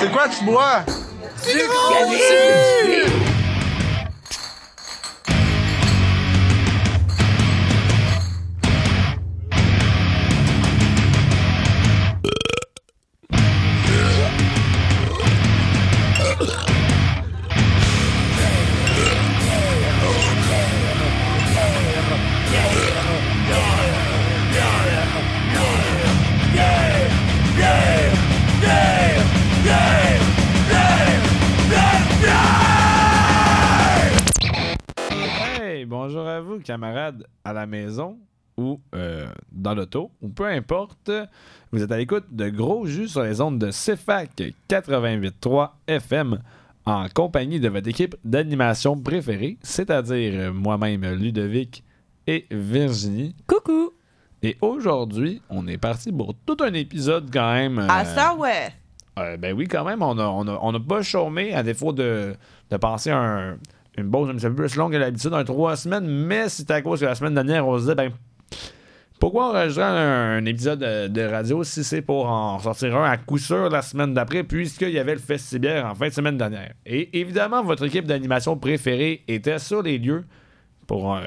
C'est quoi tu bois? Camarades à la maison ou euh, dans l'auto, ou peu importe. Vous êtes à l'écoute de Gros Jus sur les ondes de CFAC 88.3 FM en compagnie de votre équipe d'animation préférée, c'est-à-dire euh, moi-même, Ludovic et Virginie. Coucou! Et aujourd'hui, on est parti pour tout un épisode quand même. euh, Ah ça ouais! euh, ben oui, quand même, on a, on a, on a pas chômé à défaut de, de passer un, une pause un peu plus longue que d'habitude, un trois semaines, mais c'est à cause que la semaine dernière, on se disait, ben, pourquoi enregistrer un, un épisode de, radio si c'est pour en sortir un à coup sûr la semaine d'après, puisqu'il y avait le festibière en fin de semaine dernière? Et évidemment, votre équipe d'animation préférée était sur les lieux pour euh,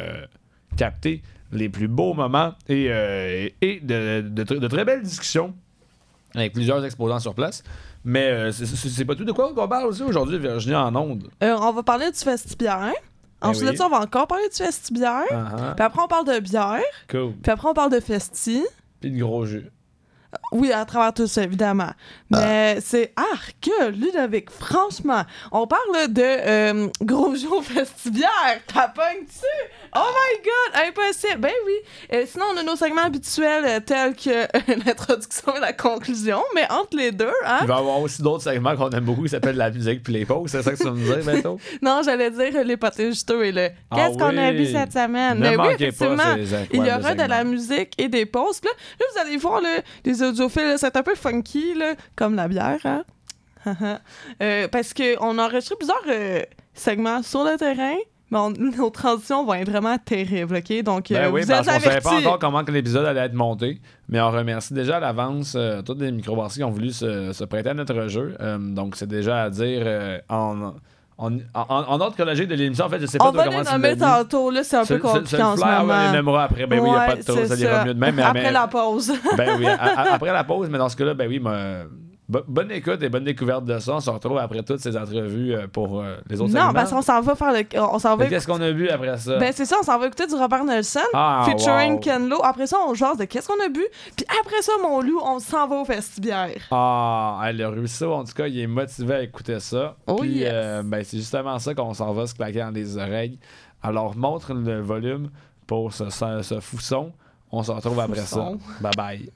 capter les plus beaux moments et, euh, et de très belles discussions avec plusieurs exposants sur place. Mais euh, c'est- pas tout de quoi qu'on parle aussi aujourd'hui, Virginie, en ondes. Euh, on va parler du festibière. Ensuite oui. de ça, on va encore parler du festibière. Ah, Puis après, on parle de bière. Cool. Puis après, on parle de festi. Puis de gros jus. Oui, à travers tout ça, évidemment. Mais c'est arc, Ludovic, franchement. On parle de euh, gros jours festibière. T'as dessus? Oh my god, impossible. Ben oui. Euh, sinon, on a nos segments habituels euh, tels que euh, l'introduction et la conclusion. Mais entre les deux, hein? Il va y avoir aussi d'autres segments qu'on aime beaucoup qui s'appellent la musique puis les pauses. C'est ça que tu vas nous dire bientôt? Non, j'allais dire les pâtés juteux et le Ah qu'est-ce qu'on a oui. vu cette semaine? Ne Mais oui, manquez pas effectivement. Il y aura de la musique et des pauses. Là, là, vous allez voir là, les audiophiles, là, c'est un peu funky, là, comme la bière. Hein? Euh, parce qu'on a enregistré plusieurs euh, segments sur le terrain, mais on- nos transitions vont être vraiment terribles. OK? Donc, euh, Ben oui, vous parce êtes qu'on savait pas encore comment l'épisode allait être monté. Mais on remercie déjà à l'avance euh, toutes les microbrasseries qui ont voulu se, se prêter à notre jeu. Euh, donc, c'est déjà à dire euh, en, en, en, en ordre chronologique de l'émission. En fait, je sais pas On va comment les nommer tantôt. Là, c'est un peu compliqué c'est le en ce moment. on les nommera après. Ben oui, il n'y a pas de trouble, c'est ça ira mieux de même. Mais, Après mais- la pause. Ben oui, a- a- après la pause, mais dans ce cas-là, ben oui, moi, bo- bonne écoute et bonne découverte de ça. On se retrouve après toutes ces entrevues euh, pour euh, les autres non, parce qu'on s'en va faire le. On s'en va Mais Qu'est-ce qu'on a vu après ça? Ben c'est ça, on s'en va écouter du Robert Nelson, Ah, featuring wow. Ken Lo. Après ça, on jase de qu'est-ce qu'on a bu. Puis après ça, mon loup, on s'en va au festibière. Ah, a réussi, en tout cas, il est motivé à écouter ça. Oh Puis, yes. euh, ben, c'est justement ça qu'on s'en va se claquer dans les oreilles. Alors, montre le volume pour ce, ce, ce fou son. On se retrouve après ça. Bye bye.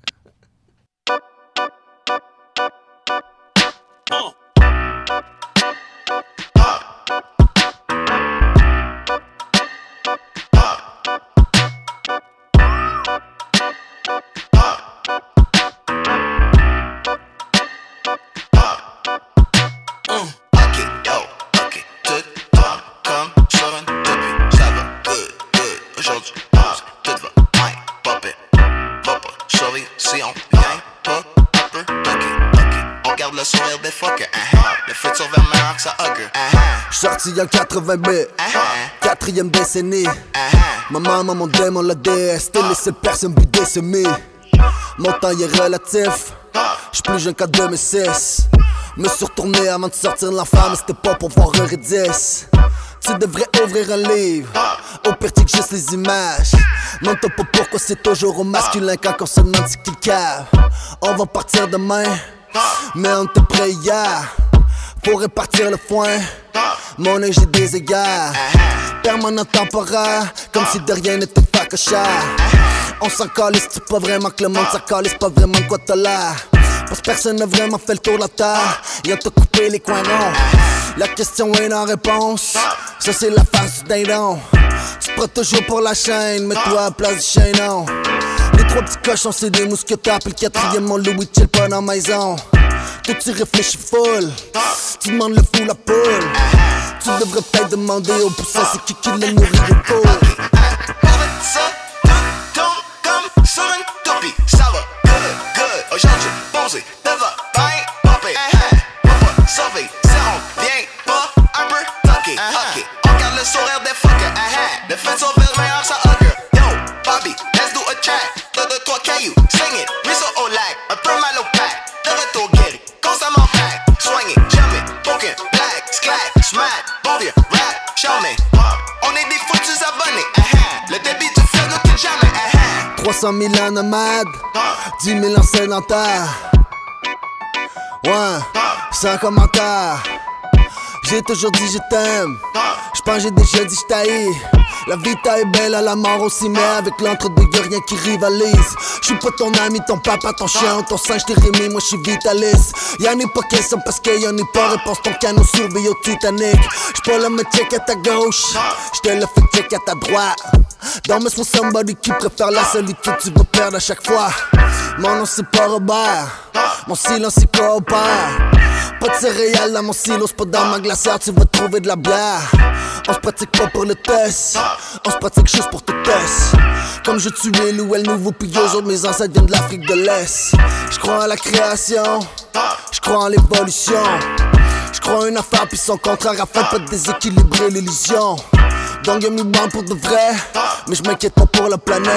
En 80 b quatrième décennie. Ma maman, mon démon, la déesse, t'es laissé personne bouder semé. Mon temps est relatif, j'suis plus jeune qu'en 2006. Me suis retourné avant de sortir l'enfer, mais c'était pas pour voir un Redis. Tu devrais ouvrir un livre, au pire que juste les images. Non, t'as pas pourquoi c'est toujours au masculin quand on se demande ce qu'il cave. On va partir demain, mais on te hier. Pour répartir le foin, mon est des égards. Permanent temporaire, comme si de rien n'était pas cher. On s'en calisse, c'est pas vraiment que le monde s'en calisse, pas vraiment quoi t'as l'air. Parce que personne n'a vraiment fait le tour de la terre. On t'a coupé les coins ronds. La question est en réponse. Ça, c'est la face du dindon. Tu prends toujours pour la chaîne, mets-toi à la place du chaînon. Les trois petits cochons, c'est des mousquetaires. Puis le quatrième, mon Louis chill pas dans la maison. te tirer flèche folle. Tu demandes le fou la poule. Tu devrais peut-être demander au poussin c'est qui qui l'a nourri de peau. ça, comme sur une toupie. Ça va, good, good. Aujourd'hui, posé, devant, bien, pompé. Pas sauvé, si on vient pas un peu toqué. Ok, on garde le sourire des fuckers. Le fait sauver le meilleur, ça hugger. Yo, Bobby, let's do a track. Deux, deux, trois cailloux, sing it, riso au lac. Un peu mal au On est des foutus abonnés, uh-huh. Le débit du fleuve nous quitte jamais, uh-huh. 300 000 en nomades, 10 000 en sédentaire. Ouais, sans commentaire. J'ai toujours dit je t'aime. J'pense j'ai déjà dit je t'haïs. La vie est belle à la mort aussi, mais avec l'entre-deux y'a rien qui rivalise. J'suis pas ton ami, ton papa, ton chien, ton singe, t'es Rémi, moi j'suis vitaliste. Y'en est pas question parce que y'en est pas réponse, ton canon surveille au Titanic. J'suis pas là me check à ta gauche, j'te le fais check à ta droite. Dans mes somebody qui préfère la solitude, tu vas perdre à chaque fois. Mon nom c'est pas Robert, mon silence c'est coopère. Pas de céréales dans mon silo, pas dans ma glacière, tu vas trouver de la bière. On se pratique pas pour le test, on se pratique juste pour te test. Comme je tuais Louel nouveau puis eux autres, mes ancêtres viennent de l'Afrique de l'Est. Je crois à la création, je crois en l'évolution. Je crois en une affaire puis son contraire afin de déséquilibrer l'illusion. Donc y'a mis pour de vrai, mais je m'inquiète pas pour la planète.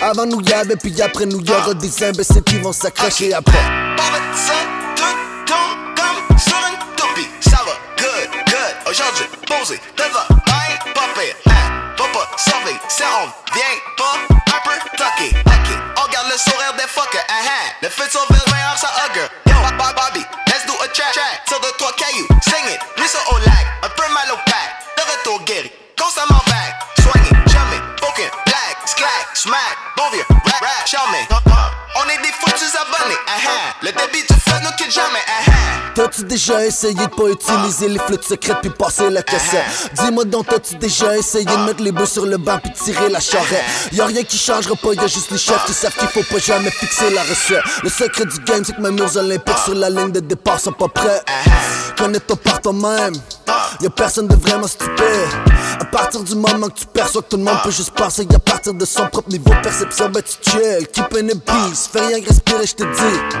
Avant nous y'avait puis après nous y'aura des imbéciles qui vont s'accrocher après. Posé devant un popé. Hein, va pas sauver, si on vient pas un peu toqué. Ok, on garde le sourire des fuckers. Hein, hein. Le futur veut le meilleur, ça hugger. Yo, Bob- Bobby, let's do a track. track. Sur deux, trois cailloux, sing it. Lui ça au lag, un peu mal au pack. De retour guéri, constamment back. Soigné, jamais, poking, black, slack, smack. Bon vieux, rap, rap, me. On est des foutus abonnés, uh -huh. Le débit du fleuve nous quitte jamais, -huh. T'as-tu déjà essayé de pas utiliser les flûtes secrètes puis passer la cassette? Dis-moi donc, t'as-tu déjà essayé de mettre les bœufs sur le banc puis tirer la charrette? Y'a rien qui changera pas, y'a juste les chefs qui savent qu'il faut pas jamais fixer la recette. Le secret du game, c'est que même aux Olympiques sur la ligne de départ sont pas prêts. Connais-toi par toi-même, y'a personne de vraiment stupide. À partir du moment que tu perçois que tout le monde peut juste passer, à partir de son propre niveau de perception, ben tu chill, keep in a peace, fais rien que respirer, je te dis.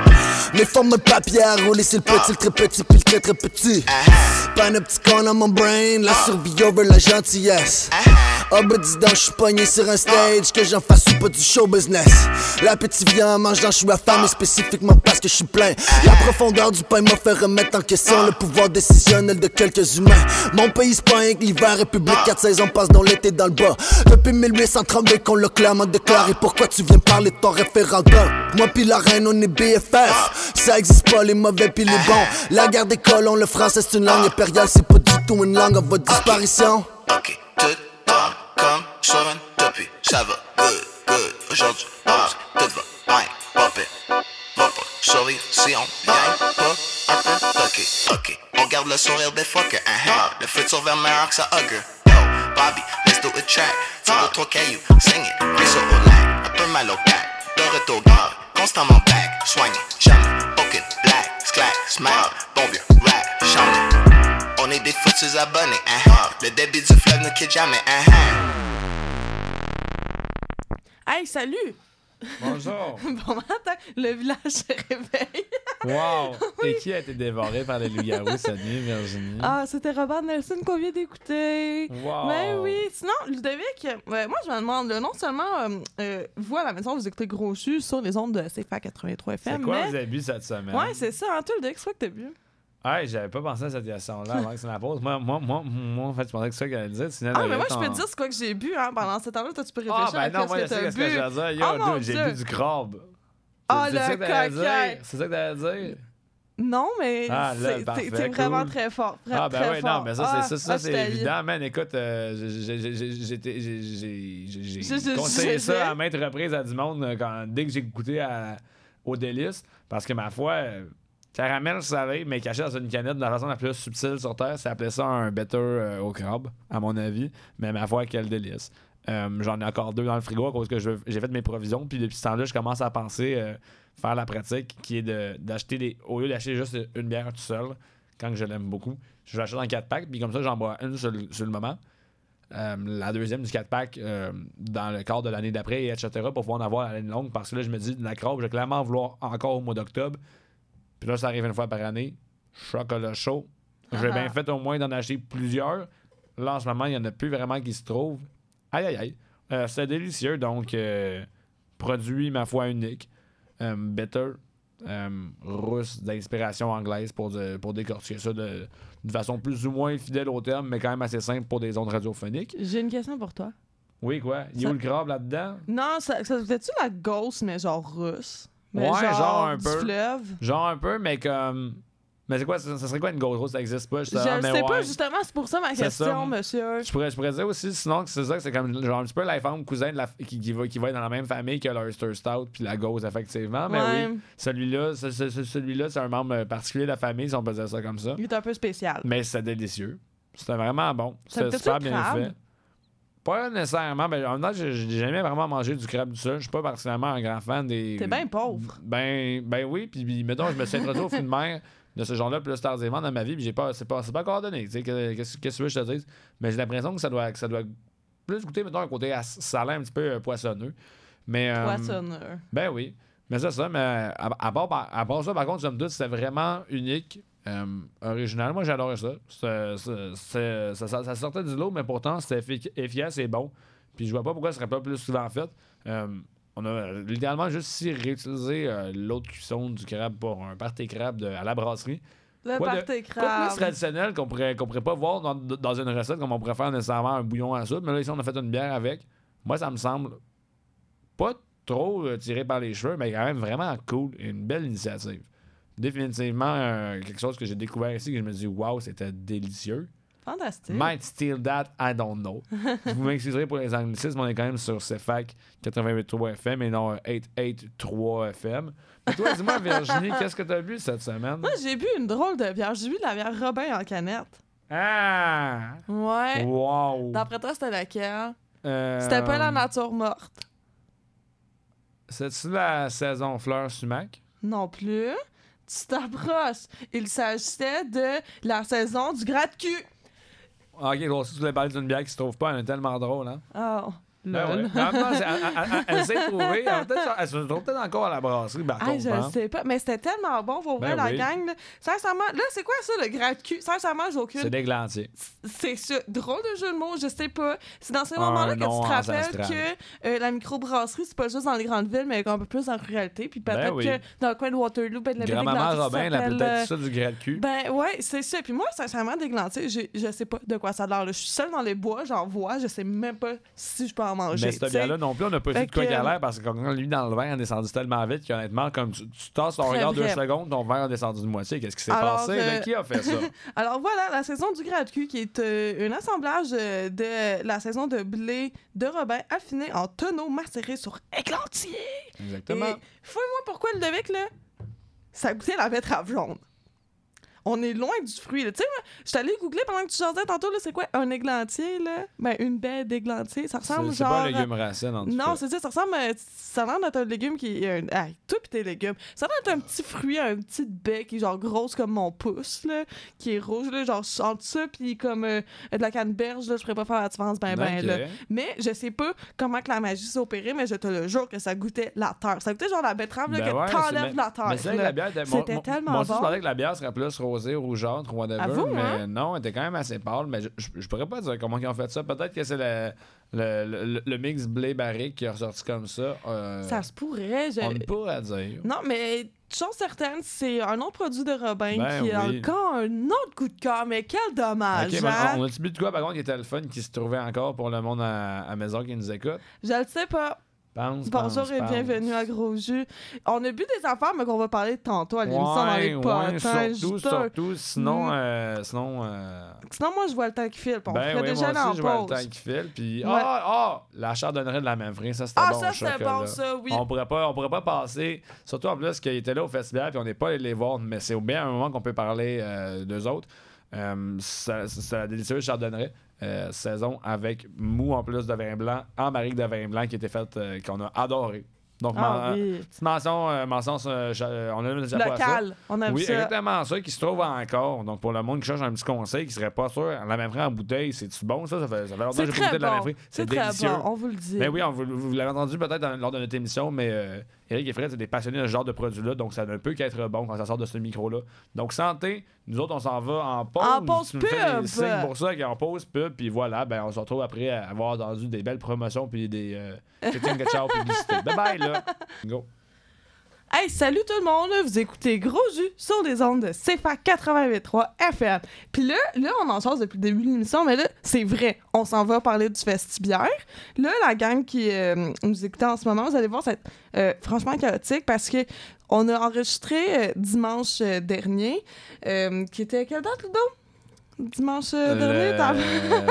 Mais forme le papier à rouler, c'est le petit, le très petit, puis le très très petit. Pas un petit con dans mon brain, la survie over la gentillesse. Ah ben dis donc, j'suis pogné sur un stage, que j'en fasse ou pas du show business. L'appétit vient en mangeant, j'suis affamé spécifiquement parce que j'suis plein. La profondeur du pain m'a fait remettre en question le pouvoir décisionnel de quelques humains. Mon pays c'est pas rien que l'hiver, République, 4 saisons passe dans l'été dans le bas. Depuis 1832 qu'on l'a clairement déclaré, pourquoi tu viens parler de ton référendum? Moi pis la reine, on est BFF. Ça existe pas les mauvais pis les bons. La guerre des colons, le français c'est une langue impériale, c'est pas du tout une langue en voie de disparition. Ok, tout tombe comme un tapis. Ça va, good, good. Aujourd'hui, pause, tout va bien, survivre si on vient pas un peu toqué. Ok, on garde le sourire des fuckers. Uh-huh. Le futur vers meilleur que ça hugger. Yo, Bobby, let's do a track. Deux, trois cailloux, sing it? Sur au lag, un peu mal au back. De retour, gars, constamment back. Soigné, jamais, poking, black, sclack, smack. Bon vieux, rap, chante. On est des foutus abonnés, uh-huh. Le débit du fleuve ne quitte jamais, uh-huh. Hey, salut! Bonjour. Bon matin, le village se réveille. Wow. Et qui a été dévoré par les loups-garous cette nuit, Virginie? Ah, c'était Robert Nelson qu'on vient d'écouter. Wow. Ben oui. Sinon, Ludovic, euh, moi, je me demande, non seulement euh, euh, vous, à la maison, vous écoutez Gros Jus sur les ondes de CFA 83 FM, C'est quoi mais... vous avez bu cette semaine? Ouais, c'est ça. En tout, Ludovic, c'est quoi que t'as bu? Ouais, j'avais pas pensé à cette question-là avant que c'est ma pause. Moi, moi, moi, moi, en fait, je pensais que c'est ça qu'elle allait dire. Tu Ah, mais moi, je peux te dire c'est quoi que j'ai bu hein, pendant ce temps-là. Toi, tu peux Ah, réfléchir ben à non, moi, je que t'as que bu. je vais dire. Yo, Oh, dude, j'ai bu du crabe. Ah, C'est le que dire? C'est ça que t'allais dire? Non, mais Ah, t'es vraiment cool. très fort. Ah, ben très oui, fort. non, mais ça, Ah, c'est ça, ça ah, c'est évident, man. Écoute, euh, j'ai- conseillé ça à maintes reprises à du monde euh, quand, dès que j'ai goûté à- au délice. Parce que, ma foi, caramel salé, mais caché dans une canette de la façon la plus subtile sur Terre, ça appelait ça un better euh, au crabe, à mon avis. Mais ma foi, quel délice. Euh, J'en ai encore deux dans le frigo à cause que je- j'ai fait mes provisions. Puis depuis ce temps-là, je commence à penser euh, faire la pratique qui est d'acheter des. Au lieu d'acheter juste une bière tout seul, quand je l'aime beaucoup, je l'achète en 4 packs. Puis comme ça, j'en bois une sur le, moment. La deuxième du 4 pack dans le cadre de l'année d'après, et etc. pour pouvoir en avoir à l'année longue. Parce que là, je me dis, la crabe, je vais clairement en vouloir encore au mois d'octobre. Puis là, ça arrive une fois par année. Chocolat chaud. J'ai bien fait au moins d'en acheter plusieurs. Là, en ce moment, il n'y en a plus vraiment qui se trouvent. Aïe, aïe, aïe. Euh, c'est délicieux. Donc, euh, produit, ma foi, unique. Euh, better. euh, russe d'inspiration anglaise pour, de- pour décortiquer ça de, de façon plus ou moins fidèle au terme, mais quand même assez simple pour des ondes radiophoniques. J'ai une question pour toi. Oui, quoi? Il y a Ça- où le crabe là-dedans? Non, ça, ça tu la ghost, mais genre russe? Mais Ouais, genre un du peu. fleuve? Genre un peu, mais comme. Mais c'est quoi? Ça, ça serait quoi une ghost russe? Ça existe pas, Je justement, le mais sais pas, justement, c'est pour ça ma C'est question, ça. monsieur. Je pourrais, je pourrais dire aussi, sinon, que c'est ça, que c'est comme genre un petit peu la femme cousin de la, qui, qui, va, qui va être dans la même famille que l'Oyster Stout puis la Ghost, effectivement. Mais Ouais. oui, celui-là, ce- ce- ce- celui-là, c'est un membre particulier de la famille, si on peut dire ça comme ça. Il est un peu spécial. Mais c'était délicieux. C'était vraiment bon. Ça C'était super bien crabe? fait. Pas nécessairement. Ben, en même temps, j'ai jamais vraiment mangé du crabe du sol. Je suis pas particulièrement un grand fan des. T'es bien pauvre. Ben, ben oui. Puis, mettons, je me suis introduit au fruit de mer de ce genre-là plus tardivement dans ma vie. Puis, j'ai pas, c'est pas, c'est pas coordonné. Que- qu'est-ce que tu veux que je te dise? Mais j'ai l'impression que ça doit, que ça doit plus goûter, mettons, un côté salin, un petit peu euh, poissonneux. Mais. euh, Poissonneux. ben oui. Mais c'est ça, mais à, à part, par- à part ça, par contre, somme toute, c'était vraiment unique, euh, original. Moi, j'adorais ça. Ça, ça- ça sortait du lot, mais pourtant, c'était effic- efficace et bon. Puis je vois pas pourquoi ce serait pas plus souvent fait. Euh, on a littéralement juste ici réutilisé euh, l'autre cuisson du crabe pour un party crabe de- à la brasserie. Le Quoi de- party Quoi de plus crabe. traditionnel qu'on pourrait, qu'on pourrait pas voir dans, dans une recette comme on pourrait faire nécessairement un bouillon à soupe? Mais là, ici, on a fait une bière avec. Moi, ça me semble pas trop tiré par les cheveux, mais quand même vraiment cool et une belle initiative. Définitivement euh, quelque chose que j'ai découvert ici que je me dis waouh, c'était délicieux. Fantastique. Might steal that, I don't know. Vous m'excuserez pour les anglicismes, on est quand même sur CFAC 88.3 FM et non euh, 883 FM. Mais toi, dis-moi, Virginie, qu'est-ce que tu as bu cette semaine? Moi, j'ai bu une drôle de bière. J'ai bu de la bière Robin en canette. Ah! Ouais. Wow! D'après toi, c'était laquelle? Euh, C'était pas la nature morte. C'est-tu la saison fleurs sumac? Non plus. Tu t'approches. Il s'agissait de la saison du gratte-cul. Ok, gros, si tu voulais parler d'une bière qui se trouve pas, elle est tellement drôle, hein? Oh. Ben ouais. Temps, c'est- elle, elle- elle- elle s'est trouvée. Elle, peut-être- se trouve peut-être encore à la brasserie, par Ah, je hein. sais pas, mais c'était tellement bon pour vrai, Ben la oui. gang. là. Sincèrement, là, c'est quoi ça, le gratte-cul? Sincèrement, j'ai aucune. C'est d'églantier. C'est ça. Drôle de jeu de mots, je sais pas. C'est dans ces moments-là que tu te rappelles que euh, la microbrasserie, c'est pas juste dans les grandes villes, mais un peu plus en ruralité. Puis peut-être Ben oui. que dans le coin de Waterloo, ben, de la ville Grand-maman Robin, elle s'appelle, peut-être ça du gras de cul. Ben ouais, c'est ça. Puis moi, sincèrement, d'églantier, je, je sais pas de quoi ça a l'air. Je suis seule dans les bois, j'en vois, je sais même pas si je peux en manger. Mais sais. bière-là non plus, on n'a pas Fait su de quoi a l'air parce que quand mis dans le verre, on est descendu tellement vite qu'honnêtement, comme tu, tu tasses ton regard deux secondes, ton verre a descendu de moitié. Qu'est-ce qui s'est passé? euh, là? Qui a fait ça? Alors voilà, la saison du gratte-cul qui est euh, un assemblage euh, de la saison de blé de Robin affiné en tonneaux macérés sur églantier. Exactement. Fouille-moi pourquoi le Ludovic, là, ça goûtait la betterave jaune. On est loin du fruit. Tu sais, moi, je suis allée googler pendant que tu chantais tantôt, là, c'est quoi un églantier, là? Ben, une baie d'églantier. Ça C'est ressemble c'est genre... pas un légume racine, en tout Non, c'est ça, ça ressemble à... Ça a l'air un légume qui... Un... Ah, toi pis tes légumes. Ça a l'air un petit fruit, un petit baie qui est genre grosse comme mon pouce, là, qui est rouge, là, genre entre ça pis comme euh, de la canneberge, là, je pourrais pas faire la différence ben ben, là. Mais je sais pas comment que la magie s'est opérée, mais je te le jure que ça goûtait la terre. Ça goûtait genre la betterave, là, Ben que ouais, t'enlèves c'est- la terre. Mais c'est la bière C'était tellement Moi aussi, je bon. que la bière serait plus rosée, rougeâtre, whatever. Avoue, mais hein? non, elle était quand même assez pâle. Mais je, je, je pourrais pas dire comment ils ont fait ça. Peut-être que c'est le, le, le, le mix blé barrique qui est ressorti comme ça. Euh, Ça se pourrait. je- On ne pourrait dire. Non, mais chose certaine, c'est un autre produit de Robin Ben qui a oui. encore un autre coup de cœur, mais quel dommage, hein? on, on a-tu bu de quoi, par contre, qui était le fun, qui se trouvait encore pour le monde à, à maison qui nous écoute? Je le sais pas. Pense, Bonjour pense, et pense. bienvenue à Gros Jus. On a bu des affaires, mais qu'on va parler tantôt à l'émission dans les Ouais, ouais, surtout, juste surtout, sinon, Mm. euh, sinon, euh, Sinon, moi, je vois le temps qui file. On ben ferait oui, déjà moi aussi, je vois le temps qui file, puis, Ouais. ah, ah, la chardonneret de la même ça, c'était Ah, bon, ça, ce c'est chocolat. bon, ça, oui. On pourrait pas, on pourrait pas passer, surtout en plus qu'ils étaient là au festival, puis on n'est pas allé les voir, mais c'est au bien un moment qu'on peut parler euh, d'eux autres. Euh, ça- c'est la délicieuse chardonneret. Euh, saison avec mou en plus de vin blanc, en barrique de vin blanc qui était faite, euh, qu'on a adoré. Donc, Ah oui. petite mention, euh, mention euh, euh, on a déjà pas ça. Local. On a Oui, vu ça. exactement ça, qui se trouve encore. Donc, pour le monde qui cherche un petit conseil, qui serait pas sûr, la même en bouteille, c'est-tu bon ça? Ça fait, ça fait longtemps que j'ai goûté de la bon. même C'est délicieux. bon, on vous le dit. Mais oui, on- vous, vous l'avez entendu peut-être lors de notre émission, mais euh, Eric et Fred, c'est des passionnés de ce genre de produit-là, donc ça ne peut qu'être bon quand ça sort de ce micro-là. Donc, santé, nous autres, on s'en va en pause. En pause pub. signes pour ça, qu'en pause pub, puis voilà, ben, on se retrouve après à avoir entendu des belles promotions, puis des euh, ching-chao publicité. Bye bye, là. Go. Hey, salut tout le monde! Vous écoutez Gros Jus sur les ondes de CFA 88.3 FM. Puis là, là, on en change depuis le début de l'émission, mais là, c'est vrai. On s'en va parler du festibiaire. Là, la gang qui euh, nous écoute en ce moment, vous allez voir, c'est euh, franchement chaotique parce que on a enregistré euh, dimanche dernier, qui était quelle date, Ludo? Dimanche euh, dernier, t'as-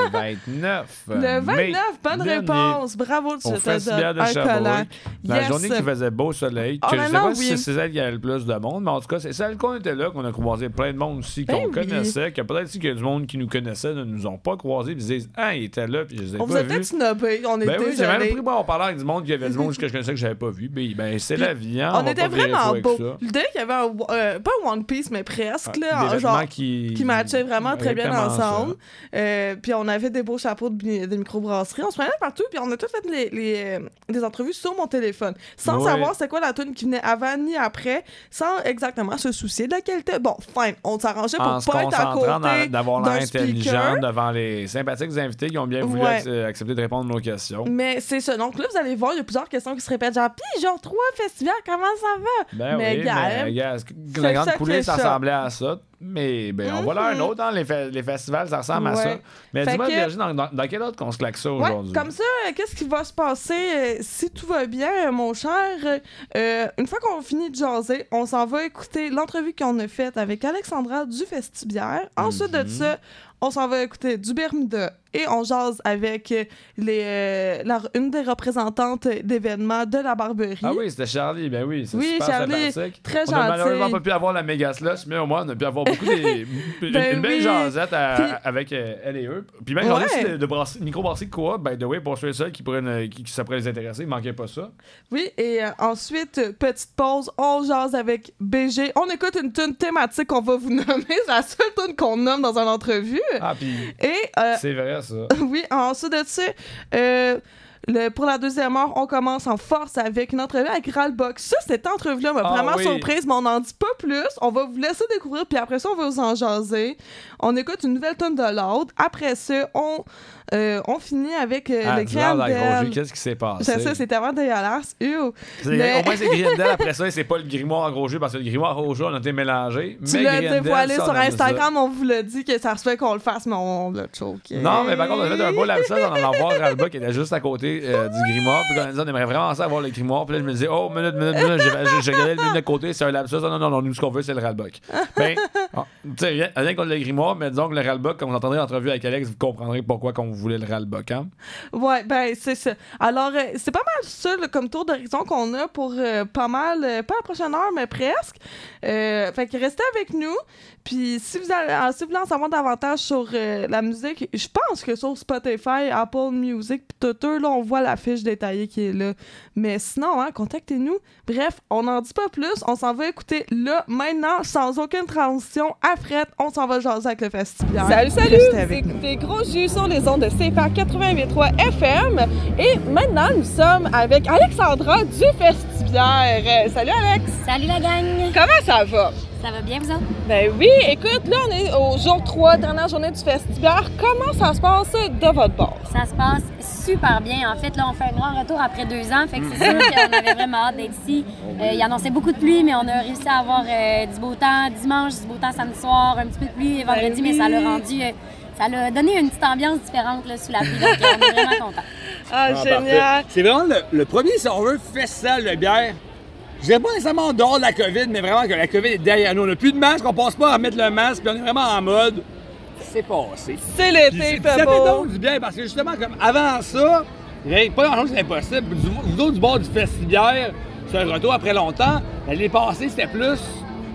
Le 29. Le 29, mai bonne réponse. Bravo, tu te donnes un collant. La journée qui faisait beau soleil, que je sais Honnêtement, pas si c'est celle qui avait le plus de monde, mais en tout cas, c'est celle qu'on était là, qu'on a croisé plein de monde aussi, Ben qu'on connaissait, que peut-être qu'il y a du monde qui nous connaissait, ne nous ont pas croisés, puis ils disent Ah, il était là, puis je les ai On vous pas a vus. peut-être snobé, on Ben oui, j'ai même pris en parler avec du monde qui avait du monde que je connaissais que j'avais pas vu. Ben, c'est la vie, hein. on était vraiment beau. L'idée qu'il y avait un, euh, pas One Piece, mais presque, Des là, genre, qui, matchaient vraiment très bien Ensemble. Euh, puis on avait des beaux chapeaux de, de microbrasserie. On se promenait partout, puis on a tout fait les, les, euh, des entrevues sur mon téléphone, sans Ouais. savoir c'est quoi la tune qui venait avant ni après, sans exactement se soucier de la qualité. Bon, fine, on s'arrangeait pour En pas être à côté d'avoir l'air intelligent devant les sympathiques invités qui ont bien voulu Ouais. ac- accepter de répondre à nos questions. Mais c'est ça. Donc là, vous allez voir, il y a plusieurs questions qui se répètent. Genre, pis genre, trois festivals, comment ça va? Ben Mais oui, gars, mais gars, la grande coulée, ça. ressemblait à ça? Mais ben, on va là un Mhm. autre, hein, les, fe- les festivals, ça ressemble à ça. Ouais. Mais Fait dis-moi, que- Virginie, dans, dans, dans quel autre qu'on se claque ça Ouais, aujourd'hui? comme ça, euh, qu'est-ce qui va se passer euh, si tout va bien, euh, mon cher? Euh, une fois qu'on finit de jaser, on s'en va écouter l'entrevue qu'on a faite avec Alexandra du Festibiaire. Ensuite de Mhm. ça, on s'en va écouter du Bermuda et on jase avec les, euh, la- une des représentantes d'événements de la Barberie. Ah oui, c'était Charlie, ben oui, c'est Oui, super Charlie, sympathique. très On a malheureusement gentil. pas pu avoir la méga slush, mais au moins on a pu avoir beaucoup des, une, Ben une belle oui. jasette à- Puis- avec euh, elle et eux. Puis même j'en ai Ouais. aussi de, de brasserie- micro-brasserie de coop, by the way, pour ceux qui, pourraient ne- qui, qui ça pourrait les intéresser, il manquait pas ça. Oui, et euh, ensuite, petite pause, on jase avec BG. On écoute une tune thématique qu'on va vous nommer. C'est la seule tune qu'on nomme dans une entrevue. Ah, puis Et euh, c'est vrai ça. oui, ensuite de ça, euh, le, pour la deuxième heure, on commence en force avec une entrevue avec Ralbox. Ça, cette entrevue-là m'a Ah vraiment oui. surprise, mais on n'en dit pas plus. On va vous laisser découvrir, puis après ça, on va vous en jaser. On écoute une nouvelle tonne de l'autre. Après ça, on, euh, on finit avec euh, Ah, le Grendel. qu'est-ce qui s'est passé? C'est ça, c'est tellement dégueulasse. Ew. C'est- Mais- Au moins, c'est Grindel. Après ça, c'est pas le grimoire en gros jeu parce que le grimoire en gros jeu, on a été mélangé. Tu l'as Grindel, dévoilé sur ça. Instagram, on vous l'a dit que ça se fait qu'on le fasse, mais on l'a choqué. Non, mais par contre, on a fait un beau lapsus en allant voir Ralba qui était juste à côté euh, du grimoire. Puis on a dit, on aimerait vraiment ça avoir le grimoire. Puis là, je me disais, oh, minute, minute, minute. J'ai- regardé le menu de côté, c'est un lapsus. Non, non, non, nous, ce qu'on veut, c'est le Ralbuck. Ben, ah, tu sais, rien, rien contre le grimoire, mais disons que le Ralbuck, quand vous entendrez l'entrevue avec Alex, vous comprendrez pourquoi qu'on voulait le Ralbuck. Hein? Ouais, ben c'est ça. Alors, euh, c'est pas mal ça là, comme tour d'horizon qu'on a pour euh, pas mal, pas la prochaine heure, mais presque. Fait que restez avec nous. Puis si vous, allez, ah, si vous voulez en savoir davantage sur euh, la musique, je pense que sur Spotify, Apple Music, puis Twitter, là, on voit la fiche détaillée qui est là. Mais sinon, hein, contactez-nous. Bref, on n'en dit pas plus. On s'en va écouter là, maintenant, sans aucune transition. À fret, on s'en va jaser avec le festival. Salut, salut! Écoutez Gros Jus sur les ondes de CFA 88.3 FM. Et maintenant, nous sommes avec Alexandra du Festivière. Euh, salut Alex! Salut la gang! Comment ça va? Ça va bien, vous autres? Ben oui, écoute, là, on est au jour 3, dernière journée du Festivière. Comment ça se passe de votre bord? Ça se passe super bien. En fait, là, on fait un grand retour après deux ans. Fait que c'est sûr qu'on avait vraiment hâte d'être ici. Euh, il annonçait beaucoup de pluie, mais on a réussi à avoir euh, du beau temps dimanche, du beau temps samedi soir, un petit peu de pluie vendredi, mais ça l'a rendu. euh, ça l'a donné une petite ambiance différente là, sous la pluie. Donc, euh, on est vraiment contents. Ah, Ah, parfait. C'est vraiment le, le premier, si on veut, festival de bière. Je dirais pas nécessairement en dehors de la COVID, mais vraiment que la COVID est derrière nous. On n'a plus de masque, on passe pas à mettre le masque, puis on est vraiment en mode. C'est passé. C'est l'été, fait ça fait beau. donc du bien, parce que justement, comme avant ça, il avait pas grand chose d'impossible. Du- Vous autres, du bord du festivière, c'est un retour après longtemps. L'année passée, c'était plus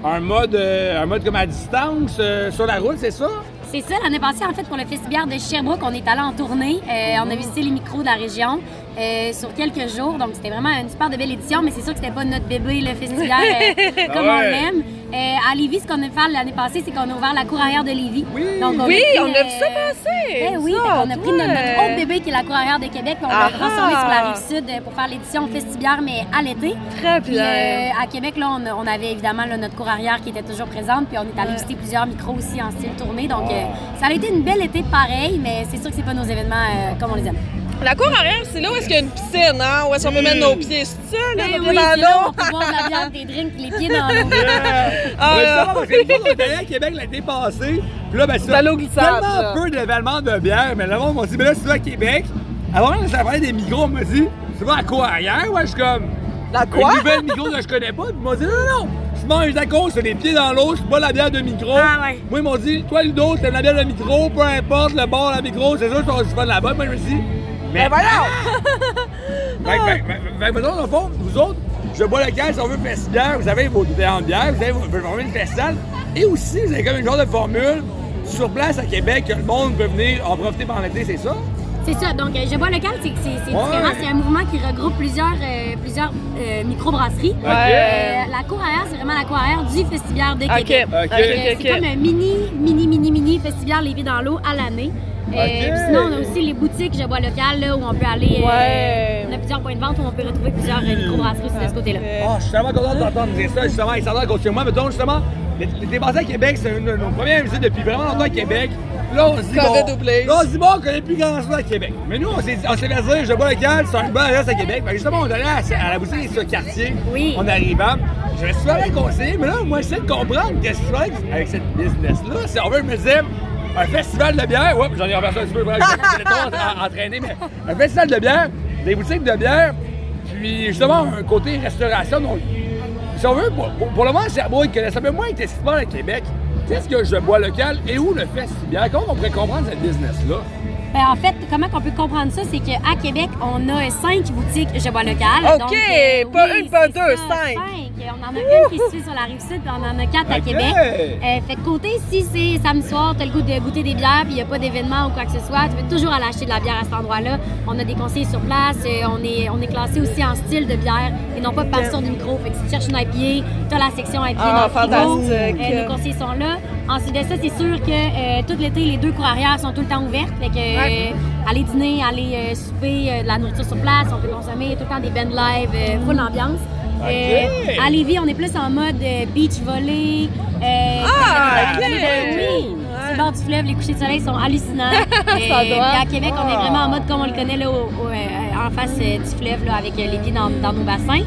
un mode, euh, un mode comme à distance, euh, sur la route, c'est ça? C'est ça, l'année passée, en fait, pour le festival de Sherbrooke, on est allé en tournée. Euh, on a visité les micros de la région euh, sur quelques jours. Donc, c'était vraiment une super de belle édition, mais c'est sûr que c'était pas notre bébé, le festival, euh, comme on l'aime. Euh, à Lévis, ce qu'on a fait l'année passée, c'est qu'on a ouvert la cour arrière de Lévis. Oui. Donc, Oui, pris, on a vu ça euh, passer. Ben oui, Ça, qu'on a pris notre, autre bébé qui est la cour arrière de Québec, puis on l'a transformé sur la rive sud euh, pour faire l'édition festivière, mais à l'été. Très Puis bien. à Québec, là, on, a- on avait évidemment là, notre cour arrière qui était toujours présente, puis on est allé visiter plusieurs micros aussi en style tournée. Donc, ça a été une belle été pareil, mais c'est sûr que c'est pas nos événements comme on les aime. La cour arrière, c'est là où est-ce qu'il y a une piscine, hein? Où est-ce qu'on peut mettre nos pieds. C'est ça, là, Ben nos oui, pieds c'est là où on peut boire de la bière, des drinks, les pieds dans l'eau. Ah, là. ça, que nous autres, on allés à Québec l'été passé. Puis là, ben, c'est Dans l'eau glissade, tellement là. peu d'événements de bière. Mais le monde m'a dit, mais là, c'est à Québec. Avant même que ça parlait des micros, on m'a dit, tu vas à quoi arrière? Ouais, je suis comme. La quoi? Une nouvelle micro que je connais pas. Puis ils m'ont dit, non, non, tu manges d'accord, c'est les pieds dans l'eau, c'est pas la bière de micro. Ah ouais. Moi, ils m'ont dit, toi, Ludo, c'est la bière de micro, peu importe le bord, la micro, c'est sûr que tu vas du fun là-bas. Moi, je me suis dit, mais Ben voyons! que, mettons, dans le fond, vous autres, je bois local, si on veut festival, vous avez vos différentes bières, vous avez vos vos formules de festival, et aussi, vous avez comme une genre de formule sur place à Québec que le monde peut venir en profiter pendant l'été, c'est ça? C'est ça. Donc, euh, Je bois local, c'est c'est- différent. C'est un mouvement qui regroupe plusieurs, euh, plusieurs euh, microbrasseries. Ok. Euh, la cour arrière, c'est vraiment la cour arrière du Festibière de. Québec. Ok. Fait que, Ok, ok. C'est comme un mini, mini, mini, mini Les Pieds dans l'eau à l'année. Euh, Ok. puis sinon, on a aussi les boutiques Je bois local, là, où on peut aller. euh, Ouais. on a plusieurs points de vente où on peut retrouver plusieurs euh, microbrasseries sur de ce côté-là. Oh, je suis tellement content d'entendre dire ça, justement, à côté de moi. Mettons, justement, l'été passé à Québec, c'est une de nos premières visites depuis vraiment longtemps à Québec. Là, on se dit, bon, là, on se dit, bon, on connaît plus grand chose à Québec. Mais nous, on s'est on s'est fait dire, je bois local, c'est un bon adresse à Québec. Fait que justement, on est allé à, à la boutique sur le quartier. Oui. En arrivant. Je me suis fait conseiller, mais là, moi, j'essaie de comprendre qu'est-ce qui se passe avec cette business-là. Si on veut, je me disais, un festival de bière, ouais, j'en ai renversé un petit peu, bref, suis entraîné, mais un festival de bière, des boutiques de bière, puis justement, un côté restauration. Donc, si on veut, pour, le moment, Sherbrooke connaît un peu moins ce passe à Québec. Qu'est-ce que je bois local et où le festival? Comment on pourrait comprendre cette business-là? Ben, en fait, comment on peut comprendre ça, c'est qu'à Québec, on a cinq boutiques Je bois local. OK, Donc, euh, pas oui, une, pas deux, ça, cinq. On en a une qui se fait sur la rive sud, puis on en a quatre à. Québec. Euh, fait que côté, si c'est samedi soir, t'as le goût de goûter des bières, puis il n'y a pas d'événement ou quoi que ce soit, tu peux toujours aller acheter de la bière à cet endroit-là. On a des conseillers sur place, euh, on est, on est classé aussi en style de bière et non pas par de micro. Fait que si tu cherches une IPA, t'as la section IPA Ah, dans le frigo. fantastique. Euh, nos conseillers sont là. Ensuite de ça, c'est sûr que euh, tout l'été, les deux cours arrière sont tout le temps ouvertes. Fait que euh, aller dîner, aller euh, souper, euh, de la nourriture sur place, on peut consommer tout le temps des bands live, euh, full ambiance. Euh, à Lévis, on est plus en mode beach volley. Ah, dans les- ok. Oui, le bord du fleuve, les couchers de soleil sont hallucinants. Ça doit. à Québec, on est vraiment en mode comme on le connaît là, au- au, en face du fleuve, là, avec les pieds dans, dans nos bassins.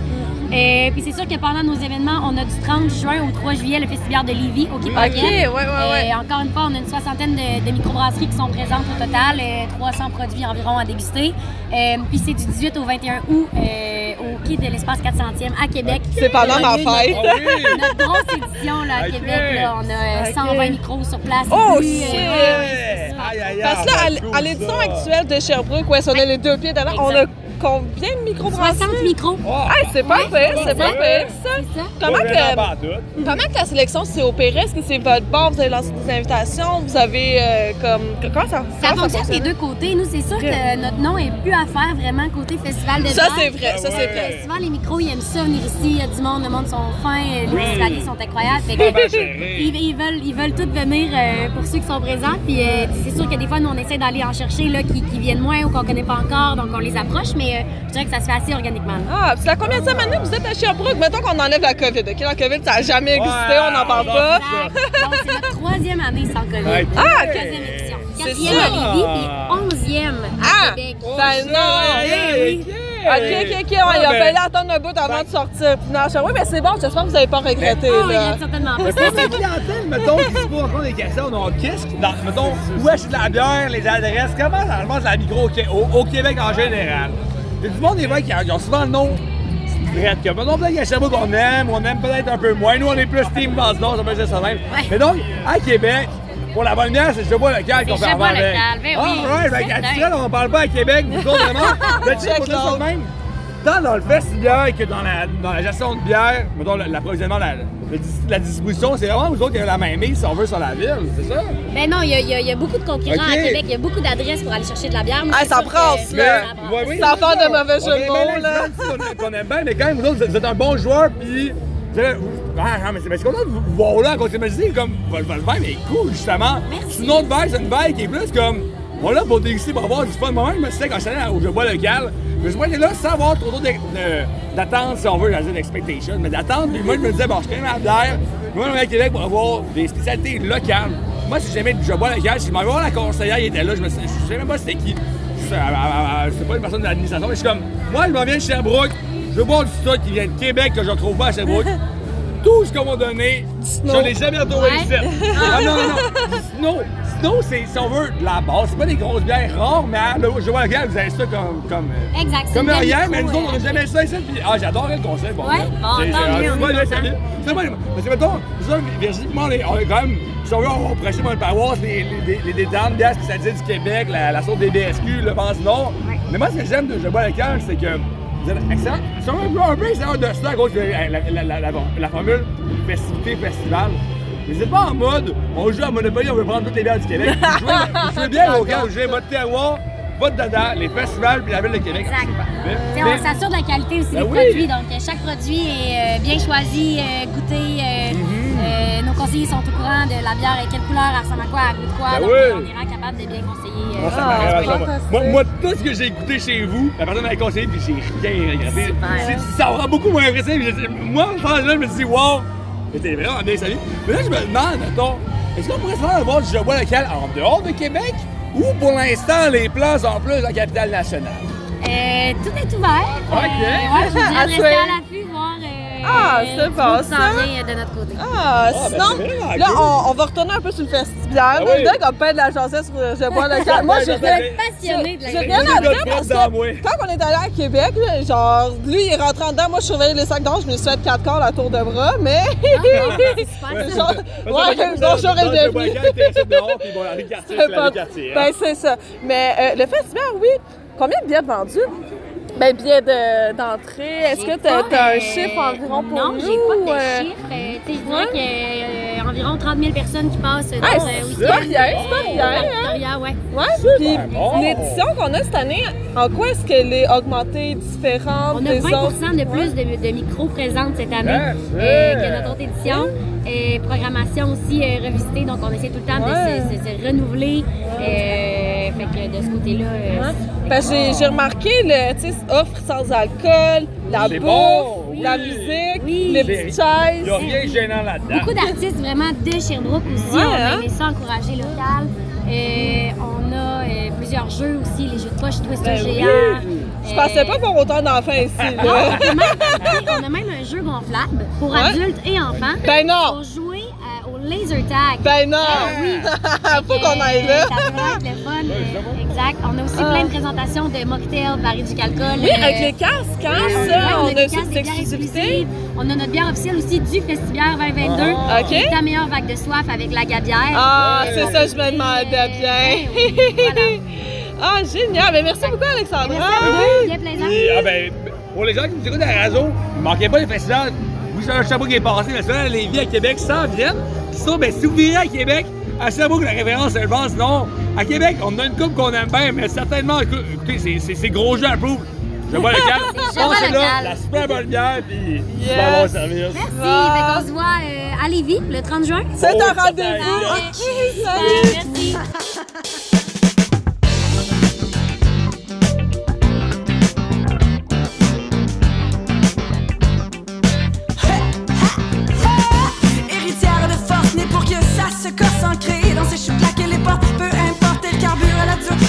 Euh, puis c'est sûr que pendant nos événements, on a du 30 juin au 3 juillet le Festival de Lévis au Québec. OK, ouais, ouais, ouais. encore une fois, on a une soixantaine de, de microbrasseries qui sont présentes au total, euh, 300 produits environ à déguster. Euh, puis c'est du 18 au 21 août euh, au quai de l'espace 400e à Québec. C'est pendant ma On notre- fête. Oui! Notre grosse édition là, à. Québec, là, on a euh, Ok. 120 micros sur place. Oh, Puis, shit! ouais, Ouais! Aïe, aïe, aïe, Parce que là, ça à l'édition actuelle de Sherbrooke, où est-ce qu'on a les deux pieds dedans, on a. combien de microbrasseries? 60 micros. Oh, Hey, c'est pas Ouais, pire, c'est pas pire, ça. C'est ça. Comment que, comment que la sélection s'est opérée? Est-ce que c'est votre bar, vous avez lancé des invitations, vous avez euh, comme... Comment ça, Ça comment fonctionne des deux côtés. Nous, c'est sûr que notre nom est plus à faire vraiment côté festival de Ça, c'est vrai, ça, c'est ouais. vrai. Souvent, les micros, ils aiment ça venir ici. Il y a du monde, le monde sont fins, les Oui. festivaliers sont incroyables. Fait que, ils veulent, ils veulent tous venir euh, pour ceux qui sont présents. Puis euh, c'est sûr que des fois, nous, on essaie d'aller en chercher là, qui, qui viennent moins ou qu'on connaît pas encore, donc on les approche. Mais euh, je dirais que ça se fait assez organiquement. Ah, c'est la combien de semaine que vous êtes à Sherbrooke? Mettons qu'on enlève la COVID, OK? La COVID, ça n'a jamais existé, on n'en parle pas. c'est Donc, c'est notre troisième année sans COVID. Ah, ok. Quatrième édition. C'est Quatrième à Lévis, puis onzième à Ah! Québec. Ben non! Hey, OK, OK, OK, ouais, il a ben- fallu attendre un bout avant de sortir. Puis non, je- oui, mais c'est bon, j'espère que vous n'avez pas regretté, Ah oui, là. certainement pas. Mais pour la clientèle, mettons, qui se pose encore des questions, donc qu'est-ce qui, dans, mettons, où acheter de la bière, les adresses, comment ça se passe la micro au, Qué- au- au Québec en général? Il y a du monde, qui qui ont souvent le nom Drette, que mettons, peut-être qu'à Sherbrooke, on aime, on aime peut-être un peu moins. Nous, on est plus team Vasse-Nord, ça peut dire ça même. Ouais. Mais donc, à Québec, pour la bonne bière, c'est Je bois local qu'on C'est avant avec. ben oui, Ah, ouais, ben, à. Dutrel, on parle pas à Québec, nous autres, vraiment. Mais tu sais, pour dire ça de même, tant dans le festival que dans la, dans la gestion de bière, mettons, la- l'approvisionnement, la, la, dis- la distribution, c'est vraiment vous autres qui avez la main mise, si on veut, sur la ville, c'est ça? Ben non, il y, a- il y a- y a beaucoup de concurrents à Québec. Il y a beaucoup d'adresses pour aller chercher de la bière. Ah, c'est ça brasse, là. Ça. Ouais, oui, c'est faire de ça. mauvais jeu On de est mots, bien là. qu'on- Qu'on aime bien, mais quand même, vous autres, vous êtes un bon joueur, puis. Ah, non, mais c'est mais c'est content de vous voir là, de ma comme votre vibe est cool, justement. Merci. C'est une autre vibe, c'est une vibe qui est plus comme. On est là pour déguster, pour avoir du fun. Moi-même, je me suis dit, quand je suis allé au jeu bois local, je me suis dit, là sans avoir trop d'attente, si on veut, j'allais dire d'expectation, mais d'attente. Puis moi, je me disais, bon, je connais ma bière. Moi, je vais à Québec pour avoir des spécialités locales. Moi, si j'aimais du jeu bois local, si je m'en vais voir la conseillère, il était là, je me suis je sais même pas c'était qui. à- à- à- c'est pas une personne de l'administration, mais je suis comme, moi, je m'en viens de Sherbrooke, je veux boire du stock qui vient de Québec que je retrouve pas à Sherbrooke. Tout ce qu'on m'a donné, je l'ai jamais retrouvé ici. Ah non, non, non. Snow, Snow, c'est, si on veut, de la base. C'est pas des grosses bières rares, mais là, je vois la bière, vous avez ça comme. comme euh, Exact. comme rien, mais nous autres, on euh, n'a jamais ça ici. Puis, ah, j'adorais le concept. Bon, Ouais, bon, tant c'est- mieux, c'est pas le parce que mettons, ça, Virginie, moi, on est, quand même, si on veut, on va prêcher pour une paroisse, les, les, les, les détentes, bières spécialisées du Québec, la, la sauce des BSQ, le Vence Nord. Ouais. Mais moi, ce que j'aime de Je bois le cœur, c'est que vous êtes excellent. Sont un peu, un peu excellents de ça à cause de la, la, la, la, formule festivité, festival. Mais vous êtes pas en mode, on joue à Monopoly, on veut prendre toutes les bières du Québec. Vous jouez, vous jouez bien au gars, vous jouez votre terroir, votre dada, les festivals, puis la ville de Québec. Exact. Mais- on s'assure de la qualité aussi Ben des oui. produits. Donc, euh, chaque produit est euh, bien choisi, euh, goûté. Mhm. nos conseillers sont au courant de la bière, et quelle couleur, elle ressemble à quoi, elle goûte quoi. Ben donc, oui. on est capable de bien conseiller. Moi, ça Ah, à moi, moi, tout ce que j'ai écouté chez vous, la personne m'avait conseillé, puis j'ai rien regretté. Ça aura beaucoup moins je- Moi, je me dis, wow, c'était vraiment bien salué. Mais là, je me demande, attends, est-ce qu'on pourrait se faire avoir du bois local en dehors de Québec? Ou pour l'instant, les plans sont plus en capitale nationale? Euh, tout est ouvert. Ok. Euh, ouais, je vous dirais À rester Ah, c'est le monde ça. s'en vient, de notre côté. Ah, ben, sinon, là, cool. on, on va retourner un peu sur le festival. Ah comme peine de la chanson sur Je bois le calme. Moi, j'ai Ouais, rien, ouais, Passionné de la j'ai rien à dire le parce que quand on est allé à Québec, là, genre, lui, il est rentré en dedans. Moi, je surveillais les sacs d'or. Je me suis fait quatre corps à tour de bras, mais. Ah, super, ça. genre, ouais, donc j'aurais le devenu. c'est Cartier. hein. Ben, c'est ça. Mais euh, le festival, oui. Combien de billets vendus? Ben, billets de- d'entrée. Est-ce que pas, as un euh, chiffre environ pour non, nous? j'ai pas de euh, chiffre. Euh, tu sais, je dirais ouais. qu'il y a euh, environ 30 000 personnes qui passent dans Ah, c'est pas rien, c'est pas rien, hein? Victoria, ouais. Ouais, puis bon. l'édition qu'on a cette année, en quoi est-ce qu'elle est augmentée, différente On a des 20 autres? de plus de, de micros présentes cette année euh, que notre autre édition. Et programmation aussi euh, revisitée, donc on essaie tout le temps Ouais. de se, se- se renouveler. Euh, fait que de ce côté-là, euh, Ouais. Que j'ai- j'ai remarqué le tu sais, offre sans alcool, la bouffe, bon, oui. la musique, Oui. les petites chaises. Il n'y a rien de gênant là-dedans. beaucoup d'artistes vraiment de Sherbrooke aussi. Ouais, on a hein? aimé ça encourager local. Euh, on a euh, plusieurs jeux aussi, les jeux de poche Twister Ben oui. géant. Je pensais pas voir autant d'enfants ici. Non, Là. on a, même, on a même un jeu gonflable pour Ouais. adultes et enfants. Ben non! Pour jouer euh, au laser tag. Ben non! Ah oui. Faut qu'on aille là. Ça peut être le fun. euh, exact. On a aussi Ah. plein de présentations de mocktails, barils du calcul. Oui, avec les casques, hein, ça, on a cette exclusivité. On a notre bière officielle aussi du Festibière 2022. Ah. OK. qui est Ta meilleure vague de soif avec la gabière. Ah, c'est ça, je me demandais bien. Ouais, oui, voilà. Ah, génial! Ben, merci beaucoup, Alexandra! Merci à vous, bien plaisant. Puis, ah ben, pour les gens qui nous écoutent à la radio, ne manquez pas les festivals. Vous savez, Sherbrooke est passé, le festival à Lévis à Québec s'en viennent. Puis ça, ben, si vous virez à Québec, à Sherbrooke, la référence, je pense, non. À Québec, on a une coupe qu'on aime bien, mais certainement, écou- écoutez, c'est- c'est c'est gros jeu à proof. Je vois le. C'est Java Passez là, la super bonne bière, puis Yes. super bon service. Merci. Ah. Fait qu'on se voit euh, à Lévis le 30 juin. C'est Oh, un ça rendez-vous! va. OK, salut! Merci. Se corse ancré Dans ses chutes claquer les portes, peu importe le carbure à la dure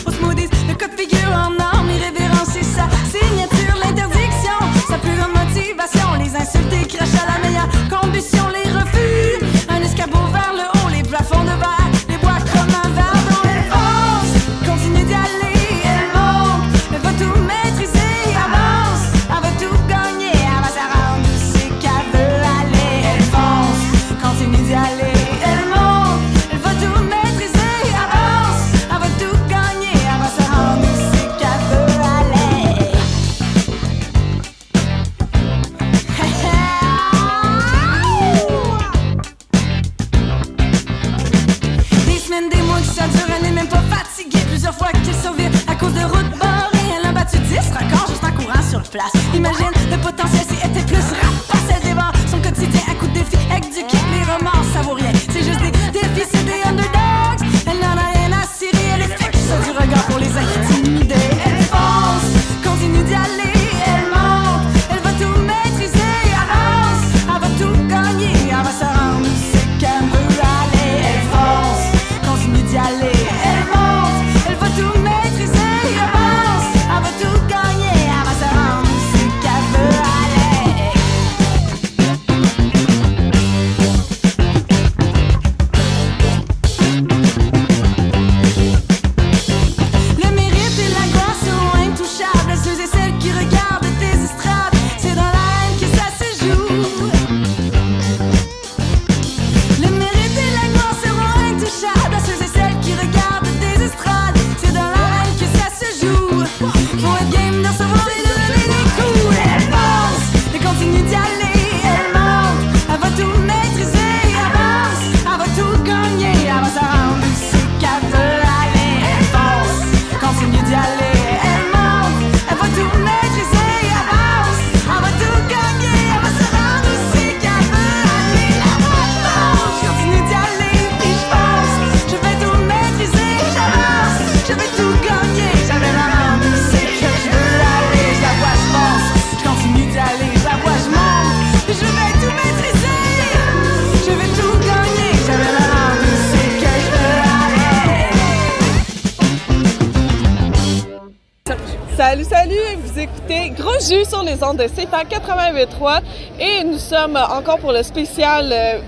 de CFA 88.3 et nous sommes encore pour le spécial, euh,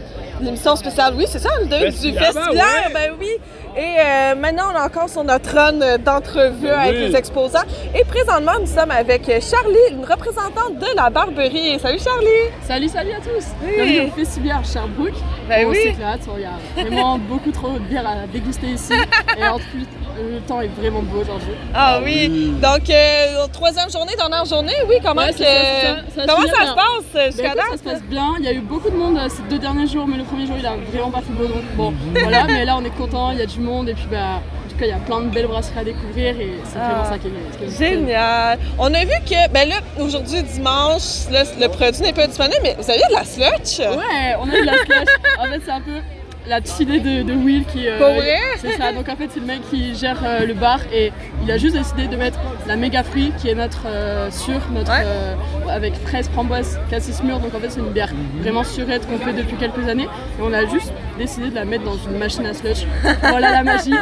l'émission spéciale, oui, c'est ça, le du Festival, festival, ouais. ben oui. Et euh, maintenant, on est encore sur notre run d'entrevue avec oui. les exposants. Et présentement, nous sommes avec Charlie, une représentante de la Barberie. Salut Charlie! Salut, salut à tous Oui. Bienvenue au Festival Sherbrooke. Ben on oui. s'éclate, il y a vraiment beaucoup trop de bière à déguster ici. Et en plus, le temps est vraiment beau aujourd'hui. Ah oui, donc euh, troisième journée, dernière journée, oui, comment, Ouais, que- c'est ça, ça. Ça se comment ça se passe euh, Ben, jusqu'à écoute, ça date? se passe bien, il y a eu beaucoup de monde euh, ces deux derniers jours, mais le premier jour il a vraiment pas fait beau donc bon voilà, mais là on est content, il y a du monde et puis bah en tout cas il y a plein de belles brasseries à découvrir et c'est vraiment Ah. ça qui est, qui est- Génial! On a vu que, ben là, aujourd'hui, dimanche, là, le produit n'est pas disponible, mais vous avez de la slotch? Ouais, on a eu de la slush. En fait, c'est un peu la petite idée de, de Will qui. euh, Pour vrai? C'est ça. Donc en fait, c'est le mec qui gère euh, le bar et il a juste décidé de mettre la méga fruit qui est notre euh, sûre, notre Ouais. euh, avec fraise, framboise, cassis mûr. Donc en fait, c'est une bière vraiment surette qu'on fait depuis quelques années et on a juste décidé de la mettre dans une machine à slush. voilà la magie.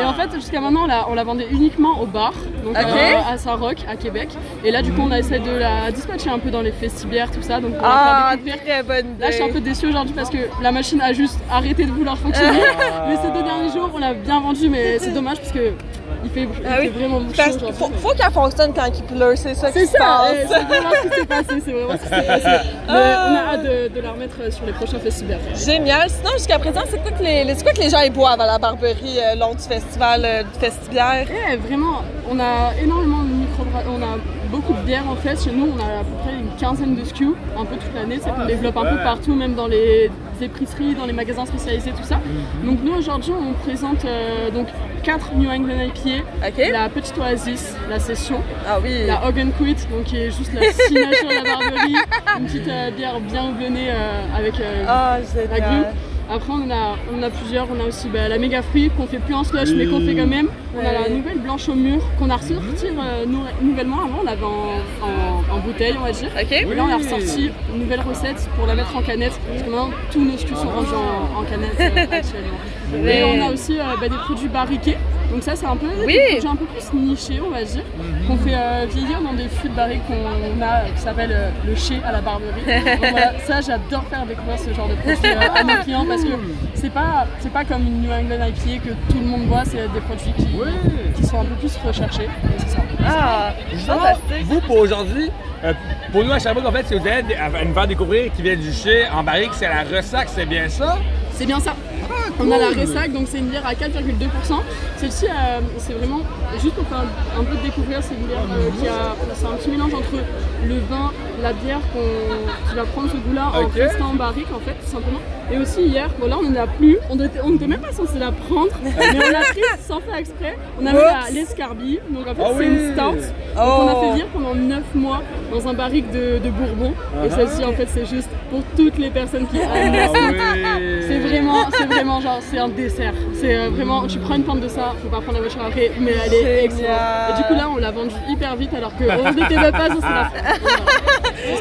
Et en fait, jusqu'à maintenant, on la, on la vendait uniquement au bar, donc euh, à Saint-Roch, à Québec. Et là, du coup, on a essayé de la dispatcher un peu dans les festibières, tout ça. Donc la Ah, faire très bonne. Là, je suis un peu déçue aujourd'hui parce que la machine a juste arrêté de vouloir fonctionner. mais ces deux derniers jours, on l'a bien vendu, mais c'est dommage parce que il fait, il Ah fait vraiment chaud Parce aujourd'hui. faut, faut qu'elle fonctionne quand il pleut, c'est ça qui C'est se passe. euh, c'est vraiment ce qui s'est passé, c'est vraiment ce qui s'est passé. Mais on a hâte de, de la remettre sur les prochains festivals. Génial. Sinon, jusqu'à présent, c'est quoi, que les, quoi que les gens ils boivent à la Barberie euh, lors du festival euh, du festivière? Ouais, vraiment, on a énormément de micro on a beaucoup de bières en fait. Chez nous, on a à peu près une quinzaine de SKU, un peu toute l'année. Ça qu'on développe un peu partout, même dans les épiceries, dans les magasins spécialisés, tout ça. Donc nous aujourd'hui, on présente euh, donc quatre New England IPA, OK? la Petite Oasis, la Session, Ah oui. la Hogan Quit, donc qui est juste la signature de la barberie, une petite euh, bière bien houblonnée euh, avec euh, Ah, la grue. Après, on a, on a plusieurs. On a aussi bah, la méga fruit qu'on fait plus en slush, mais qu'on fait quand même. On a la nouvelle blanche au mur qu'on a ressorti euh, nou- nouvellement. Avant, on l'avait en, en- en bouteille, on va dire. OK? Et là, on a ressorti une nouvelle recette pour la mettre en canette. Parce que maintenant, tous nos SKU sont en, en canette euh, actuellement. Et on a aussi euh, bah, des produits barriqués. Donc ça, c'est un peu Oui. des produits un peu plus nichés, on va dire, qu'on fait euh, vieillir dans des fûts de barriques qu'on a, qui s'appelle euh, le chai à la barberie. Donc voilà, ça, j'adore faire découvrir ce genre de produits euh, à mes clients parce que c'est pas, c'est pas comme une New England IPA que tout le monde boit, c'est des produits qui, qui sont un peu plus recherchés. C'est ça. Ah, Justement, vous, pour aujourd'hui, euh, pour nous à Sherbrooke, en fait, si vous allez à nous faire découvrir qui vient du chai en barrique, c'est la ressac, c'est bien ça? C'est bien ça. On a la Ressac, donc c'est une bière à 4,2%. Celle-ci, euh, c'est vraiment, juste pour faire un, un peu découvrir, c'est une bière euh, qui a, c'est un petit mélange entre le vin, la bière qu'on, qui va prendre ce goût-là en restant en barrique, en fait, tout simplement. Et aussi hier, voilà, on n'en a plus, on était, on était même pas censé la prendre, mais on l'a prise sans faire exprès. On avait la, l'escarbille, donc en fait, Ah c'est oui. une stout. Donc Oh. on a fait vivre pendant 9 mois dans un barrique de, de Bourbon. Ah Et celle-ci, en fait, c'est juste pour toutes les personnes qui aiment la oui! c'est vraiment, c'est vraiment genre, c'est un dessert. C'est euh, vraiment, tu prends une pinte de ça, faut pas prendre la voiture après, mais elle est excellente. Et du coup là, on l'a vendue hyper vite alors qu'on n'était même pas censé la.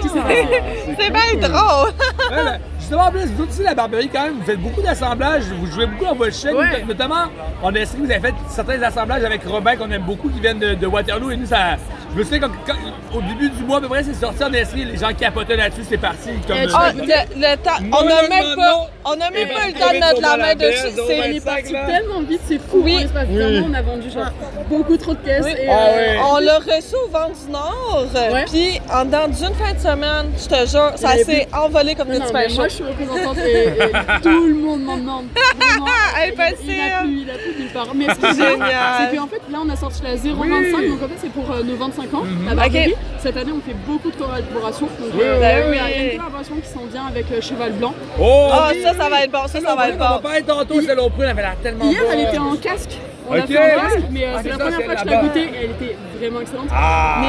C'est bien drôle. Ouais, ben, justement, en plus, vous aussi, la Barberie, quand même, vous faites beaucoup d'assemblages, vous jouez beaucoup dans votre chaîne, Ouais. notamment, on a essayé, vous avez fait certains assemblages avec Robin qu'on aime beaucoup, qui viennent de, de Waterloo, et nous, ça, je me souviens, quand, quand- au début du mois, à peu près, c'est sorti, on a essayé, les gens capotaient là-dessus, c'est parti. Comme, Eh, euh, Ah, le, le temps, Non, on n'a non, même non, pas, non. On n'a même pas eu le temps de mettre la main dessus. C'est Robin Il est parti là. tellement vite, c'est fou. Oui. D'un Oui. on a vendu genre beaucoup trop de caisses. Oui. Et, Ah euh. On l'a reçu au vent du Nord, Ouais. puis en dedans d'une fin de semaine, je te jure, ça s'est envolé comme des petits moi je suis représentante et, et tout le monde m'en demande. Vraiment. Impossible. Il, il a plus, il a plus nulle part. Mais ce qui est Génial. c'est qu'en fait là on a sorti la 025, donc en fait c'est pour euh, nos 25 ans. Mhm. Cette année on fait beaucoup de collaborations. Donc euh, Ben il y a- une collaboration qui s'en vient avec Cheval Blanc. Oh! Ah, ça, ça va être bon, ça, ça va être On va bon. pas être tantôt, au prix, elle avait l'air tellement Hier elle était en casque. On l'a fait en casque, mais euh, Ah, c'est c'est la ça, première c'est fois que je l'ai goûtée et elle était vraiment excellente. Ah! Mais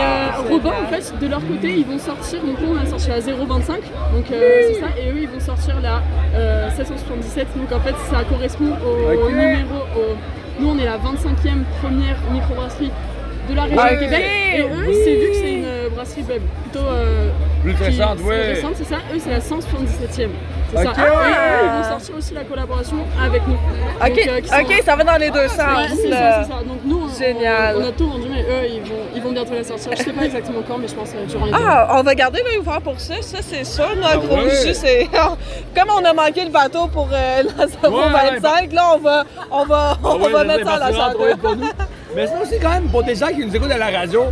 euh, Robin, en fait, de leur côté, ils vont sortir. Donc, nous, on a sorti la 025, donc euh, c'est ça. Et eux, ils vont sortir la euh, 777. Donc, en fait, ça correspond au, numéro. au- Nous, on est la 25e première microbrasserie de la région de Québec. Et eux, c'est vu que c'est une euh, brasserie bah, plutôt. euh, Plus récente, c'est oui. récente, c'est ça. Eux, c'est la 177e. Ça. Et eux, ils vont sortir aussi la collaboration avec nous. Ok, Donc, euh, sont- ok, ça va dans les deux sens. c'est là. ça, c'est ça. Donc nous, on, Génial. On a tout vendu, mais eux, ils vont, ils vont bientôt la sortir. Je sais pas exactement quand, mais je pense euh, durant l'été. Ah, on va garder l'œil ouvert pour ça, ça c'est sûr. Notre gros ouais. jus, c'est. Comme on a manqué le bateau pour euh, la Zéro Ouais, 25, là, on va, on va, on Ah ouais, va mettre ça à la nous. Mais sinon aussi, quand même, pour des gens qui nous écoutent à la radio,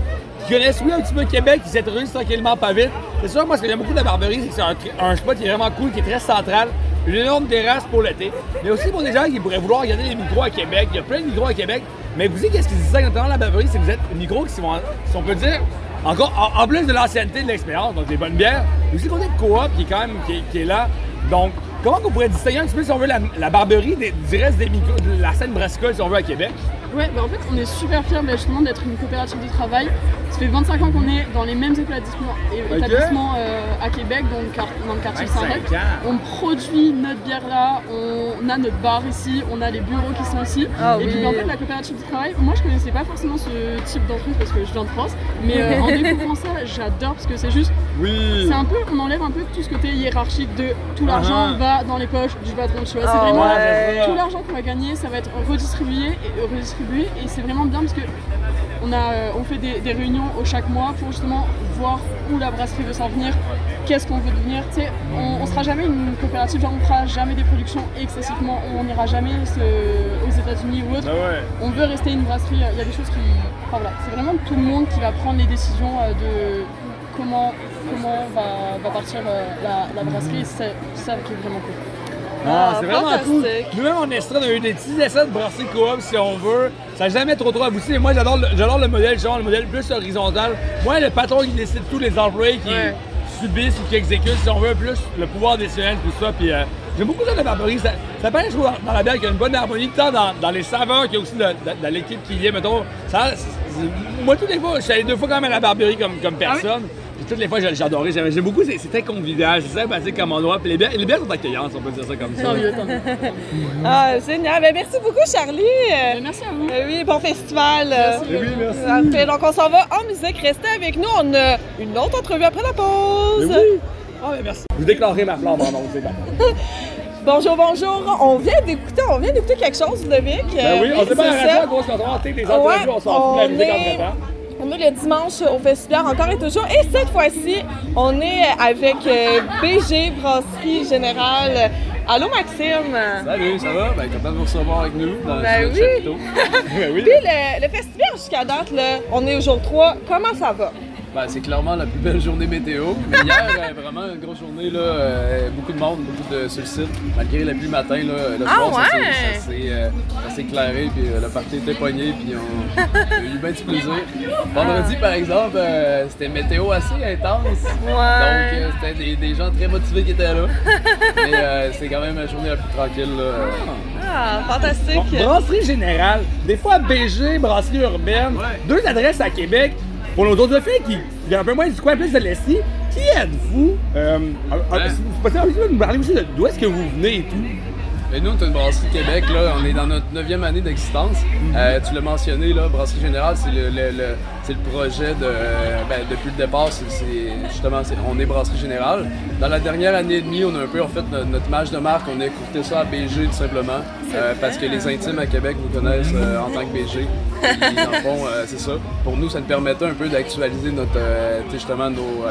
connaissent, oui, un petit peu Québec, qui s'introduisent tranquillement pas vite, c'est sûr, moi, ce que j'aime beaucoup de la Barberie, c'est que c'est un, spot qui est vraiment cool, qui est très central, une énorme terrasse pour l'été. Mais aussi pour des gens qui pourraient vouloir regarder les micros à Québec, il y a plein de micros à Québec. Mais vous savez, qu'est-ce qui se distingue notamment la Barberie, c'est que vous êtes des micros qui sont, si on peut dire, encore, en, plus de l'ancienneté, de l'expérience, donc des bonnes bières, mais aussi qu'on est coop qui est quand même, qui est, là. Donc, comment on pourrait distinguer un petit peu, si on veut, la, la Barberie des- du reste des micros, de la scène brassicole, si on veut, à Québec? Ouais, bah en fait, on est super fiers bah, justement d'être une coopérative de travail. Ça fait 25 ans qu'on est dans les mêmes établissements, et- établissements euh, à Québec, dans le, dans le quartier 25 Saint-Rec. ans. On produit notre bière là, on a notre bar ici, on a les bureaux qui sont ici. Ah et oui. puis en fait, la coopérative de travail, moi je connaissais pas forcément ce type d'entreprise parce que je viens de France, mais euh, en découvrant ça, j'adore parce que c'est juste Oui! c'est un peu, on enlève un peu tout ce côté hiérarchique de tout l'argent Uh-huh. va dans les poches du patron, tu vois. C'est Ah vraiment ouais. tout l'argent qu'on va gagner, ça va être redistribué et euh, et c'est vraiment bien parce que on a, euh, on fait des, des réunions au chaque mois pour justement voir où la brasserie veut s'en venir, qu'est-ce qu'on veut devenir. On, on sera jamais une coopérative, genre on fera jamais des productions excessivement, on n'ira jamais aux États-Unis ou autre. Ah ouais. On veut rester une brasserie. Il y a des choses qui. Enfin voilà, c'est vraiment tout le monde qui va prendre les décisions euh, de comment, comment va, va partir euh, la, la brasserie. et C'est ça qui est vraiment cool. Ah, Ah, c'est vraiment cool. Nous-mêmes, en Estrade, on a eu des petits essais de brasserie coop, si on veut. Ça n'a jamais trop trop abouti. Mais moi, j'adore le, modèle, genre le modèle plus horizontal. Moi, le patron qui décide tous les employés qui Ouais. subissent ou qui exécutent, si on veut, plus le pouvoir décisionnel, tout ça. Puis, euh, j'aime beaucoup ça de la barberie. Ça, ça paraît, je trouve, dans, la bière qu'il y a une bonne harmonie, tant dans, dans les saveurs qu'il y a aussi dans l'équipe qui y est, mettons. Ça, moi, toutes les fois, je suis allé deux fois quand même à la barberie comme, comme personne. Puis toutes les fois, j'ai j'ai adoré. J'aime j'aime beaucoup, très convivial, c'est sympathique comme endroit. Puis les bières, les bières sont accueillantes, on peut dire ça comme ça. Tant mieux, tant mieux. Ah, génial. Ben, merci beaucoup, Charlie. Euh, Et merci à vous. euh, oui, bon festival. euh, Eh oui, merci. Donc, on s'en va en musique. Restez avec nous. On a une autre entrevue après la pause. Mais oui. Ah, ben merci. Je vous déclarerai ma flamme en ondes. Bonjour, bonjour. On vient d'écouter, on vient d'écouter quelque chose, Ludovic. Ben oui, Euh, on s'est pas arrêté à cause qu'on va des entrevues, Ouais, on s'en fout de la on musique est- entre temps. On est le dimanche au Festival encore et toujours. Et cette fois-ci, on est avec euh, BG Brasserie Générale. Allô, Maxime? Salut, ça va? Ben, content de vous recevoir avec nous dans Ben oui. chapiteau. Ben oui. Puis le, le festival jusqu'à date, là, on est au jour 3. Comment ça va? Ben, c'est clairement la plus belle journée météo. Mais hier, euh, vraiment une grosse journée, là, euh, beaucoup de monde, beaucoup de sur le site. Malgré la pluie matin, là, le Ah soir, ça s'est- ouais? ça s'est euh, ça s'est éclairé, puis euh, le party était pogné, puis on, on a eu bien du plaisir. Vendredi, par exemple, euh, c'était météo assez intense. Donc, euh, c'était des, des gens très motivés qui étaient là. Mais euh, c'est quand même la journée la plus tranquille. Là. Ah, fantastique. Bon, brasserie générale, des fois BG, brasserie urbaine, deux adresses à Québec. Pour nos autres filles qui viennent un peu moins du coin, plus de l'Estrie, qui êtes-vous? Euh, euh, c'est possible de nous parler aussi de d'où est-ce que vous venez et tout. Et nous, on est une brasserie Québec, là, on est dans notre neuvième année d'existence. Euh, tu l'as mentionné, là, Brasserie Générale, c'est le, le- le- c'est le projet de. ben, depuis le départ, c'est, justement, on est Brasserie Générale. Dans la dernière année et demie, on a un peu en fait notre, notre image de marque, on a écouté ça à BG tout simplement. euh, parce que les intimes à Québec vous connaissent euh, en tant que BG. Fond, euh, c'est ça. Pour nous, ça nous permettait un peu d'actualiser notre, justement, nos,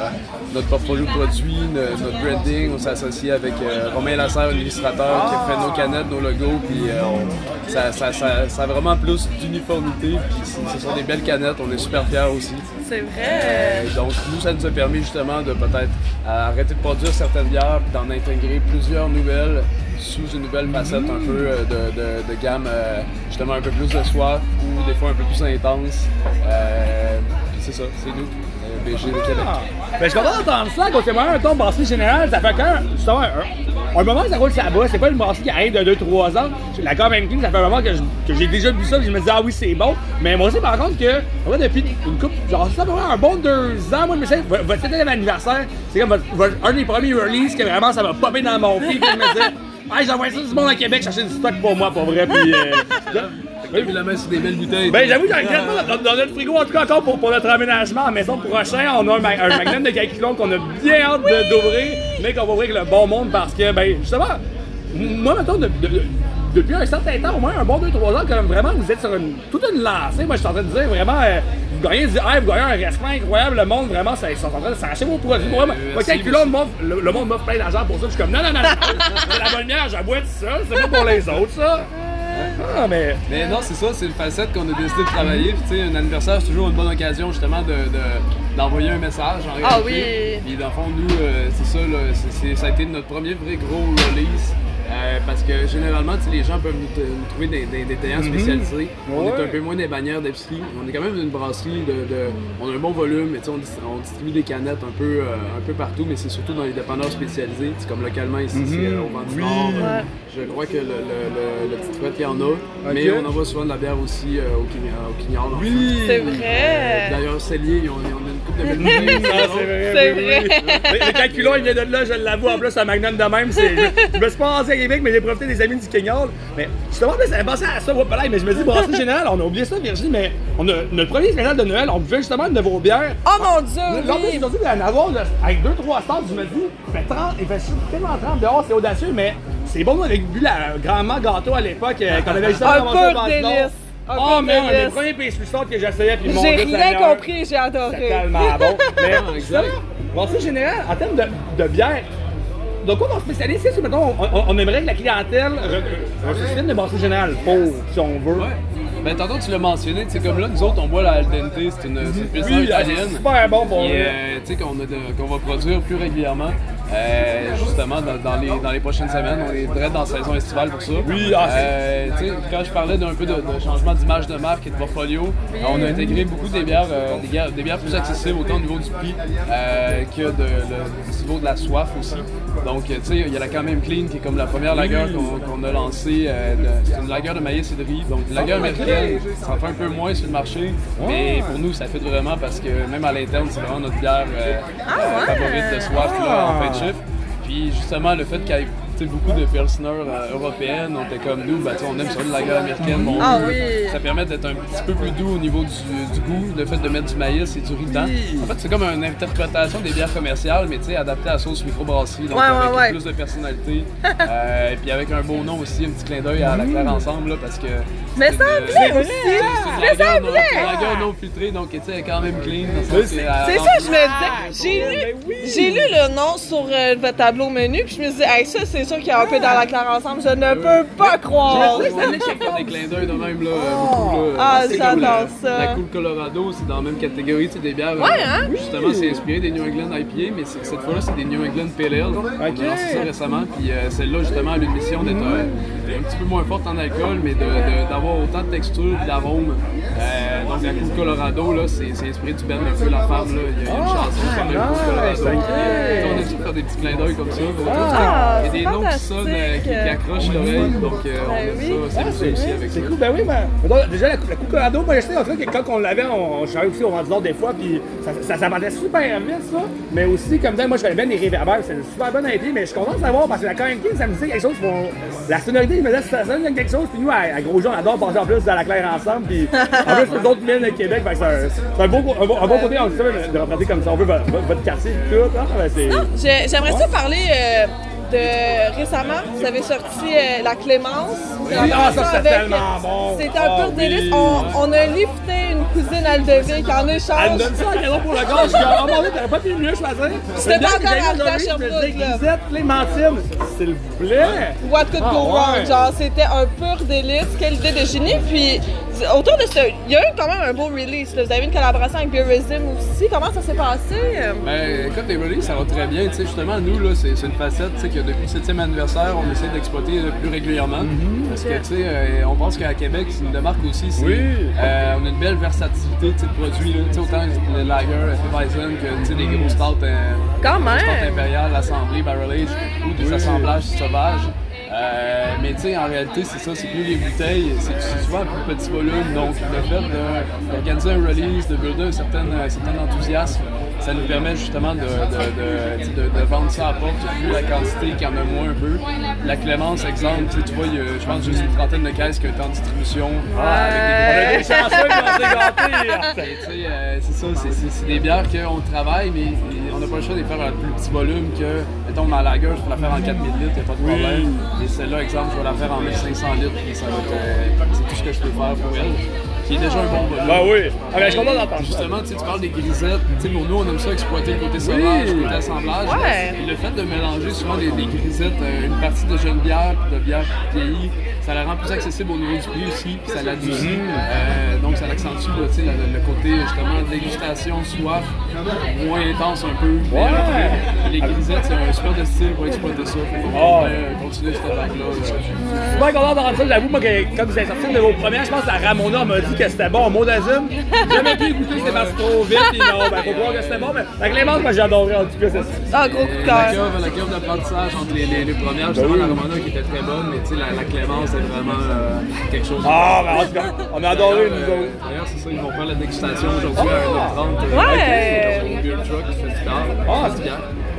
notre portfolio de produits, no- notre branding. On s'est associé avec Romain Lasserre, un illustrateur, qui a fait nos canettes, nos logos. Puis on- ça, ça, ça, ça a vraiment plus d'uniformité. Ce sont des belles canettes. On est super fiers aussi. C'est vrai. Euh, donc, nous, ça nous a permis justement de peut-être euh, arrêter de produire certaines bières puis d'en intégrer plusieurs nouvelles sous une nouvelle facette un peu euh, de, de- de gamme, euh, justement un peu plus de soif ou des fois un peu plus intense. Euh, puis c'est ça, c'est nous, BG de Québec. Ah. Ben, je suis content d'entendre ça, quand c'est un ton brasserie générale, ça fait quand même, justement, un, un moment que ça roule ça bas, c'est pas une brasserie qui arrive de 2-3 ans. La Common King, ça fait un moment que je- que j'ai déjà bu ça, que je me disais, ah oui, c'est bon. Mais moi aussi, par contre, que, depuis une couple, genre, ça vraiment un bon deux ans, moi, je me sais, votre septième anniversaire, c'est comme votre- votre- un des premiers releases que vraiment ça m'a popé dans mon pied, puis je me disais, ah, j'envoie ça du monde à Québec chercher du stock pour moi, pour vrai, puis. euh, J'ai mis la main sur des belles bouteilles? ben j'avoue, j'en regrette pas dans, dans notre frigo, en tout cas encore pour, pour notre aménagement à la maison prochain, on a un, ma- un magnum de kilos qu'on a bien hâte de- d'ouvrir, mais qu'on va ouvrir avec le bon monde parce que, ben justement, m- moi, mettons, de, de- depuis un certain temps, au moins un bon 2-3 ans, comme vraiment, vous êtes sur une, toute une lancée. Moi, je suis en train de dire vraiment, euh, vous gagnez, du- vous gagnez un respect incroyable. Le monde, vraiment, ça- ils sont en train de s'arracher vos produits. Moi, moi, le monde m'offre plein d'argent pour ça. Je suis comme, non, non, non, non, c'est la bonne bière, j'aboie tout ça. C'est pas pour les autres, ça. Ah, mais. Mais non, c'est ça, c'est une facette qu'on a décidé de travailler. Puis, tu sais, un anniversaire, c'est toujours une bonne occasion justement de, de- d'envoyer un message en Ah réalité. oui. Puis dans le fond, nous, euh, c'est ça, là, c'est, c'est- ça a été notre premier vrai gros release. Euh, parce que généralement, tu sais, les gens peuvent nous, t- nous trouver des, des détaillants spécialisés. On est un peu moins des bannières d'épicerie. On est quand même une brasserie de. de- on a un bon volume, mais tu sais, on, dis- on distribue des canettes un peu, euh, un peu partout, mais c'est surtout dans les dépanneurs spécialisés. C'est comme localement ici, c'est euh, au Vent du Nord. Euh, Je crois que le, le, le, le petit fouette, il y en a. Mais on envoie souvent de la bière aussi euh, au, Quign- au Quignard. le fond. C'est Euh, vrai. D'ailleurs, Cellier, ont, ils ont une coupe de belles. Ah, c'est vrai, C'est oui, vrai. oui, oui. Le, calculon, il vient de là, je l'avoue. En plus, un magnum de même. c'est- Je, je me suis pas rendu à Québec, mais j'ai profité des amis du Kenyon. Mais justement, là, ça m'a pensé à ça. mais je me dis, brasserie générale, on a oublié ça, Virginie, mais on a notre premier spécial de Noël, on buvait justement une de vos bières. Oh mon dieu, Lors de oui. aujourd'hui, d'en avoir là, avec 2-3 stars, je me dis, il fait 30, il fait tellement 30 dehors, c'est audacieux, mais c'est bon, on avait bu la grandement gâteau à l'époque, euh, quand on avait justement Un commencé pur le délice. Un Oh, pur des délice. premiers pastry stars que j'essayais, puis mon J'ai Dieu rien Seigneur. compris, j'ai C'est adoré. tellement bon. Mais Ah. Bon, général, en termes de, de bière, donc quoi on spécialise, c'est mettons, on, on- on aimerait que la clientèle re- re- se souvienne de brasserie générale pour, si on veut. Ouais. Ben, tantôt, tu l'as mentionné, c'est comme là, nous autres, on boit la Al dente, c'est une, c'est une pilsner Oui, ah, c'est italienne. super bon pour Qui, vrai. euh, tu sais, qu'on a de- qu'on va produire plus régulièrement. Euh, justement, dans, dans les, dans les prochaines semaines, on est direct dans la saison estivale pour ça. Oui, ah, Euh, quand je parlais d'un peu de, de changement d'image de marque et de portfolio, on a intégré beaucoup des bières, euh, des, bières, des bières plus accessibles, autant au niveau du prix euh, que de, le- du niveau de la soif aussi. Donc, euh, tu sais, il y a la quand même clean qui est comme la première lager qu'on a lancée. euh, c'est une lager de maïs et de riz. Donc, une lager américaine, ça en fait un peu moins sur le marché. Mais pour nous, ça fait vraiment parce que même à l'interne, c'est vraiment notre bière euh, euh, favorite de soif là, en fin de Puis justement, le fait qu'il y beaucoup de pilsner euh, européennes, on était comme nous, ben, on aime sur la lager américaine. bon, Ah euh, oui. Ça permet d'être un petit peu plus doux au niveau du, du goût, le fait de mettre du maïs et du riz dedans. En fait, c'est comme une interprétation des bières commerciales, mais tu sais, adaptée à la sauce microbrasserie, donc Ouais, avec ouais, ouais. plus de personnalité. Euh, et puis avec un beau nom aussi, un petit clin d'œil à la Claire Ensemble, là, parce que. Mais ça me plaît c'est- aussi. Mais ça plaît. c'est une lager non filtrée, donc tu sais, elle est quand même clean. le C'est- rend- ça, je me disais. J'ai lu, j'ai lu le nom sur euh, votre tableau menu, puis je me disais, hey, ça, c'est sûr qu'il y a un peu dans la claire ensemble. Je ne peux pas croire. Ouais, ouais, ouais, des clins d'œil de même là, beaucoup là. Ah, C'est j'adore ça. La Cool Colorado, c'est dans la même catégorie, tu sais, des bières. Ouais, euh, hein? Justement, c'est inspiré des New England IPA, mais c'est- cette fois-là, c'est des New England Pale Ale. On a lancé ça récemment, puis euh, celle-là, justement, a une mission d'être euh, un petit peu moins forte en alcool, mais d'avoir autant de texture et d'arôme. Euh, donc la Cool Colorado, là, c'est inspiré du Ben un peu la femme, là. Il y a une chanson qui s'appelle Cool Colorado. On a essayé de faire des petits clins d'œil comme ça. Ah, Il y a des noms qui sonnent, euh, qui, accrochent l'oreille, donc euh, on Ben aime oui. ça, c'est ça aussi avec ça. C'est cool, ben oui, mais. Déjà, la, la Coupe Colorado, moi, je sais, en cas, que quand on l'avait, on, on travaillait aussi au vendeur des fois, puis ça, ça, super vite, ça. Mais aussi, comme ça, moi, je connais bien les réverbères, c'est une super bonne idée, mais je suis content de savoir parce que la Cohen King, ça me disait quelque chose pour. La sonorité, je me ça sonne quelque chose, puis nous, à, à Gros Jean, on adore passer en plus dans la claire ensemble, puis en plus, les autres mines de Québec, c'est un, un, beau, un, beau, un bon côté, on dit ça, de représenter comme ça, on veut votre, quartier, tout, hein, ben, J'aimerais ça parler euh, de récemment, vous avez sorti euh, la Clémence. Avez ah, ça, c'est tellement bon. C'est un Ah, pur délice. oui. On, on a lifté une cousine Aldeville en Elle me échange. donne ça en cadeau pour le gars. Je suis comme, oh mon t'aurais pas pu mieux choisir. C'était pas encore à Sherbrooke, là. Lisette, Clémentine, s'il vous plaît. What could Ah, go wrong? Genre, c'était un pur délice. Quelle idée de génie. Puis, autour de ce. Il y a eu quand même un beau release. là. Vous avez une collaboration avec Beerism aussi. Comment ça s'est passé? Ben, écoute, les releases, ça va très bien. Tu sais, justement, nous, là, c'est c'est une facette que depuis le 7e anniversaire, on essaie d'exploiter euh, plus régulièrement. Parce que, tu sais, euh, on pense qu'à Québec, c'est une démarque aussi. c'est- Oui. euh, on a une belle versatilité de produits. là. Autant le lager, Hefeweizen, que tu sais, des gros stouts, euh, Quand stouts même! impériales, l'assemblée, barrel age ou des assemblages sauvages. Euh, mais tu sais, en réalité, c'est ça, c'est plus les bouteilles, c'est souvent un plus petit volume. Donc, le fait d'organiser un release, de builder un certain, un certain enthousiasme, ça nous permet justement de, de, de, vendre ça à porte, vu la quantité qu'il y en a moins un peu. La Clémence, exemple, tu vois, il y a, je pense juste une trentaine de caisses qui ont été en distribution. On a des chanceux qui ont été gâtés. Et tu sais, euh, c'est ça, c'est- des bières qu'on travaille, mais on n'a pas le choix de les faire à plus petit volume que, mettons, ma lager, je peux la faire en 4000 litres, il n'y a pas de problème. Et celle-là, exemple, je vais la faire en 1500 litres, puis ça va être, euh, c'est tout ce que je peux faire pour elle. Qui est déjà un bon volume. Ben oui. Ah, ben, je suis content d'entendre. Justement, tu sais, tu parles des grisettes. Tu sais, pour nous, on aime ça exploiter le côté sauvage, le côté assemblage. Ouais. Et le fait de mélanger souvent des, des grisettes, euh, une partie de jeune bière puis de bière vieillie, ça la rend plus accessible au niveau du prix aussi, puis ça l'adoucit. Euh, donc, ça l'accentue le, le côté justement dégustation, soif, moins intense un peu. Mais, Ouais. euh, les grisettes, c'est un super de style pour exploiter ça. Euh, continuer cette vague-là. là. Je suis super content d'entendre ça. J'avoue, moi, que, comme vous êtes sorti de vos premières, je pense que la Ramona m'a dit que c'était bon. Mot d'azum. J'ai jamais pu goûter, c'était passé trop vite. Puis non, ben, faut croire que c'était bon. Mais la Clémence, moi, adoré en tout cas. c'est- Ah, gros coup de la cœur. la cave d'apprentissage entre les, les, les premières, justement, la Romana qui était très bonne, mais tu sais, la, la Clémence est vraiment euh, quelque chose. Ah, ben, en tout cas, on a adoré, D'ailleurs, nous euh, autres. D'ailleurs, c'est ça, ils vont faire la dégustation aujourd'hui à 1h30. euh, Ouais. Au Beer Truck Festival. Ah, c'est bien.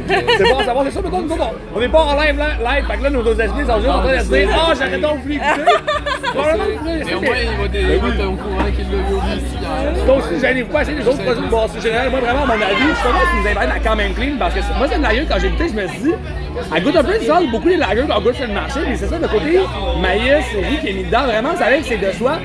C'est bon à savoir, c'est ça, mais nous autres, on n'est pas en live, live, live. Fait que là, nos autres esprits sont juste en train de se dire, ah, j'arrête donc vous vous voulez Mais au moins, il va, des, va au courant qu'il l'a vu au vestiaire. Donc, si gênez-vous pas essayer les autres produits de brasserie générale, moi, vraiment, à mon avis, je pense qu'ils nous invitent la quand même clean parce que moi, c'est une lager, quand j'ai goûté, je me suis dit, elle goûte un peu bizarre, beaucoup les lagers qu'on goûte sur le marché, mais c'est ça, le côté maïs, riz qui est mis dedans, vraiment, ça avec c'est de soi.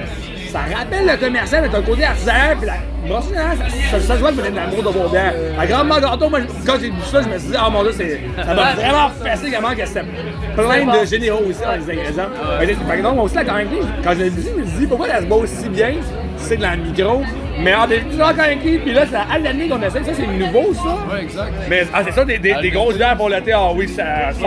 Ça rappelle le commercial, mais t'as un côté artisanal, puis la brasserie générale, ça, ça, ça se voit que vous êtes de l'amour de vos bières. La grande gâteau, moi, je- quand j'ai vu ça, je me suis dit, ah mon dieu, c'est- ça m'a vraiment fessé comment que c'était plein de généraux aussi dans les ingrédients. Fait que, Par exemple, moi aussi, la quand même quand je l'ai vu, je me suis dit, pourquoi elle se bat aussi bien si c'est de la micro? Mais en début, quand même clean, puis là, c'est à l'année qu'on essaie, ça, c'est nouveau, ça. Ouais, exact. Mais ah, c'est ça, des, des, des grosses bières pour l'été, ah oui, ça 100%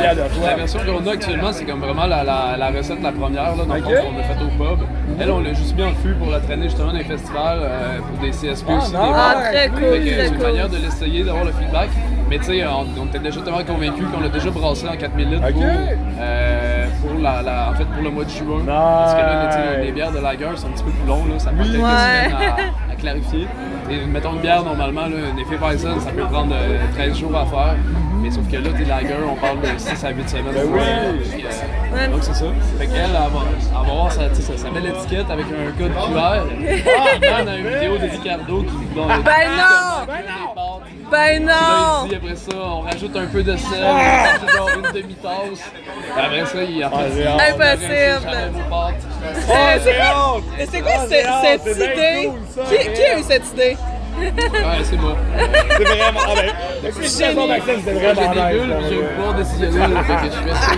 bière de La foi. version qu'on a actuellement, c'est comme vraiment la, la, la recette la première, là, dans le fond, Ok. qu'on a faite au pub. Elle, on l'a juste mis en fût pour la traîner justement dans les festivals, euh, pour des CSP aussi. des nice. Ah, très cool, C'est une manière de l'essayer, d'avoir le feedback. Mais tu sais, on, on était déjà tellement convaincus qu'on l'a déjà brassé en 4000 litres pour, euh, pour, la, la- en fait, pour le mois de juin. Parce que là, les bières de lager sont un petit peu plus longues, là, ça prend quelques Ouais. semaines à, à clarifier. Et mettons une bière, normalement, là, un effet Weizen, ça peut prendre euh, 13 jours à faire. Mais sauf que là, tes lagers, on parle de 6 à 8 semaines. Ben oui. Puis, euh, donc c'est ça. Fait qu'elle, elle va, elle va avoir sa, tu sais, sa, sa belle étiquette avec un code QR. Ah, on a une vidéo de Ricardo qui dit dans le Ben non! Ben Là, non! dit après ça, on rajoute un peu de sel, on rajoute genre une demi-tasse. Après ça, il a fait hâte. Impossible. C'est quoi, mais c'est quoi Ah, cette idée? qui, a eu cette idée? Ouais, c'est bon. C'est vraiment. Ah ben, la félicitations, Maxime, c'était J'ai vraiment des nice. j'ai un pouvoir décisionnel, là, fait que je fais ça.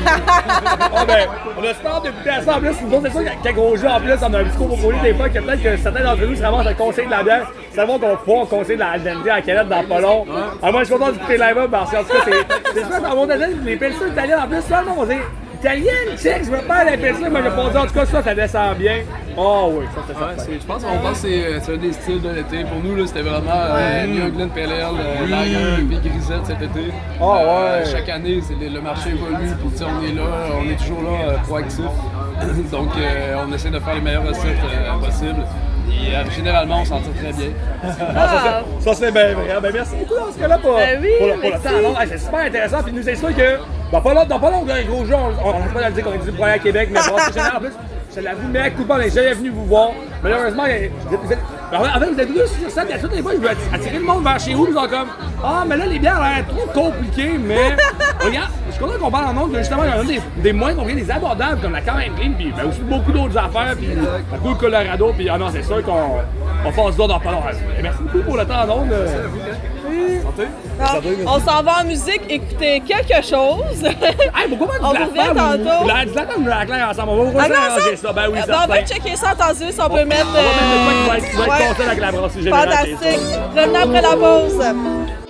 Ah ben, on a super de goûter à ça en plus. Nous autres, c'est sûr qu'à gros jeu en plus, on a un petit cours pour des fois que peut-être que certains d'entre nous se ramassent le conseil de la bière. Savoir qu'on fera un conseil de la Aldente à canette dans pas long. Ah, moi, je suis content d'écouter live parce qu'en tout cas, c'est. C'est sûr, dans mon domaine, les pellicles italiennes en plus, ça, non, on va dire. Italienne, tchèque, je veux pas la pellicule, mais je pense dire, en tout cas, ça, ça descend bien. Oh oui, ça, c'est Ouais, ça. c'est- je pense qu'on pense que c'est euh, c'est un des styles de l'été. Pour nous, là, c'était vraiment euh, New England Pale Ale, euh, puis Grisette cet été. Ah Euh, ouais. chaque année, c'est le, le marché évolue, puis on est là, on est toujours là, proactif. Donc, euh, on essaie de faire les meilleures recettes euh, possibles. Et euh, généralement, on s'en tire très bien. Ah, ça, ça, c'est bien vrai. Ben, merci beaucoup dans ce cas-là pour, Ben oui, pour, le- pour le merci. temps. long. Hey, c'est super intéressant. Puis nous, c'est sûr que dans pas longtemps, dans pas longtemps, un gros jeu, on n'a pas à le dire qu'on est du premier à Québec, mais bon, c'est génial. En plus, je l'avoue, mec, coupon, on n'est jamais venu vous voir. Malheureusement, vous êtes- vous êtes- en fait, vous êtes deux sur ça, puis à toutes les fois, je veux atti- attirer le monde vers chez vous, ils sont comme Ah, mais là, les bières ont l'air trop compliquées, mais regarde, je suis content qu'on parle en nombre que justement, il y en a des, des moins qu'on vient des abordables, comme la même Clean, puis ben, aussi beaucoup d'autres affaires, puis la Cool Colorado, puis ah non, c'est sûr qu'on on passe d'autres dans pas Merci beaucoup pour le temps en ondes. Euh. Non, on s'en va en musique écouter quelque chose. Hey, pourquoi pas On vous revient tantôt. La, de la femme ou la claire ensemble? On va vous ça. Ben oui, Euh, ça bon, on va checker ça si on peut mettre. On va mettre qui être, avec la brasserie générale. c'est Fantastique. ça. Revenons après la pause.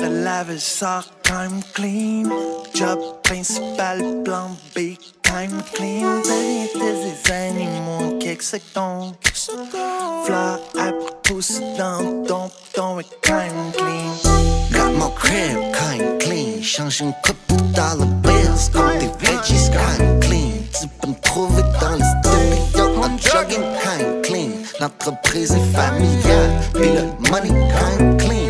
Après lavage sort time clean. Job principal plan B time clean. Variété des animaux quelques secondes. Fleurs après pousse dans ton ton et time clean. Got more crib, kind clean. Change une coupe de dollar bills. Comme des veggies, kind clean. Tu peux me trouver dans les studios. En jogging, kind clean. L'entreprise est familiale. Puis le money, kind clean.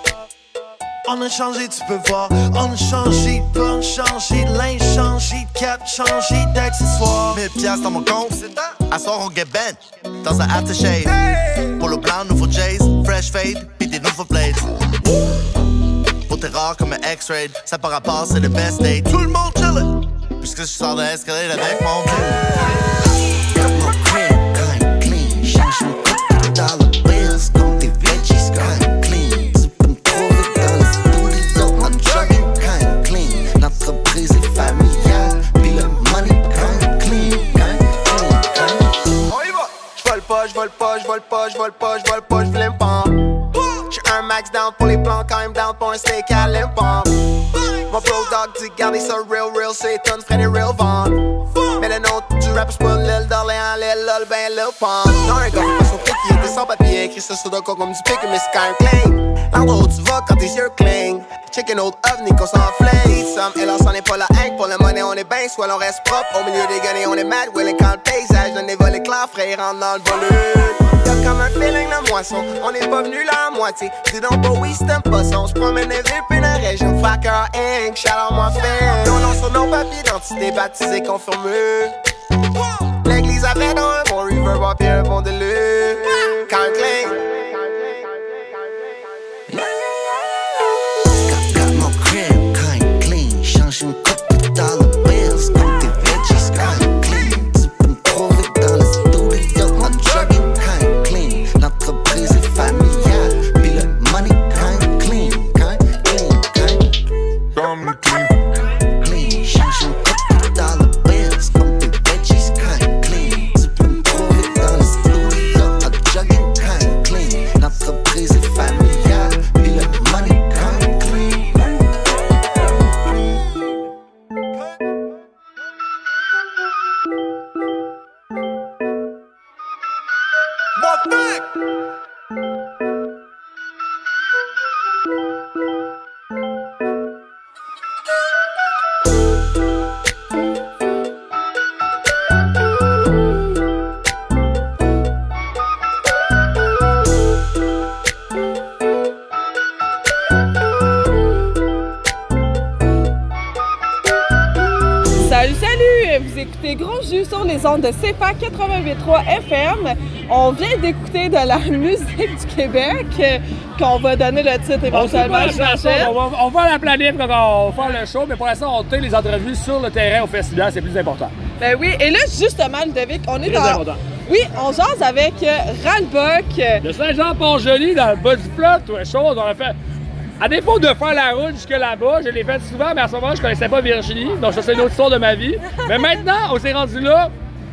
On a changé, tu peux voir. On a changé borne, changé de linge, changé de cap, changé d'accessoires. 1000 piastres dans mon compte. À soir, on get bent dans un aftershave. Polo blanc, nouveau Jays, fresh fade, pis des nouveaux blades. Pour tes rares comme un X-ray, ça par rapport, c'est le best date. Tout le monde chill Puisque je sors de l'escalier avec mon j'vole pas, pas, j'vole pas, j'vole pas, j'flime pas. J'suis un max down pour les plans, quand même down pour un steak à l'impant. Mon bro dog dit garder ça real, real, c'est ton frère real ventes. Mais le nom du rap, j'pas l'île d'Orléans, l'île lol, ben l'île pente. Non, un gars, pas son truc, il était sans papier, écrit ça sur le corps comme du pic, mais c'est quand même. L'endroit où tu vas quand tes yeux clignent. Chicken old ovni qu'on s'enflamme. Some, et là, c'en est pas la hank. Pour le money, on est ben, soit l'on reste propre. Au milieu des guenilles, on est mad, willing quand le paysage donne des volets clairs, frère, rentre dans le volume. Y'a comme un feeling de moisson, on est pas venu là à moitié. Dis donc pas oui, c'est un poisson. J'promène des villes, la région, Facker Inc. Shout moi fait. Nos noms sur nos papiers d'identité, baptisés, confirmés. L'église avait dans un bon puis un bon délire. Quand écoutez Gros Jus sur les ondes de CFA 88.3 FM. On vient d'écouter de la musique du Québec, euh, qu'on va donner le titre éventuellement, chanson, on va, on va la planif quand on va faire le show, mais pour l'instant, on tient les entrevues sur le terrain au festival, c'est plus important. Ben oui, et là, justement, Ludovic, on est Très dans... important. Oui, on jase avec euh, Ralbock. euh, De Saint-Jean-Pont-Joli, dans le bas du fleuve, tout chose, on a fait. À défaut de faire la route jusque là-bas, je l'ai fait souvent, mais à ce moment, je connaissais pas Virginie, donc ça, c'est une autre histoire de ma vie. Mais maintenant, on s'est rendu là,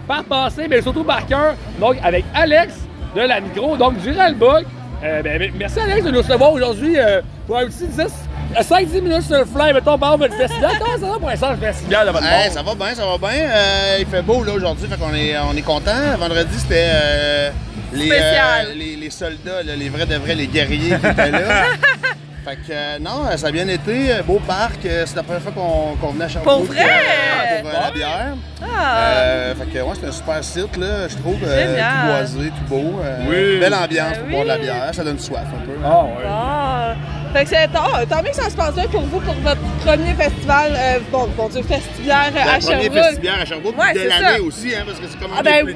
par passé, mais surtout par cœur, donc avec Alex de la micro, donc du Ralbock. Euh, ben, merci Alex de nous recevoir aujourd'hui euh, pour un petit 10, euh, 5-10 minutes sur le fly, mettons, par votre festival. Comment ça va pour l'instant, le festival de votre Hey, ça va bien, ça va bien. Euh, il fait beau là aujourd'hui, fait qu'on est, on est content. Vendredi, c'était euh, les, euh, les, les soldats, là, les vrais de vrais, les guerriers qui étaient là. fait que euh, non, ça a bien été. euh, Beau parc. euh, C'est la première fois qu'on venait à Sherbrooke. Pour vrai? euh, pour euh, la bière. Ah! Euh, fait que ouais, c'est un super site, là, je trouve. euh, tout boisé, tout beau. euh, Oui. Belle ambiance Ben pour boire de la bière. Ça donne soif un peu. Ah, ouais. Ah! Fait que c'est tant, tant mieux que ça se passe bien pour vous pour votre premier festival, euh, bon, bon Dieu, festivière euh, à Le premier Sherbrooke. festival à Sherbrooke Ouais, de c'est l'année aussi, hein, parce que c'est comme Ah ben oui!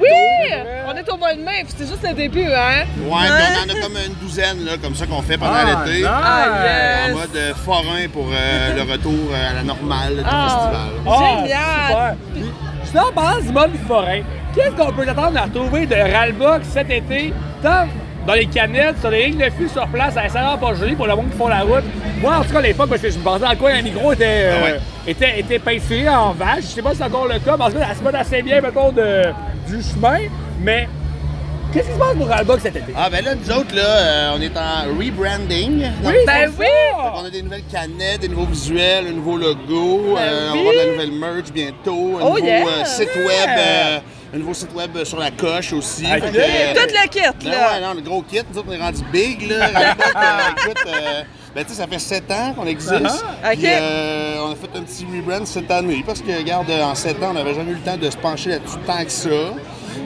On est au mois de mai, puis c'est juste le début, hein? Ouais, puis on en a comme une douzaine, là, comme ça qu'on fait pendant Ah, l'été. nice. Ah, En yes! mode euh, forain pour euh, le retour euh, à la normale du Ah. festival. Ah, Génial. super. Puis, Je en parlant du mode forain. Qu'est-ce qu'on peut attendre à retrouver de Ralbock cet été, tant dans les canettes, sur les lignes de fût sur place, à saint pas joli pour le monde qui font la route. Moi, en tout cas, à l'époque, parce que je me pensais dans quoi un micro était, euh, Ah ouais. était, était peinturé en vache. Je sais pas si c'est encore le cas, parce que ça se met assez bien, mettons, de, du chemin. Mais qu'est-ce qui se passe pour Ralbox cet été? Ah ben là, nous autres, là, euh, on est en rebranding. Oui, Ben oui! On a des nouvelles canettes, des nouveaux visuels, un nouveau logo. euh, oui. On va avoir de la nouvelle merch bientôt. Un Oh, nouveau yeah! euh, site web. Euh, un nouveau site web sur la coche aussi. Euh, Tout le kit, là. ouais, non, le gros kit, nous autres, on est rendu big, là. Euh, écoute, euh, ben, tu sais, ça fait 7 ans qu'on existe. Puis, Ok. euh, on a fait un petit rebrand cette année parce que, regarde, en 7 ans, on n'avait jamais eu le temps de se pencher là-dessus tant que ça.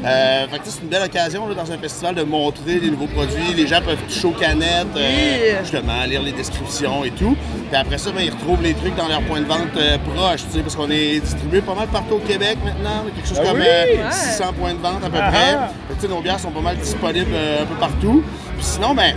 Euh, fait que c'est une belle occasion là, dans un festival de montrer des nouveaux produits. Les gens peuvent toucher aux canettes, euh, justement, lire les descriptions et tout. Puis après ça, ben, ils retrouvent les trucs dans leur point de vente euh, proche, tu sais, parce qu'on est distribué pas mal partout au Québec maintenant. On a quelque chose Ah comme oui? euh, Ouais. 600 points de vente à peu Ah près. ah. Fait que, nos bières sont pas mal disponibles euh, un peu partout. Puis sinon, ben,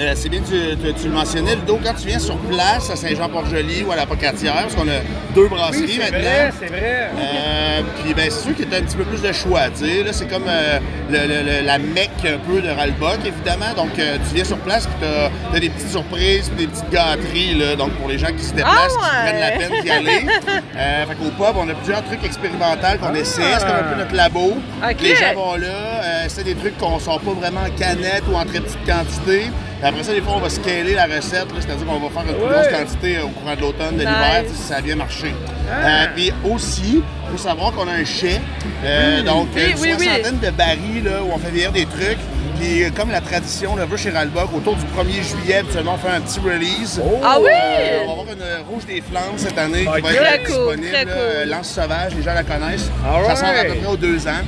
euh, c'est bien que tu, tu- tu le mentionnais, Ludo, quand tu viens sur place à Saint-Jean-Port-Joli ou à la Pocatière, parce qu'on a deux brasseries Oui, c'est maintenant. vrai, c'est vrai. Euh, puis ben c'est sûr qu'il y a un petit peu plus de choix, tu sais. Là, c'est comme euh, le- le- le- la mecque un peu de Ralbock, évidemment. Donc, euh, tu viens sur place, puis t'as as des petites surprises, puis des petites gâteries, là. Donc, pour les gens qui se déplacent, Ah qui prennent la peine d'y aller. Euh, fait qu'au pub, on a plusieurs trucs expérimentaux qu'on essaie. C'est comme un peu notre labo. Les gens vont là, euh, c'est des trucs qu'on sort pas vraiment en canette ou en très petite quantité. Puis après ça, des fois, on va scaler la recette, c'est-à-dire qu'on va faire une plus grosse quantité au courant de l'automne, de l'hiver, Nice. si ça a bien marché. Euh, puis aussi, il faut savoir qu'on a un chai, euh, donc Oui, une oui, oui. soixantaine de barils là, où on fait vieillir des trucs. Puis euh, comme la tradition le veut chez Ralbock, autour du 1er juillet, habituellement, on fait un petit release. Ah oui! Euh, on va avoir une rouge des Flandres cette année qui va être Très cool, disponible. cool. Lance sauvage, les gens la connaissent. All Ça sort à peu right. près aux deux ans.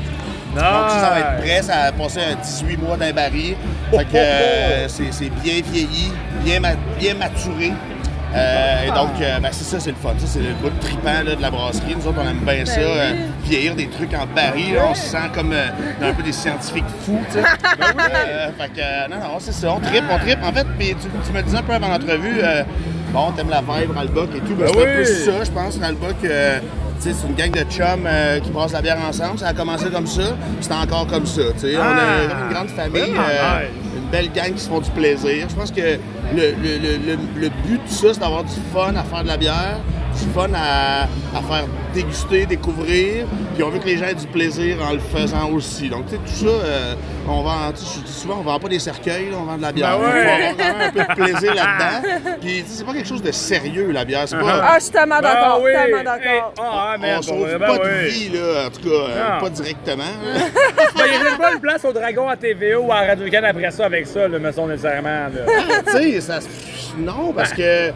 Donc, ça, ça va être prêt, ça a passé un 18 mois d'un baril. Fait que euh, c'est bien vieilli, bien, ma- bien maturé. Euh, et donc, euh, ben, c'est ça, c'est le fun. Ça, c'est le bout de tripant là, de la brasserie. Nous autres, on aime bien ça, euh, vieillir des trucs en baril. là. on se sent comme un peu des scientifiques fous. tu sais. Euh, fait que, non, non, c'est ça. On tripe, on tripe. En fait, puis tu, tu me disais un peu avant l'entrevue, bon, t'aimes la vibe, Ralbock et tout. Ben, Ben c'est un peu ça, je pense, Ralbock. euh, tu sais, c'est une gang de chums euh, qui brassent la bière ensemble. Ça a commencé comme ça, puis c'est encore comme ça. tu sais. On a comme une grande famille, Vraiment euh, nice. une belle gang qui se font du plaisir. Je pense que le, le- le- le- but de ça, c'est d'avoir du fun à faire de la bière, fun à, à faire déguster, découvrir, puis on veut que les gens aient du plaisir en le faisant aussi. Donc, tu sais, tout ça, euh, on vend, tu sais, je dis souvent, on vend pas des cercueils, là, on vend de la bière. Ben Il ouais. avoir même un peu de plaisir là-dedans. Puis, tu sais, c'est pas quelque chose de sérieux, la bière. C'est pas... Ah, je suis tellement d'accord, Ah oui. tellement d'accord. Eh, Ah, on merde, sauve ben pas de vie, là, en tout cas, euh, Non. pas directement. hein. Ben, il y a même pas une place au Dragon à TVO ou à Radio-Can après ça avec ça, le mettons nécessairement. là. tu sais, ça. se- Non, parce que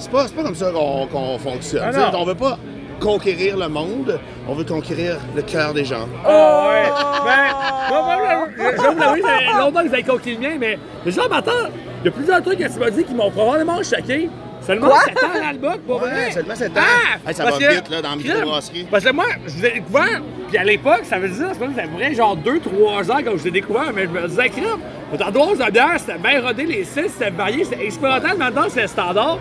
c'est pas, c'est pas comme ça qu'on fonctionne. Ah on veut pas conquérir le monde, on veut conquérir le cœur des gens. Ah ouais. Ben, là, oui, ça fait longtemps que vous avez conquis le mien, mais les gens m'attendent. Il y a plusieurs trucs que tu m'as dit qui m'ont probablement choqué. Seulement Quoi? 7 ans à l'album, pour Ouais, vrai. seulement 7 ans. Ah! Hey, ça va que- vite, là, dans la microbrasserie. Parce que moi, je vous ai découvert, puis à l'époque, ça veut dire, c'est pas- ça ferait genre 2-3 ans quand je vous ai découvert, mais je me disais, crème, dans dose de bière, c'était bien rodé, les styles, c'était varié, c'était expérimental, maintenant c'est standard.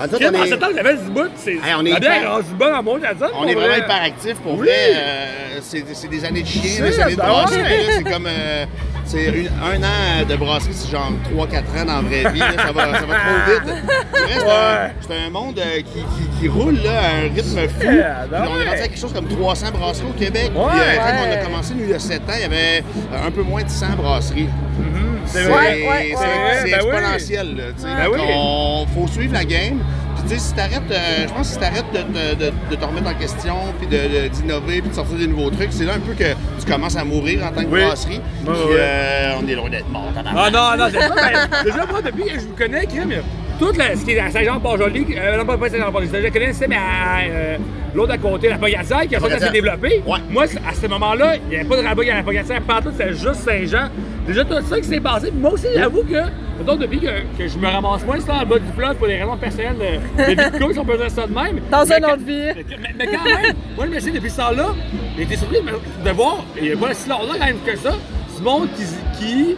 En tout on en est- 7 ans, j'avais du bout, c'est. Hey, on est hyper- en ça. On est vraiment hyper actifs pour Oui. vrai. euh, c'est c'est des années de chien, des années de ben brasserie. là, C'est comme. euh, c'est une- un an de brasserie, c'est genre 3-4 ans dans la vraie vie. là, ça, va, ça va trop vite. C'est vrai, c'est un- c'est un, monde euh, qui, qui- qui roule là, à un rythme fou. Puis ben on est ouais. rendu à quelque chose comme 300 brasseries au Québec. Puis, quand on a commencé, nous, il y a 7 ans, il y avait un peu moins de 100 brasseries. C'est. Ouais, ouais, ouais. Ben oui. exponentiel. Là. Ben oui. on faut suivre la game. Puis, tu sais, si t'arrêtes, euh, je pense que si t'arrêtes de, te- de- de te remettre en question, puis de- de- d'innover, puis de sortir des nouveaux trucs, c'est là un peu que tu commences à mourir en tant que Oui. brasserie. Ouais, Puis, ouais. euh, on est loin d'être mort. Ah non, non, c'est pas. ben, déjà, moi, depuis que je vous connais, Crème, tout le- ce qui est à Saint-Jean-Port-Joli, euh, non, pas pas Saint-Jean-Port-Joli, je connaissais, mais à, euh, l'autre à côté, la Pogatière, qui a fait ça Pogatière. s'est développé. Ouais. Moi, à ce moment-là, il n'y avait pas de rabat à la Pogatière, partout, c'était juste Saint-Jean. Déjà, tout ça qui s'est passé. Puis moi aussi, j'avoue que, mettons, depuis que, que je me ramasse moins sur le bas du fleuve pour des raisons personnelles de, de vie de couple, si on peut dire ça de même. Dans Mais quand- autre vie. mais, mais quand même, moi, je me suis depuis ce temps-là, j'ai été surpris de, voir, il n'y a pas si longtemps quand même que ça, du monde qui, qui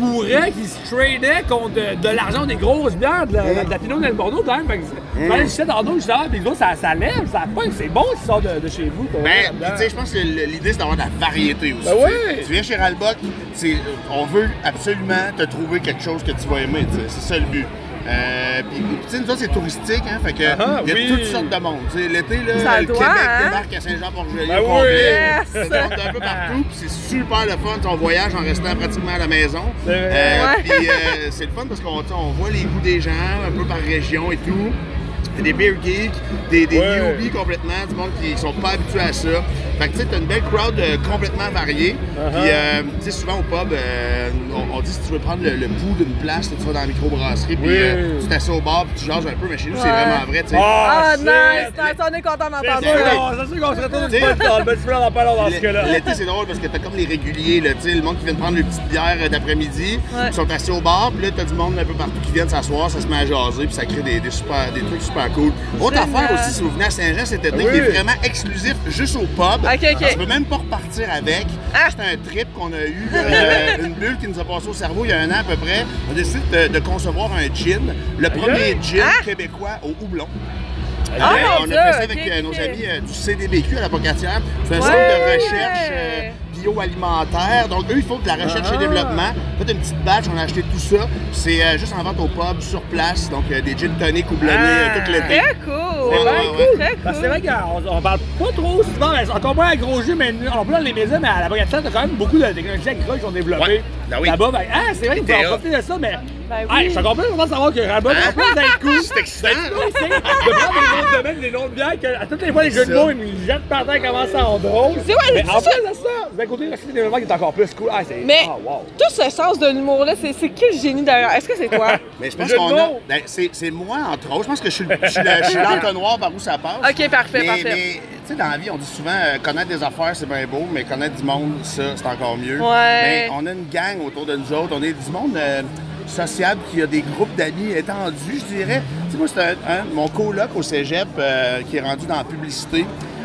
couraient, qui se tradaient contre de, de l'argent des grosses bières, de la, de la Pinot Del Bordeaux quand même. Fait que Mm. sais tantôt, je savais, puis gros, ça, ça lève, ça pogne, c'est bon qui sort de, de chez vous. Ben, tu sais, je pense que l'idée, c'est d'avoir de la variété aussi. Ben oui. Tu viens chez Ralbock, on veut absolument te trouver quelque chose que tu vas aimer, c'est ça le but. Euh, puis, tu sais, nous autres, c'est touristique, hein, fait que Ah, il y a oui. toutes sortes de monde. L'été, là, le doit, Québec hein? débarque à Saint-Jean-Port-Joli Ben oui. Yes. Monte un peu partout, puis c'est super le fun. Tu sais, On voyage en restant pratiquement à la maison. C'est. Euh, Ouais. Puis euh, c'est le fun parce qu'on on voit les goûts des gens, un peu par région et tout. Des beer geeks, des, des Ouais. newbies complètement, du monde qui sont pas habitués à ça. Fait que tu sais, t'as une belle crowd euh, complètement variée. Uh-huh. Puis, euh, tu sais, souvent au pub, euh, on, on dit si tu veux prendre le, le pouls d'une place, tu vas dans la microbrasserie, puis Oui. euh, tu t'assieds au bar, puis tu jases un peu, mais chez nous, c'est vraiment vrai, tu sais. Ah, shit. nice! nice, on est content C'est d'entendre ça. c'est sûr qu'on se retourne une dans le bel dans pas long dans ce cas-là. L'été, c'est drôle parce que t'as comme les réguliers, là, tu sais, le monde qui vient de prendre une petite bière d'après-midi, Ouais. ils sont assis au bar, puis là, t'as du monde un peu partout qui viennent s'asseoir, ça se met à jaser, puis ça crée des, des super, des trucs super cool. Autre Génial. affaire aussi, si vous venez à Saint-Jean cet été, Oui. qui est vraiment exclusif juste au pub, Ok, ok. tu peux même pas repartir avec. Ah. C'est un trip qu'on a eu, euh, une bulle qui nous a passé au cerveau il y a un an à peu près. On a décidé de, de concevoir un gin, le premier gin Ah. québécois au houblon. Ah, Euh, on a fait ça avec euh, nos amis euh, du CDBQ à la Pocatière. C'est un Ouais. centre de recherche euh, bioalimentaire. Donc, eux, ils font de la recherche Ah. et développement. Fait une petite batch, on a acheté tout ça. C'est euh, juste en vente au pub, sur place. Donc, euh, des gin tonic houblonnés Ah. euh, tout l'été. Très cool! C'est ouais, cool. Parce que c'est vrai qu'on on parle pas trop souvent, encore moins à gros jus, mais on peut dans les maisons, mais à la Bagatelle, t'as quand même beaucoup de technologies agricoles qui sont développées Ouais. Ben oui. là-bas. Ben, ah, c'est vrai qu'il faut C'était en profiter de ça, mais. Ben Hey, oui. je suis encore plus content de savoir que Rabat, en plus d'être cool, C'est excitant. c'est de prendre des noms de domaine, des noms de que à toutes les fois, les jeux de mots, ils me jettent par terre comment ça en drôle. C'est vrai, Mais c'est en ça. plus de ça, d'un côté, le développement qui est encore plus cool. Ah, c'est. Mais Ah, wow. tout ce sens de l'humour-là, c'est c'est quel génie derrière? Est-ce que c'est toi? Mais je pense Le de qu'on a. ben, c'est c'est moi, entre autres. Je pense que je suis le- je suis le- je suis l'entonnoir par où ça passe. Ok, parfait, mais, parfait. Mais, tu sais, dans la vie, on dit souvent euh, connaître des affaires, c'est bien beau, mais connaître du monde, ça, c'est encore mieux. Ouais. Mais on a une gang autour de nous autres. On est du monde euh, sociable qui a des groupes d'amis étendus, je dirais. Tu sais, moi, c'est un, un- mon coloc au cégep euh, qui est rendu dans la publicité.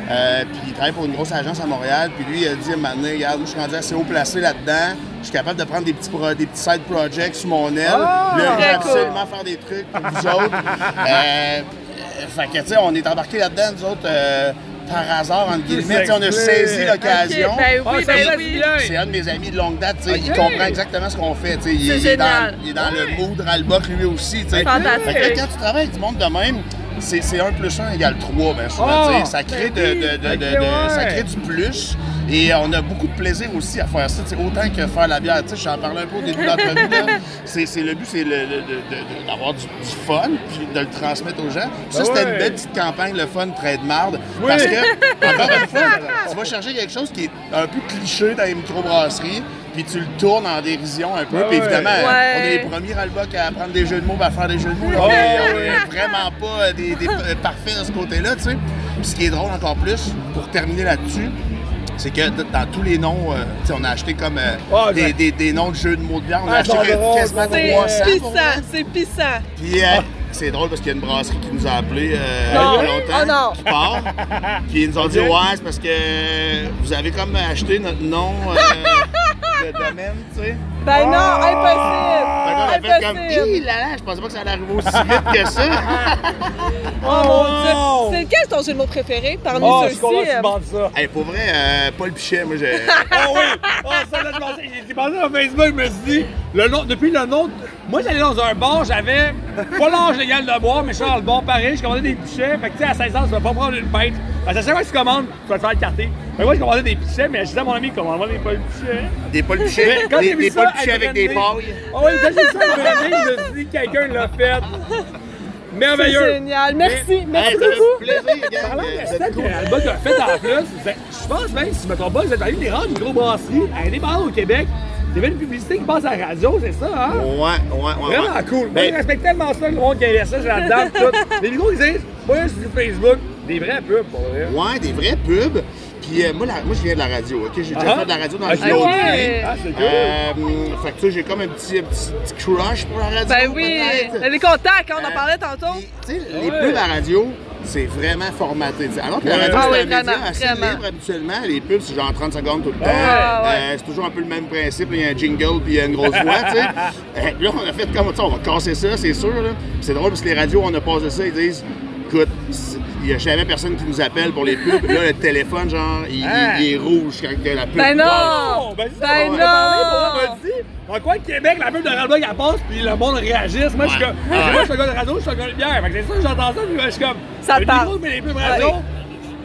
Euh, puis il travaille pour une grosse agence à Montréal. Puis lui, il a dit à un moment donné, regarde, moi, je suis rendu assez haut placé là-dedans. Je suis capable de prendre des petits, pro- des petits side projects sous mon aile. Ah! Là, je cool. absolument faire des trucs pour vous autres. Euh, fait que, tu sais, on est embarqués là-dedans, nous autres, euh, par hasard, entre guillemets. Tu sais, on a saisi l'occasion. Ben oui, Ah, ben oui. C'est un de mes amis de longue date, tu sais, il comprend exactement ce qu'on fait. Il, est dans, il est dans le mood Ralbock lui aussi. Fantastique. Fait que quand tu travailles avec du monde de même, c'est c'est 1 plus 1 égale 3, bien souvent. Sais. ça, crée de, ouais. ça crée du plus. Et on a beaucoup de plaisir aussi à faire ça, autant que faire la bière. Sais, J'en parlais un peu au début de l'entrevue. C'est Le but, c'est d'avoir du, du fun puis de le transmettre aux gens. Ça, Ben c'était ouais. une belle petite campagne, le fun, très de marde. Oui. Parce que, encore une fois, tu vas chercher quelque chose qui est un peu cliché dans les microbrasseries, puis tu le tournes en dérision un peu. Ouais, Puis évidemment, Ouais. on est les premiers Ralbock à prendre des jeux de mots, à faire des jeux de mots. là. Ouais, on est- est vraiment pas euh, des, des, euh, parfaits de ce côté-là, tu sais. Puis ce qui est drôle encore plus, pour terminer là-dessus, c'est que dans tous les noms, euh, on a acheté comme euh, Ah, des, ouais. des, des noms de jeux de mots de bière. On a Ah, acheté quasiment c'est 300. C'est pissant, c'est pissant. Puis euh, c'est drôle parce qu'il y a une brasserie qui nous a appelés euh, Non. il y a longtemps, Oh non. qui part. Puis ils nous ont dit. Ouais, c'est parce que vous avez comme acheté notre nom euh, de domaine, tu sais. Ben non, Fait qu'on a impossible! fait comme Impossible! Hi là là, je pensais pas que ça allait arriver aussi vite que ça. Oh mon dieu! Oh! C'est quel ton jeu de mots préféré parmi Oh, je suis content ceux-ci? euh? ça. hey, pour vrai, euh, Paul Pichet, moi j'ai. Oh oui! Oh, ça, là, je pensais- j'ai pensé sur Facebook, je me suis dit, le nom, depuis le nom, moi j'allais dans un bar, j'avais pas l'âge légal de boire, mais je suis dans le bar pareil, je commandais des pichets, fait que tu sais, à 16 ans, tu vas pas prendre une pinte. Parce que à chaque fois que tu commandes, tu vas te faire écarter. Fait que moi, je commandais des pichets, mais je disais à mon ami, commande-moi des pas pichets. Des Paul Pichet, Mais quand des, j'ai vu des ça, Paul Pichet à avec des pailles. Oh oui, quand j'ai vu ça, à je me suis dit, quelqu'un l'a fait. C'est Merveilleux. génial! Merci! Merci beaucoup! plaisir, gang. Parlant de cool. que Alba a fait en plus, c'est- je pense même, si je me trompe pas, vous êtes allé des rares microbrasseries indépendantes au Québec. Il y avait une publicité qui passe à la radio, c'est ça, hein? Ouais, ouais, ouais. Vraiment ouais. cool. Moi, Ben, je respecte tellement ça, le monde qui avait ça, pis tout. Les micros, ils disent, moi, c'est sur Facebook, des vrais pubs, pour vrai. Ouais, des vrais pubs. Puis euh, moi, la- moi, je viens de la radio, OK? J'ai déjà Ah. fait de la radio dans autre Ok. vie. Ah, c'est cool. Euh, fait que tu sais, j'ai comme un petit, un petit, petit crush pour la radio, Ben oui! Les contacts, hein, on en Euh, parlait tantôt. Tu sais, les pubs à la radio, c'est vraiment formaté. Alors que la radio, Ah c'est oui, un média assez vraiment. libre habituellement. Les pubs, c'est genre 30 secondes tout le temps. Ah ouais. Euh, c'est toujours un peu le même principe. Il y a un jingle puis il y a une grosse voix. Euh, là, on a fait comme ça, on va casser ça, c'est sûr. C'est drôle parce que les radios, on a passé ça, ils disent écoute, c'est- il n'y a jamais personne qui nous appelle pour les pubs. Là, le téléphone, genre, il, il- Ah. il est rouge quand il y a la pub. Ben non! Oh, ben, ça, Ben on non! quoi Québec, la pub de Ralbog, elle passe, puis le monde réagisse. Moi, je suis comme. Ouais. Moi, je suis un gars de radio, je suis un gars de bière. Fait que c'est ça, j'entends ça, puis je suis comme. Ça le parle. micro, mais les pubs radio.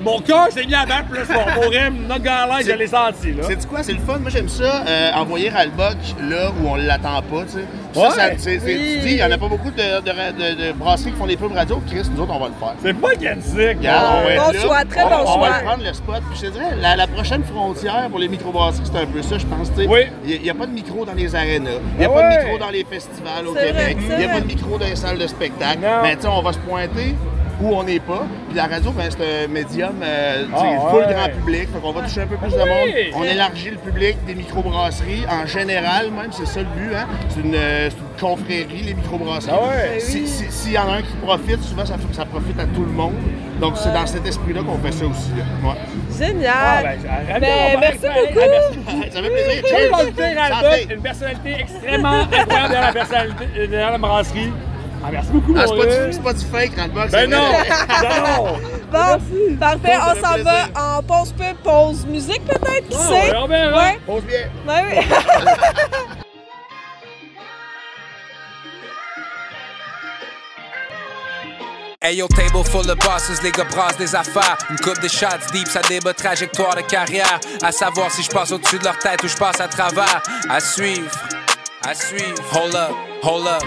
Mon cœur s'est mis à battre, c'est bon, pour notre gars je l'ai senti, là. C'est quoi, c'est le fun. Moi, j'aime ça, euh, envoyer Ralbog là où on l'attend pas, tu sais. Ça, Ouais. ça- c'est- c'est- Oui. Tu dis, il n'y en a pas beaucoup de, de, de- de brasseries qui font des pubs radio. Chris, nous autres, on va le faire. C'est pas Kensick, Regarde, on va être Bon là. choix, très on, bon on va choix. prendre le spot. Puis je te dirais, la, la prochaine frontière pour les microbrasseries, c'est un peu ça, je pense. tu sais. Oui. Il n'y a, pas de micro dans les arénas. Il n'y a Ah pas ouais. de micro dans les festivals au C'est vrai, Québec. c'est Il n'y a vrai. pas de micro dans les salles de spectacle. Non. Mais tu sais, on va se pointer où on n'est pas. Puis la radio, ben, c'est un médium euh, Ah full ouais. grand public. Fait qu'on va toucher un peu plus de Oui. monde. On élargit le public des microbrasseries. En général, même, c'est ça le but. Hein? C'est une, euh, une confrérie, les microbrasseries. Ah ouais. Si- si- S'il y en a un qui profite, souvent, ça, ça profite à tout le monde. Donc, c'est dans cet esprit-là qu'on fait ça aussi. là. Ouais. Ah, Génial! ben, Ben, va- merci beaucoup. hey, merci Ça fait plaisir. Cheers! Une personnalité extrêmement incroyable derrière la personnalité, euh, derrière la brasserie. Ah, merci beaucoup, Ah, mon c'est pas, du- c'est pas du fake, Randbox. Ben non! non! Bon, parfait, Ça on s'en va en pause pub, pause musique peut-être, qui sait? on verra. Ouais, Pose bien. ouais, oui. Hey yo, table full of bosses, les gars brassent des affaires. Une coupe de shots deep, ça débat trajectoire de carrière. À savoir si je passe au-dessus de leur tête ou je passe à travers. À suivre, à suivre. Hold up, hold up.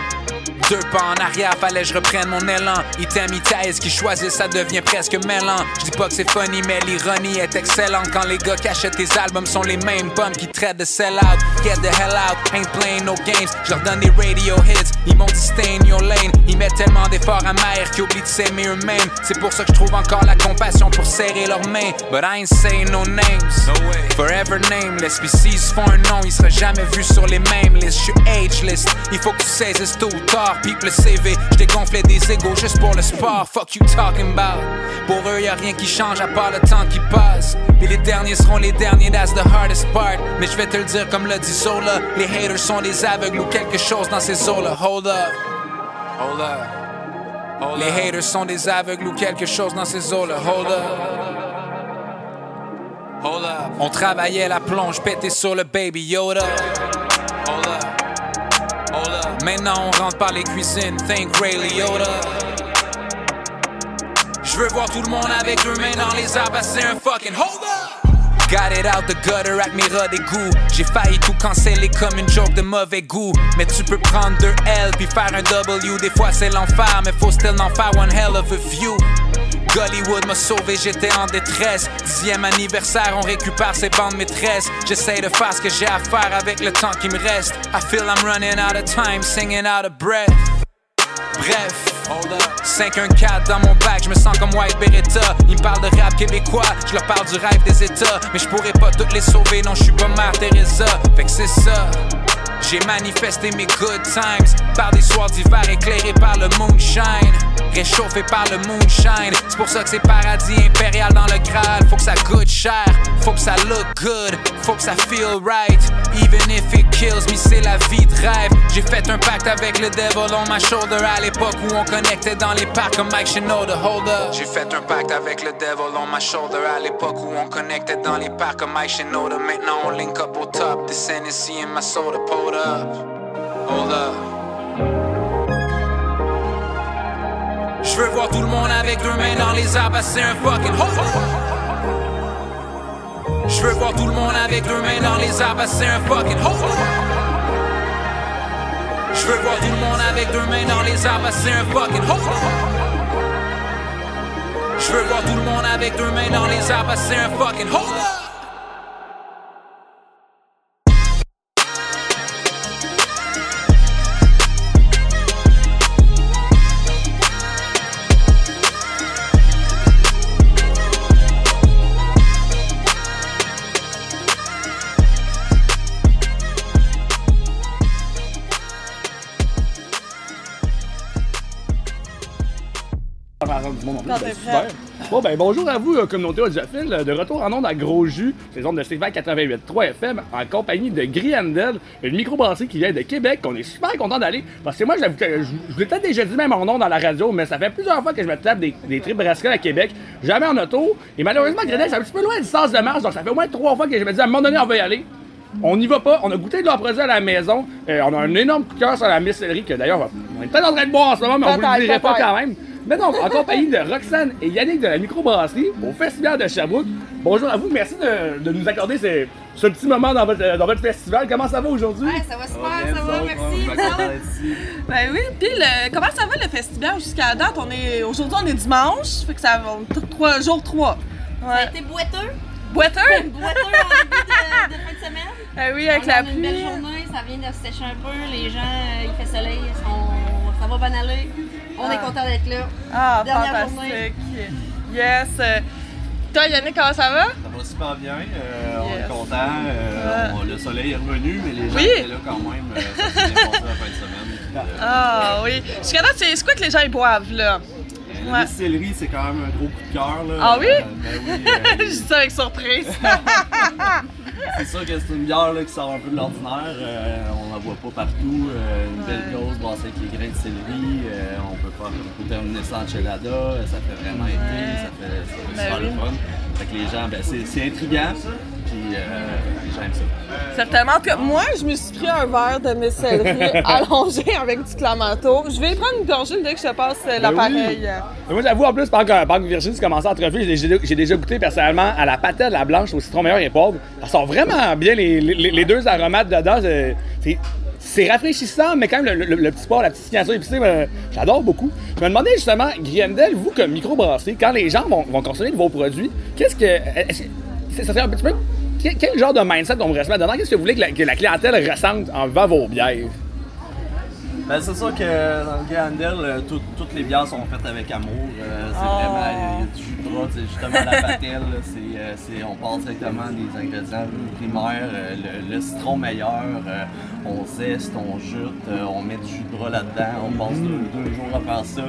Deux pas en arrière, fallait je reprenne mon élan. Item, item, qui choisit, ça devient presque mêlant. Je dis pas que c'est funny, mais l'ironie est excellente. Quand les gars qui achètent tes albums sont les mêmes bums qui traitent de sell out. Get the hell out, ain't playing no games. Je leur donne des radio hits, ils m'ont dit stay in your lane. Ils mettent tellement d'efforts amers qu'ils oublient de s'aimer eux-mêmes. C'est pour ça que je trouve encore la compassion pour serrer leurs mains. But I ain't saying no names. No way. Forever nameless, s'ils se font un nom, ils seraient jamais vus sur les mêmes listes. Je suis ageless, il faut que tu saisisses tôt ou tard. Pipe le CV, gonflé des égaux juste pour le sport. Fuck you talking about. Pour eux, y a rien qui change à part le temps qui passe. Et les derniers seront les derniers, that's the hardest part. Mais je vais te le dire comme l'a dit Zola. Les haters sont des aveugles ou quelque chose dans ces eaux-là. Hold up, hold up. Les haters sont des aveugles ou quelque chose dans ces eaux-là. Hold up. Hold up. On travaillait la plonge, pété sur le baby Yoda. Maintenant on rentre par les cuisines, think Ray Liotta. Je veux voir tout le monde avec deux mains dans les arbres, c'est un fucking hold up. Got it out the gutter avec mes rats d'égout. J'ai failli tout canceller comme une joke de mauvais goût. Mais tu peux prendre deux L puis faire un W. Des fois c'est l'enfer, mais faut still en faire one hell of a view. Gollywood m'a sauvé, j'étais en détresse. Dixième anniversaire, on récupère ses bandes maîtresses. J'essaie de faire ce que j'ai à faire avec le temps qui me reste. I feel I'm running out of time, singing out of breath. Bref, 514 dans mon bac, je me sens comme White Beretta. Ils me parlent de rap québécois, je leur parle du rêve des États. Mais je pourrais pas toutes les sauver, non, je suis pas Mère Teresa. Fait que c'est ça. J'ai manifesté mes good times par des soirs d'hiver éclairés par le moonshine, réchauffé par le moonshine. C'est pour ça que c'est paradis impérial dans le Graal. Faut que ça goûte cher, faut que ça look good, faut que ça feel right. Even if it kills me, c'est la vie de rêve. J'ai fait un pacte avec le devil on my shoulder à l'époque où on connectait dans les parcs comme Mike Shinoda. Hold up. J'ai fait un pacte avec le devil on my shoulder à l'époque où on connectait dans les parcs comme Mike Shinoda. Maintenant on link up au top. This Hennessy in my soda, pulled up. Hold up. Je veux voir tout le monde avec deux mains dans les arbres, c'est un fucking up. Je veux voir tout le monde avec deux mains dans les arbres, c'est un fucking hold up. Je veux voir tout le monde avec deux mains dans les arbres, c'est un fucking hold up. Je veux voir tout le monde avec deux mains dans les arbres, c'est un fucking hold up. Quand super. prêt. Bon, ben bonjour à vous, euh, communauté audiophile, euh, de retour en ondes à Gros Jus, ondes de Stéphane 88.3 FM, en compagnie de Griandel, une microbrasserie qui vient de Québec, qu'on est super content d'aller, parce que moi, je, l'avoue que je, je vous l'ai peut-être déjà dit même en nom dans la radio, mais ça fait plusieurs fois que je me tape des, des trips brasseries à Québec, jamais en auto, et malheureusement, Griandel, c'est un petit peu loin de distance de marche, donc ça fait au moins trois fois que je me dis, à un moment donné, on va y aller. On n'y va pas, on a goûté de leur produit à la maison, euh, on a un énorme coup de cœur sur la michellerie que d'ailleurs, on est peut-être en train de boire en ce moment, mais on vous le dirait pas quand même. Mais donc, en compagnie de Roxane et Yannick de la microbrasserie au Festival de Sherbrooke. Bonjour à vous, merci de, de nous accorder ce, ce petit moment dans votre, dans votre festival. Comment ça va aujourd'hui? Ouais, ça va super, ça va, merci. Ben oui, puis le- comment ça va le festival jusqu'à date? On est, aujourd'hui, on est dimanche, fait que ça va, trois jours trois. Ça a été boiteux. Boiteux? Boiteux en début de, de fin de semaine. Ah oui, avec On la a une belle pluie. journée, ça vient de se sécher un peu, les gens, euh, il fait soleil, on- ça va bien aller. On est Ah. content d'être là. Ah, Dernière fantastique. journée. Yes. Toi, Yannick, comment ça va? Ça va super bien, euh, on est content. euh, on- le soleil est revenu, mais les gens Oui. étaient là quand même. euh, ça s'est bien passé la fin de semaine. euh, Ah oui. Jusqu'à date, c'est c'est quoi que les gens ils boivent, là? Ouais. La distillerie, c'est quand même un gros coup de cœur. là. Ah oui? Euh, ben oui. euh, Je dis ça avec surprise. c'est sûr que c'est une bière là, qui sort un peu de l'ordinaire. euh, on la voit pas partout. euh, une belle grosse brassée avec les grains de céleri. euh, on peut faire on peut terminer ça en chelada. Ça fait vraiment été. Ça fait, ça fait Ben super oui. le fun. Fait que les gens, ben, c'est intriguant. Puis euh, aiment ça. Certainement. Cas, moi, je me suis pris un verre de michellerie allongé avec du clamato. Je vais prendre une gorgée dès que je te passe euh, l'appareil. Mais Moi, j'avoue, en plus, pendant que, pendant que Virginie commençait à entrevue, j'ai j'ai déjà goûté personnellement à la patate, la blanche, au citron meilleur et poivre. Ça sort vraiment bien les, les- les deux aromates dedans. c'est- c'est- rafraîchissant, mais quand même, le, petit porc, la petite signature épicée, ben, j'adore beaucoup. Je me demandais justement, Griendel, vous, comme microbrasserie, quand les gens vont, consommer de vos produits, qu'est-ce que. Ça serait un petit peu. Quel, genre de mindset pourrait se mettre dedans? Qu'est-ce que vous voulez que la, que la clientèle ressente en buvant vos bières? Ben, c'est sûr que dans le Grandel, euh, tout- toutes les bières sont faites avec amour. euh, c'est Oh. vraiment, il y a du jus de justement la patelle. c'est, euh, c'est- on part directement des ingrédients primaires. euh, le, le citron meilleur, euh, on zeste, on jute, euh, on met du jus de gras là-dedans. On passe deux, deux jours à faire ça.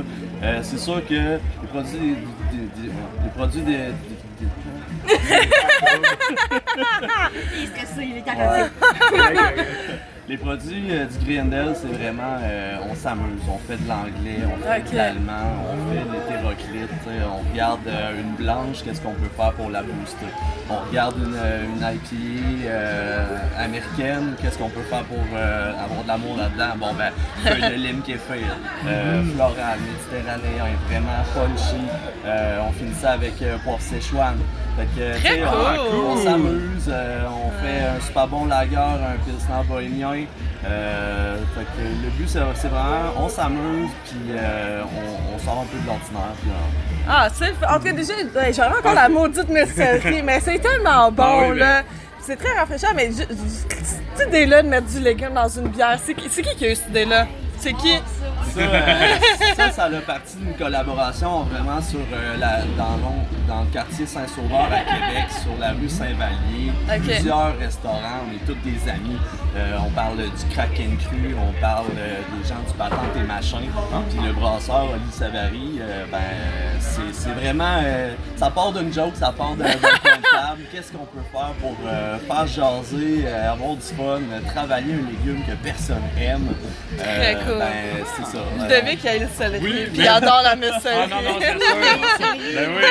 Euh, c'est sûr que les produits des, des- des- les produits des- des- Il est stressé, il est. Les produits euh, du Griendel, c'est vraiment, euh, on s'amuse, on fait de l'anglais, on fait de l'allemand, on fait de l'hétéroclite, on regarde euh, une blanche, qu'est-ce qu'on peut faire pour la booster. On regarde une, une IPA américaine, qu'est-ce qu'on peut faire pour avoir de l'amour là-dedans. Bon ben, feuille de lime qui est fait, euh, floral, méditerranéen, vraiment punchy. On finit ça avec poivre Szechuan. Fait que, Très on- cool. on s'amuse, on fait un super bon lager, un pilsner bohémien. Euh, fait que le but, c'est vraiment, on s'amuse, puis euh, on, on sort un peu de l'ordinaire. puis, euh, Ah, c'est. En tout cas, déjà, j'aurais encore la maudite michellerie, mais c'est tellement bon, Ah oui, mais- là. C'est très rafraîchissant, mais cette idée-là de mettre du légume dans une bière, c'est qui, c'est qui qui a eu cette idée-là? C'est qui? Ça, euh, ça, ça a parti d'une collaboration vraiment sur, euh, la, dans, dans le quartier Saint-Sauveur à Québec, sur la rue Saint-Vallier. Plusieurs restaurants, on est tous des amis. Euh, on parle du Kraken Cru, on parle euh, des gens du Patente et Machin. Puis le brasseur, Oli Savary, ben, c'est vraiment. ça part d'une joke, ça part d'un d'un coin de table. Qu'est-ce qu'on peut faire pour faire jaser, avoir du fun, travailler un légume que personne aime? Très cool. Ben, c'est ça. Qu'il y ait le céleri, Oui, puis mais- il adore la michellerie. Ah non, non, c'est sûr. Ben oui.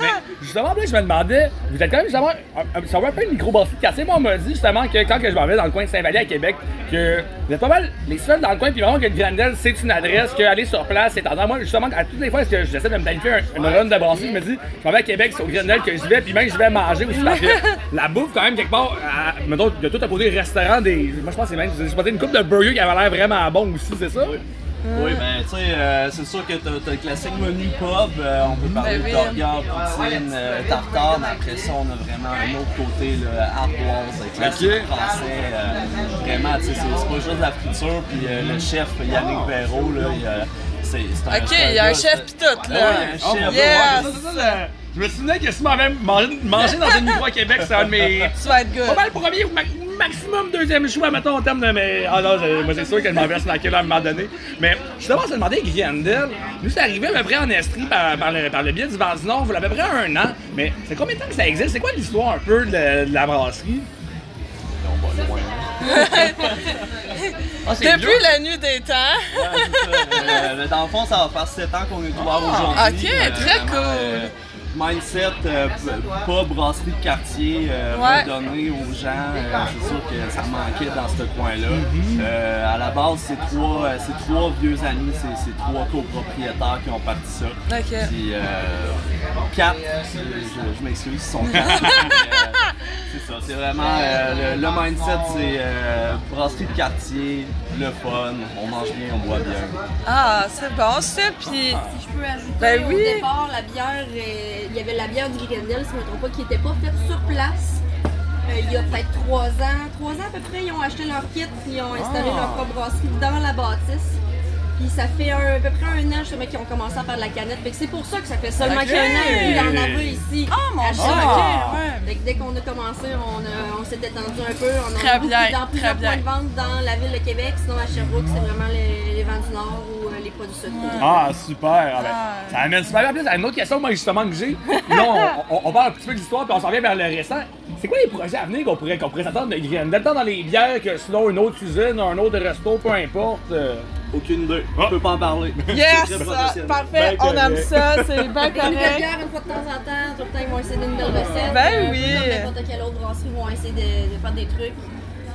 Mais justement, là, je me demandais, vous êtes quand même justement, un- un- ça va un peu une microbrasserie de quartier. Moi, on m'a dit justement que quand que je m'en vais dans le coin de Saint-Vallier à Québec, que vous êtes pas mal les seuls dans le coin, puis vraiment que Grandel, c'est une adresse, qu'aller sur place, c'est tendance. Moi, justement, à toutes les fois que j'essaie de me planifier un- une run de brasserie, je me dis, je m'en vais à Québec, c'est au Grandel que je vais, puis même je vais manger aussi parce que la bouffe, quand même, quelque part, à, mettons, de tout à côté restaurant, des. Moi, je pense que c'est même, j'ai pas une coupe de burger qui avait l'air vraiment bon aussi, c'est ça? Oui, ben, tu sais, euh, c'est sûr que t'as as le classique menu pub. euh, on peut parler Ben oui. de burger, poutine, euh, tartare, mais après ça, on a vraiment un autre côté, là, ardoise, euh, classique français. euh, vraiment, tu sais, c'est pas juste de la friture. Puis euh, le chef Yannick Véraud, là, il, euh, c'est c'est un Ok, un il y a un chef pis tout, là. Ah un Oh, chef. Yes. Dieu, ouais, ça, le- Je me souvenais que si m'avais mangé, mangé dans une micro à Québec, c'est un de mes. Tu vas être good. Pas mal le premier ou maximum deuxième choix, mettons, en termes de. Mais, ah non, moi, c'est sûr que je m'en vais snacker là à un moment donné. Mais justement, on s'est demandé avec Griendel, nous, c'est arrivé à peu près en Estrie par, par le, par le biais du Vent du Nord, il y a à peu près un an. Mais c'est combien de temps que ça existe? C'est quoi l'histoire un peu de, de la brasserie? Ah, c'est Depuis vieux. la nuit des temps. Euh, mais dans le fond, ça va faire 7 ans qu'on est ouvert Ah, aujourd'hui. ok, Euh, très vraiment, cool. euh, mindset, euh, pas brasserie de quartier, euh, Ouais. redonner aux gens. euh, c'est sûr que ça manquait dans ce coin-là. Mm-hmm. Euh, à la base, c'est trois, euh, c'est trois vieux amis, c'est, trois copropriétaires qui ont parti ça. Ok. Puis euh, quatre, je, je- je m'excuse, ils sont quatre. C'est ça, c'est vraiment euh, le, le mindset, c'est euh, brasserie de quartier, le fun, on mange bien, on boit bien. Ah, c'est bon, ça. Puis. Si je peux ajouter, Ben au oui. départ, la bière, euh, il y avait la bière du Grendel, si je ne me trompe pas, qui n'était pas faite sur place. Euh, il y a peut-être trois ans, trois ans à peu près, ils ont acheté leur kit, ils ont installé Ah. leur propre brasserie dans la bâtisse. Puis ça fait un- à peu près un an justement qu'ils ont commencé à faire de la canette. Fait que c'est pour ça que ça fait seulement qu'un an qu'il y en avait ici. Ah, mon à Dieu, chaque- ok, ouais. Fait que dès qu'on a commencé, on, a- on s'est étendu un peu. On a Très beaucoup- bien, dans plusieurs très bien. points de vente dans la ville de Québec. Sinon à Sherbrooke, c'est vraiment les, les vents du Nord ou euh, les produits sud. Ah, super! Ah, ben, Ça amène super bien. En plus, une autre question, moi, justement, que j'ai. Là, on, on- on parle un petit peu de l'histoire, puis on s'en vient vers le récent. C'est quoi les projets à venir qu'on pourrait, qu'on pourrait s'attendre de? Tant dans les bières que sinon une autre usine, un autre resto, peu importe. euh. Aucune idée. Je peux pas en parler. Yes! C'est très professionnel. Parfait, Ben on aime correct. ça, c'est bien Des nouvelles correct. bières, une fois de temps en temps, tout le temps, ils vont essayer de nouvelles recettes. Ben Euh, oui. N'importe quelle autre brasserie, ils vont essayer de, de faire des trucs.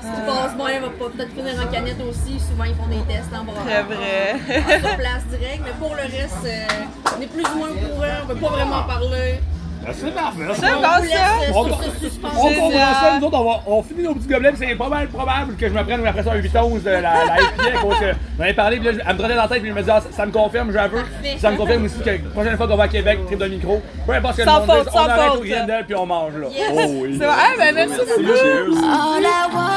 Si tu passes bien, elle va pas- peut-être finir en canette aussi. Souvent, ils font des tests en brasserie. Très vrai. Sur place direct. Mais pour le reste, euh, on est plus ou moins au courant. On peut pas vraiment en parler. Ben, c'est parfait. C'est On laisse ça. On, on Génial. comprend ça, nous autres, on, va, on finit nos petits gobelets, c'est pas mal probable que je me prenne après ça un 8 11 de la, la parce que j'en ai parlé, puis là, elle me trottait dans la tête, puis je me dis, ah, ça, me confirme, j'avoue. Parfait. Ça me confirme aussi que la prochaine fois qu'on va à Québec, trip de micro, peu importe ce que Sans le monde faute, dise, on arrête au Griendel, puis on mange, là. Yes. Oh oui. C'est bon. Ah, ben merci beaucoup. All I want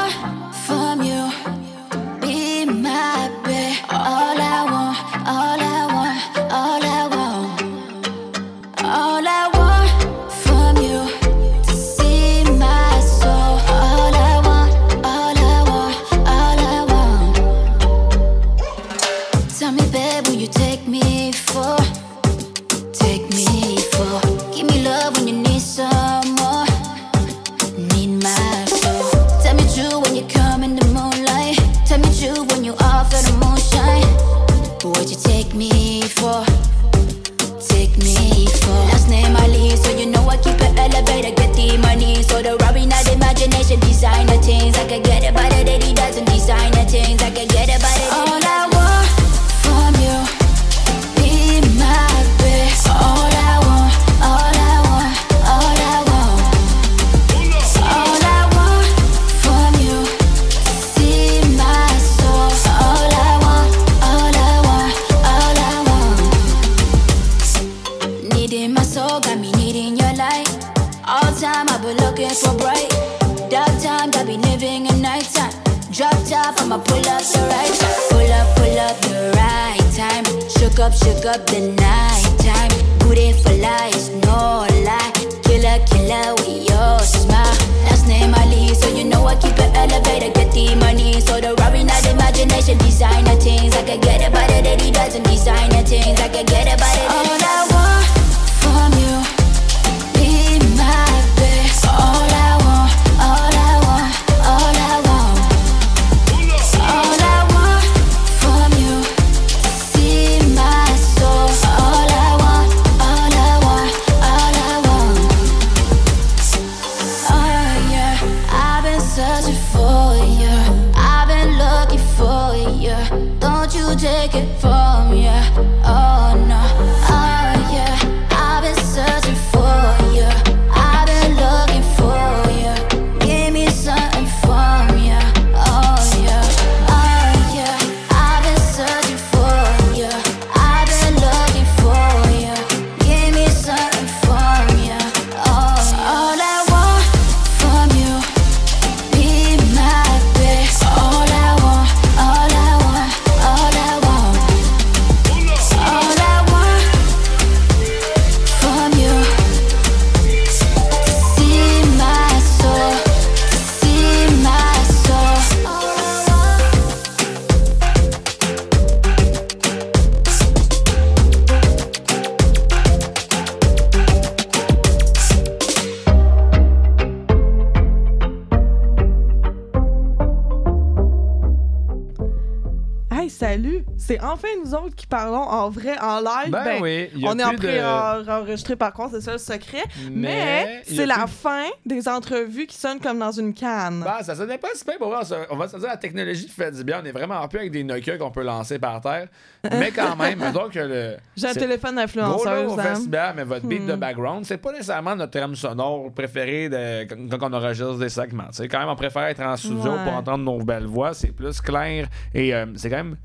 y a on est en plus de- pré-enregistré par contre, c'est ça le secret. Mais, c'est la plus- fin des entrevues qui sonnent comme dans une canne. Ben, ça sonnait pas si bien pour vrai. On va se dire, la technologie fait du bien. On est vraiment plus avec des Nokia qu'on peut lancer par terre. Mais quand même, donc le. J'ai un téléphone Gros d'influenceuse. là au hein. festival, mais votre beat de Hmm. background, c'est pas nécessairement notre thème sonore préféré de, quand, on enregistre des segments. Tu sais, quand même, on préfère être en studio Ouais. pour entendre nos belles voix. C'est plus clair et euh, c'est quand même.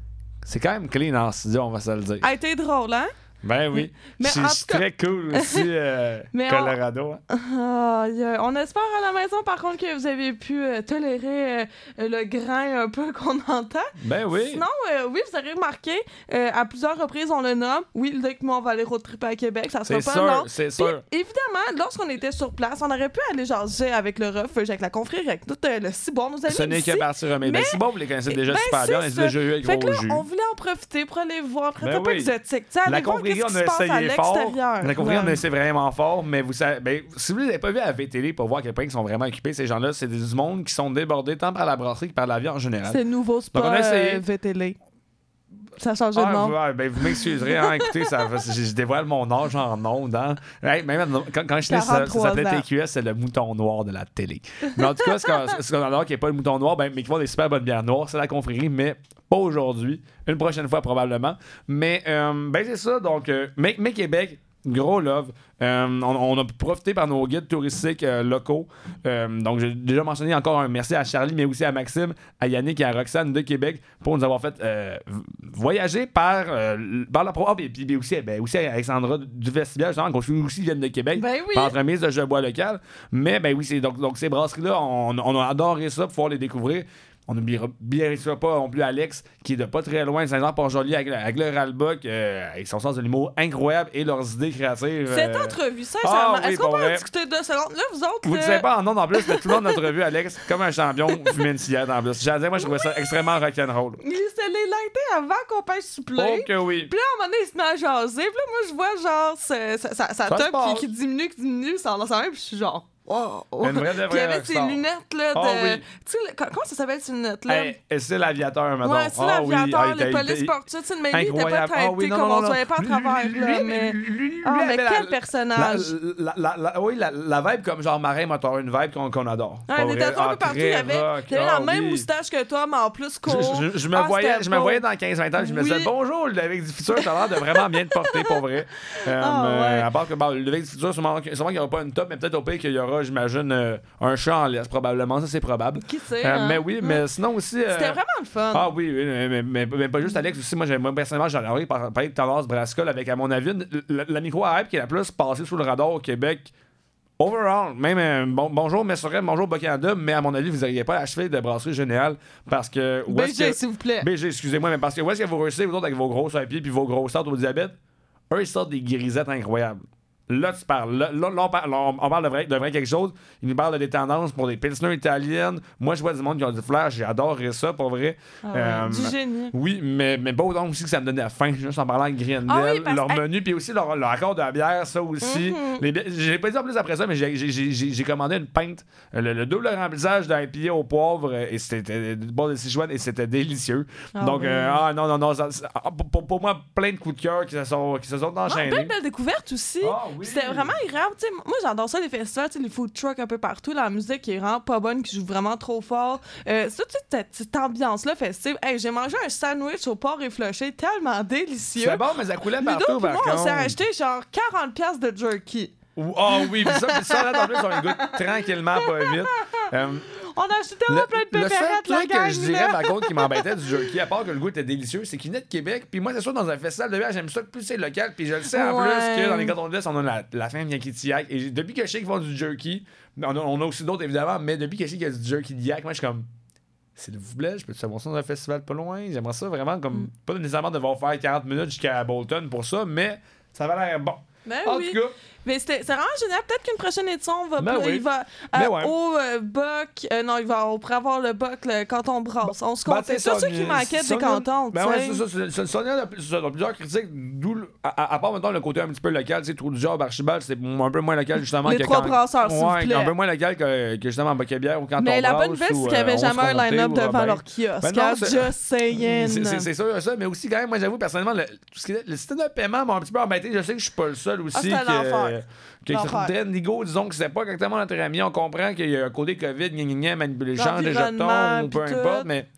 C'est quand même clean en studio, on va se le dire. A été drôle, hein? Ben oui. Mais C'est très cool aussi, euh, Mais on- Colorado. hein. Yeah. On espère à la maison, par contre, que vous avez pu euh, tolérer euh, le grain un peu qu'on entend. Ben oui. Sinon, euh, oui, vous avez remarqué, à plusieurs reprises, on le nomme. Oui, le moi, on va aller road trip à Québec, ça sera pas sûr, long. c'est sûr. évidemment, lorsqu'on était sur place, on aurait pu aller jaser avec le ref, avec la confrérie, avec tout le Cibon, amis Ce n'est partie remise. Ben, Mais- si bon, vous les connaissez déjà Ben, super bien, on les a déjà eu avec Fait que là, jus. on voulait en profiter pour aller voir, très Ben un peu oui. exotique. La confrérie, qu'est-ce on a essayé fort. l'extérieur. La confrérie, on a Ouais. essayé vraiment fort, mais vous savez, ben, si vous les avez pas vus à VTL pour voir à quel point ils sont vraiment occupés, ces gens-là, c'est du monde qui sont débordés tant par la brasserie que par la vie en général. C'est nouveau Donc, on a essayé. euh, VTL. Ça a changé de Ah, nom. ouais, ben, vous m'excuserez, hein, écoutez, ça, je, je dévoile mon âge en ondes. Hein. Hey, même quand, quand je ça, ça 43 s'appelait ans. TQS, c'est le mouton noir de la télé. Mais en tout cas, ce qu'on adore, qui n'est pas le mouton noir, ben, mais qui font des super bonnes bières noires, c'est la confrérie, mais pas aujourd'hui. Une prochaine fois, probablement. Mais, euh, ben, c'est ça. Donc, euh, mais, mais Québec, Gros love. Euh, on, on a profité par nos guides touristiques euh, locaux. Euh, donc, j'ai déjà mentionné encore un merci à Charlie, mais aussi à Maxime, à Yannick et à Roxane de Québec pour nous avoir fait voyager par, par la pro. Ah, puis, puis aussi, ben, aussi à Alexandra du Festival, justement, qu'on aussi viennent de Québec. Ben oui. Par entremise de bois local. Mais, ben oui, c'est, donc, donc ces brasseries-là, on, on a adoré ça pour pouvoir les découvrir. On n'oubliera pas non plus Alex, qui est de pas très loin, Saint-Jean-Port-Joli, avec, avec leur euh, avec son sens de l'humour incroyable et leurs idées créatives. Cette euh, entrevue, sincèrement, ah oui, est-ce qu'on peut en discuter deux secondes? Là, vous autres. Vous ne euh, savez pas en nom en plus, mais tout le monde a notre vu Alex comme un champion fumé une cigarette en plus. J'allais dire, moi, je trouvais ça extrêmement rock'n'roll. Il se l'est lighté avant qu'on pêche souffler. Oh que oui. Puis là, à un moment donné, il se met à jaser. Puis là, moi, je vois genre ça, ça, ça, ça Ça top qui, qui diminue, qui diminue, ça en ça même. Puis je suis genre. Wow. Une vraie de Puis il y avait rockstar. lunettes là de. Ah oui. Tu sais, le- comment ça s'appelle ces lunettes-là? Hey, c'est l'aviateur, maintenant. Ouais, c'est l'aviateur, les polices sportives, tu sais, mais lui, il était pas Ah oui, non, comme non, on ne voyait pas à travers, lui, là, mais... lui, Ah, mais quel personnage! Oui, la, vibe comme genre marin moteur, une vibe qu'on adore. Pas il était un Ah, peu partout, il avait, Ah la même oui. moustache que toi, mais en plus court. je- me Ah, voyais, c'était je me beau. voyais dans 15-20 ans, je me disais Oui. bonjour, le Ludovic du futur, ça a l'air de vraiment bien te porter pour vrai. Euh, Ah. À part que le Ludovic du futur, sûrement qu'il n'y aura pas une top, mais peut-être au pire qu'il y aura, j'imagine, euh, un chat en laisse, probablement, ça c'est probable. Qui sait, Euh, hein? Mais oui, mais sinon aussi. euh, C'était vraiment le fun. Ah oui, oui, mais, mais- mais- mais pas juste Alex aussi. Moi, moi personnellement, j'ai adoré par- parler de tendance Brascol avec, à mon avis, la, la micro-hype qui est la plus passée sous le radar au Québec. Overall, même euh, bon, bonjour Messorel, bonjour Bocanda, mais à mon avis, vous n'auriez pas achevé de brasserie générale parce que. où BG, s'il vous plaît. BG, excusez-moi, mais parce que où est-ce que vous réussissez, vous autres, avec vos grosses IPA puis vos grosses sortes au diabète? Eux, ils sortent des grisettes incroyables. Là, tu parles. Là, là, là, on, parle, on- parle de vrai, de vrai quelque chose. Ils nous parlent de des tendances pour des pilsners italiennes. Moi, je vois du monde qui ont du flair. J'ai adoré ça, pour vrai. Ah Euh, du génie. Oui, mais, mais pas autant aussi que ça me donnait faim, juste en parlant de Grindel, Ah oui, leur menu, puis aussi leur, leur accord de la bière, ça aussi. Les bi- J'ai pas dit en plus après ça, mais j'ai- commandé une pinte, le, le double remplissage d'un pied au poivre, et c'était du bord de Sichuan, et c'était délicieux. Ah Donc, oui. euh, ah non, non, non, ça- ça- ah, pour, pour- moi, plein de coups de cœur qui se sont, qui se sont Ah, enchaînés. belle, belle découverte aussi. Ah oui. C'était vraiment agréable. Tu sais, moi, j'adore ça, les festivals, les food trucks un peu partout, la musique qui est vraiment pas bonne, qui joue vraiment trop fort. Euh, ça, cette, ambiance-là festive. Hey, j'ai mangé un sandwich au porc effiloché tellement délicieux. C'est bon, mais ça coulait Ludo partout, puis par moi, on s'est acheté genre 40$ piastres de jerky. Ah oui, puis ça, ça, là, en plus, on goûte tranquillement, pas vite. Euh, On a acheté tellement plein de le seul pépérettes, truc que je dirais, par contre, qui m'embêtait du jerky, à part que le goût était délicieux, c'est qu'il venait de Québec. Puis moi, c'est sûr, dans un festival de bière, j'aime ça que plus c'est local. Puis je le sais en plus que dans les cantons de l'Est, on a la, la fin bien qui tillac. Et depuis que je sais qu'ils font du jerky, on a, on a aussi d'autres évidemment, mais depuis que je sais qu'il y a du jerky de yak, moi, je suis comme. S'il vous plaît, je peux savoir ça dans un festival pas loin? J'aimerais ça vraiment, Mm. comme. Pas nécessairement devoir faire 40 minutes jusqu'à Bolton pour ça, mais ça va l'air bon. Ben en oui. tout cas. Mais c'était c'est vraiment génial. Peut-être qu'une prochaine édition, on va, Ben plus- oui. il va Ben euh, ouais. au euh, Buck. euh, non, il va, pourrait avoir le Buck le- quand on brasse. on se Ben, comptait. c'est ça qui manquait des cantons. Ben ouais, c'est ça. plusieurs critiques, d'où à, à- part, mettons, le côté un petit peu local, tu sais, Trou du Diable, Archibald, c'est un peu moins local, justement. Les que trois quand- brasseurs, s'il vous plaît. un peu moins local que, que justement, en Bocabière ou quand Mais on la bonne nouvelle, ou, c'est qu'il y euh, avait Onze jamais un line-up devant leur kiosque. Ben Just saying. c'est- sûr, ça, mais aussi, quand même, moi, j'avoue, personnellement, le, de paiement m'a un petit peu embêté. Je sais que je suis pas le seul aussi. C'était l'enfer. que, certains Nigo, disons que c'était pas exactement notre ami. On comprend qu'il y a un côté COVID, gna gna gna, des L'environnement, jetons, ou peu importe, mais,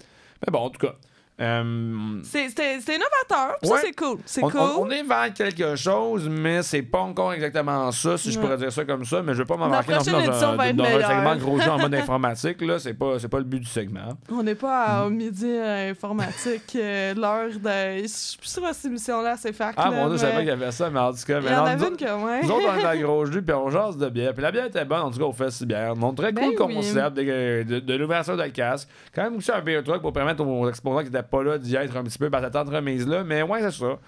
mais bon, en tout cas. Euh, C'est innovateur, ça, c'est cool. C'est on, cool. on- on est vers quelque chose, mais c'est pas encore exactement ça, si je pourrais dire ça comme ça. Mais je vais pas m'embarquer dans, édition un, dans un segment gros jeu en mode informatique. Là, c'est pas, pas le but du segment. On n'est pas au Mm. midi euh, informatique, euh, l'heure de. Je suis plus que cette émission-là, c'est fact. Ah mon dieu, je savais qu'il y avait ça, mais en tout cas, mais en non, nous autres- que, ouais. Nous autres, on est à gros jus, puis on jase de bière. Puis la bière était bonne, en tout cas, au festival. Donc, très Ben cool oui. concept de, de, de l'ouverture de casse. Quand même aussi un beer truck pour permettre aux exposants qui n'étaient pas là d'y être un petit peu par cette entremise-là. Mais ouais, c'est ça.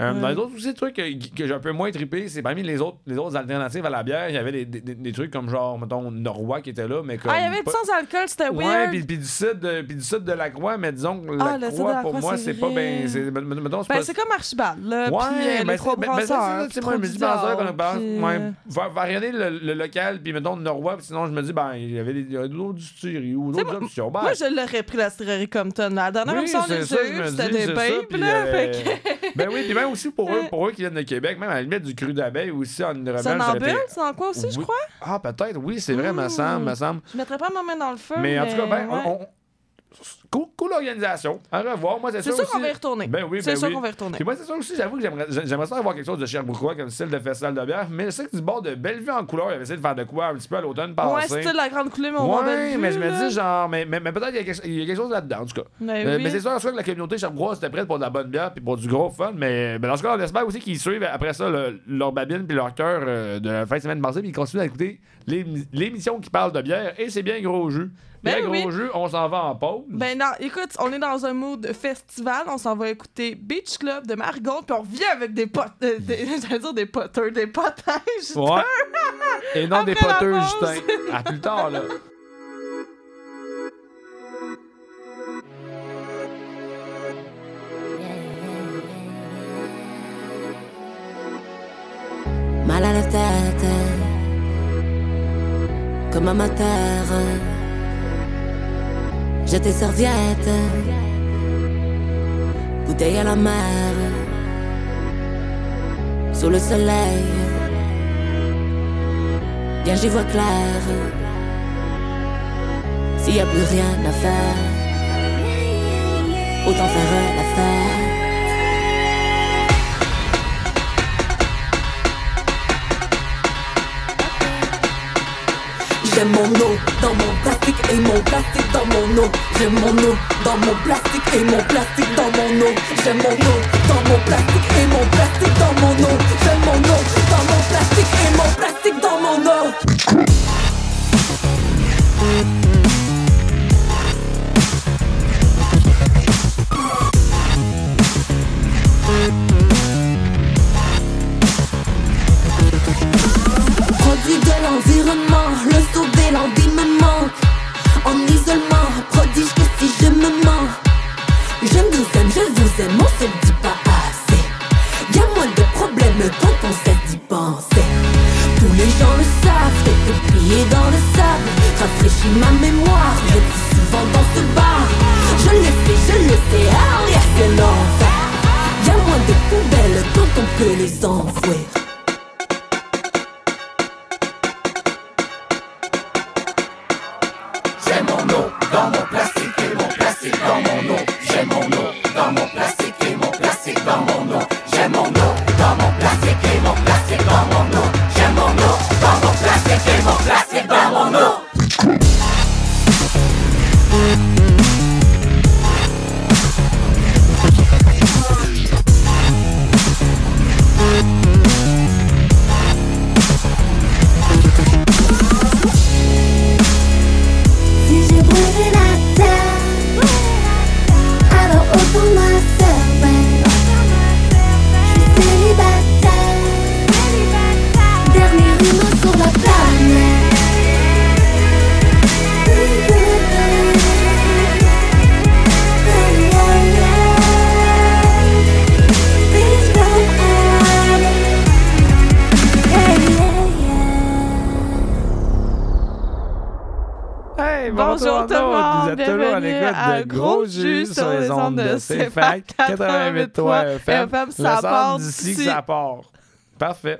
Euh, Ouais. Dans les autres aussi trucs que, que j'ai un peu moins trippé, c'est parmi les autres, les autres alternatives à la bière, il y avait des, des, des- trucs comme genre, mettons, Norrois qui était là, mais comme. Ah, il y avait du pas- sans alcool, c'était Ouais, weird. puis, puis du site de, puis du site de la Croix, mais disons que Ah, la de Croix, la pour Croix, moi, c'est c'est pas bien. c'est- c'est Ben, pas- c'est comme Archibald, là. Ouais, puis euh, ben, les trois c'est- ben, ben, c'est ça, sais, moi, je me dis, qu'on parle, puis, ouais, euh, va, va regarder le, local, puis mettons Norrois, sinon, je me dis, ben, il y avait d'autres distilleries ou d'autres options. Ben, Moi, je l'aurais pris la distillerie Compton. La dernière c'est dis, c'était des c'est babes, là. Euh, Ben oui, puis même aussi pour eux, pour eux qui viennent de Québec, même à la limite du cru d'abeille aussi en une C'est en bulle, c'est en quoi aussi, je crois? Ah, peut-être, oui, c'est vrai, me semble, me semble. Je mettrais pas ma main dans le feu. Mais en tout cas, ben, ouais. on- Cool, cool organisation. À revoir. Moi, c'est C'est sûr qu'on va y retourner. Ben oui, C'est ben sûr oui. qu'on va y retourner. Puis moi, c'est sûr aussi, j'avoue que j'aimerais, j'aimerais ça avoir quelque chose de Sherbrookeois comme style de festival de bière. Mais je sais que du bord de Bellevue en couleur, il avait essayé de faire de quoi un petit peu à l'automne Ouais, passé. c'était la grande coulée, mais on Ouais, mais je me dis, genre, mais, mais, mais peut-être qu'il y, a quelque- il y a quelque chose là-dedans, en tout cas. Ben Euh, oui. Mais c'est sûr, sûr que la communauté Sherbrookeoise était prête pour de la bonne bière puis pour du gros fun. Mais, mais dans ce cas, on espère aussi qu'ils suivent après ça le- leur babine puis leur cœur euh, de la fin de semaine passée puis ils continuent à écouter l'ém- l'émission qui parle de bière. Et c'est bien gros jus. Ben Bien oui. gros jus, on s'en va en pause. Ben non, écoute, on est dans un mood festival, on s'en va écouter Beach Club de Marigold, puis on revient avec des potes, euh, des, j'allais dire des poteurs, des potins, Justin. Ouais. Et non des Après pause. Justin. À plus tard, là. mal à la tête, comme amateur. J'étais serviette, bouteille à la mer, sous le soleil. Bien j'y vois clair, s'il y a plus rien à faire, autant faire la fête. J'ai mon eau dans mon plastique et mon plastique dans mon eau. J'ai mon eau dans mon plastique et mon plastique dans mon eau. J'ai mon eau dans mon plastique et mon plastique dans mon eau. J'ai mon eau dans mon plastique et mon plastique dans mon eau. Produit de l'environnement, le sauver, l'envie me manque. En isolement, prodige que si je me mens. Je nous aime, je vous aime, on se le dit pas assez. Y a moins de problèmes quand on sait d'y penser. Tous les gens le savent, quelques pieds dans le sable. Rafraîchis ma mémoire, je suis souvent dans ce bar. Je l'ai fait, je le sais, arrière c'est l'enfer. Y a moins de poubelles quand on peut les enfouir. Et mon plastique dans mon eau. J'ai mon eau dans mon plastique et mon plastique dans Bonjour tout le monde, Vous êtes toujours à bienvenue l'écoute de Gros Jus sur les ondes de CFAC 88.3 FM. FM, ça part d'ici que ça part. Parfait.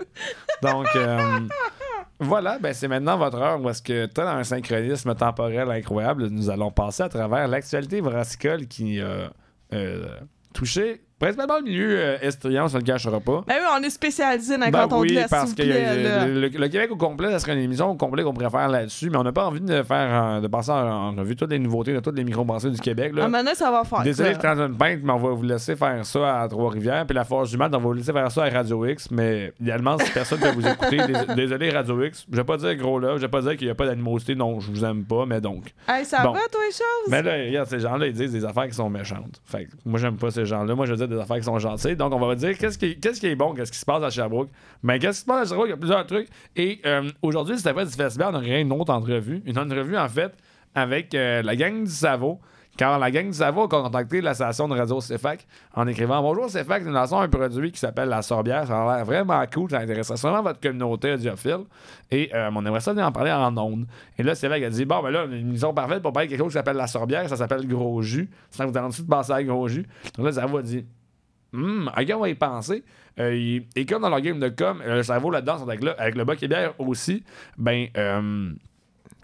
Donc, euh, voilà, ben c'est maintenant votre heure où est-ce que, dans un synchronisme temporel incroyable, nous allons passer à travers l'actualité brassicole qui a euh, touché principalement le milieu euh, estrian, on se le cachera pas. Ben oui, on est spécialisé dans le Ben oui, parce que plaît, euh, le, le Québec au complet, ça serait une émission au complet qu'on pourrait faire là-dessus, mais on n'a pas envie de faire euh, de passer en, revue toutes les nouveautés de toutes les microbrasseries du Québec. Là. Donné, ça va faire. Désolé, je ça. prends une pinte, mais on va vous laisser faire ça à Trois-Rivières. Puis la Force du Mat, on va vous laisser faire ça à Radio X. Mais idéalement, si personne peut vous écouter, dés- désolé Radio X. Je vais pas dire gros là, je vais pas dire qu'il n'y a pas d'animosité. Non, je vous aime pas, mais donc. Hey, ça Bon. va, toi, les choses? Mais là, regarde, ces gens-là, ils disent des affaires qui sont méchantes. Fait que moi, j'aime pas ces gens-là. Moi, je veux dire des affaires qui sont gentilles. Donc, on va dire qu'est-ce qui, qu'est-ce qui est bon, qu'est-ce qui se passe à Sherbrooke? Mais qu'est-ce qui se passe à Sherbrooke? Il y a plusieurs trucs. Et euh, aujourd'hui, c'était pas du festival, on aurait une autre entrevue. Une entrevue, en fait, avec euh, la gang du Savo. Car la gang du Savo a contacté la station de radio CFAC en écrivant Bonjour CFAC, nous lançons un produit qui s'appelle la sorbière. Ça a l'air vraiment cool, ça intéresserait vraiment votre communauté audiophile. Et euh, on aimerait ça en parler en ondes. Et là, CFAC a dit Bon, ben là, une émission parfaite pour parler quelque chose qui s'appelle la sorbière, ça s'appelle Gros Jus. Ça vous tente de passer à Gros Jus? Donc là, le Savo a dit Hum, ok, on va y penser? Euh, et comme dans leur game de com, euh, le cerveau là-dedans, avec, avec le et bière aussi, ben, euh,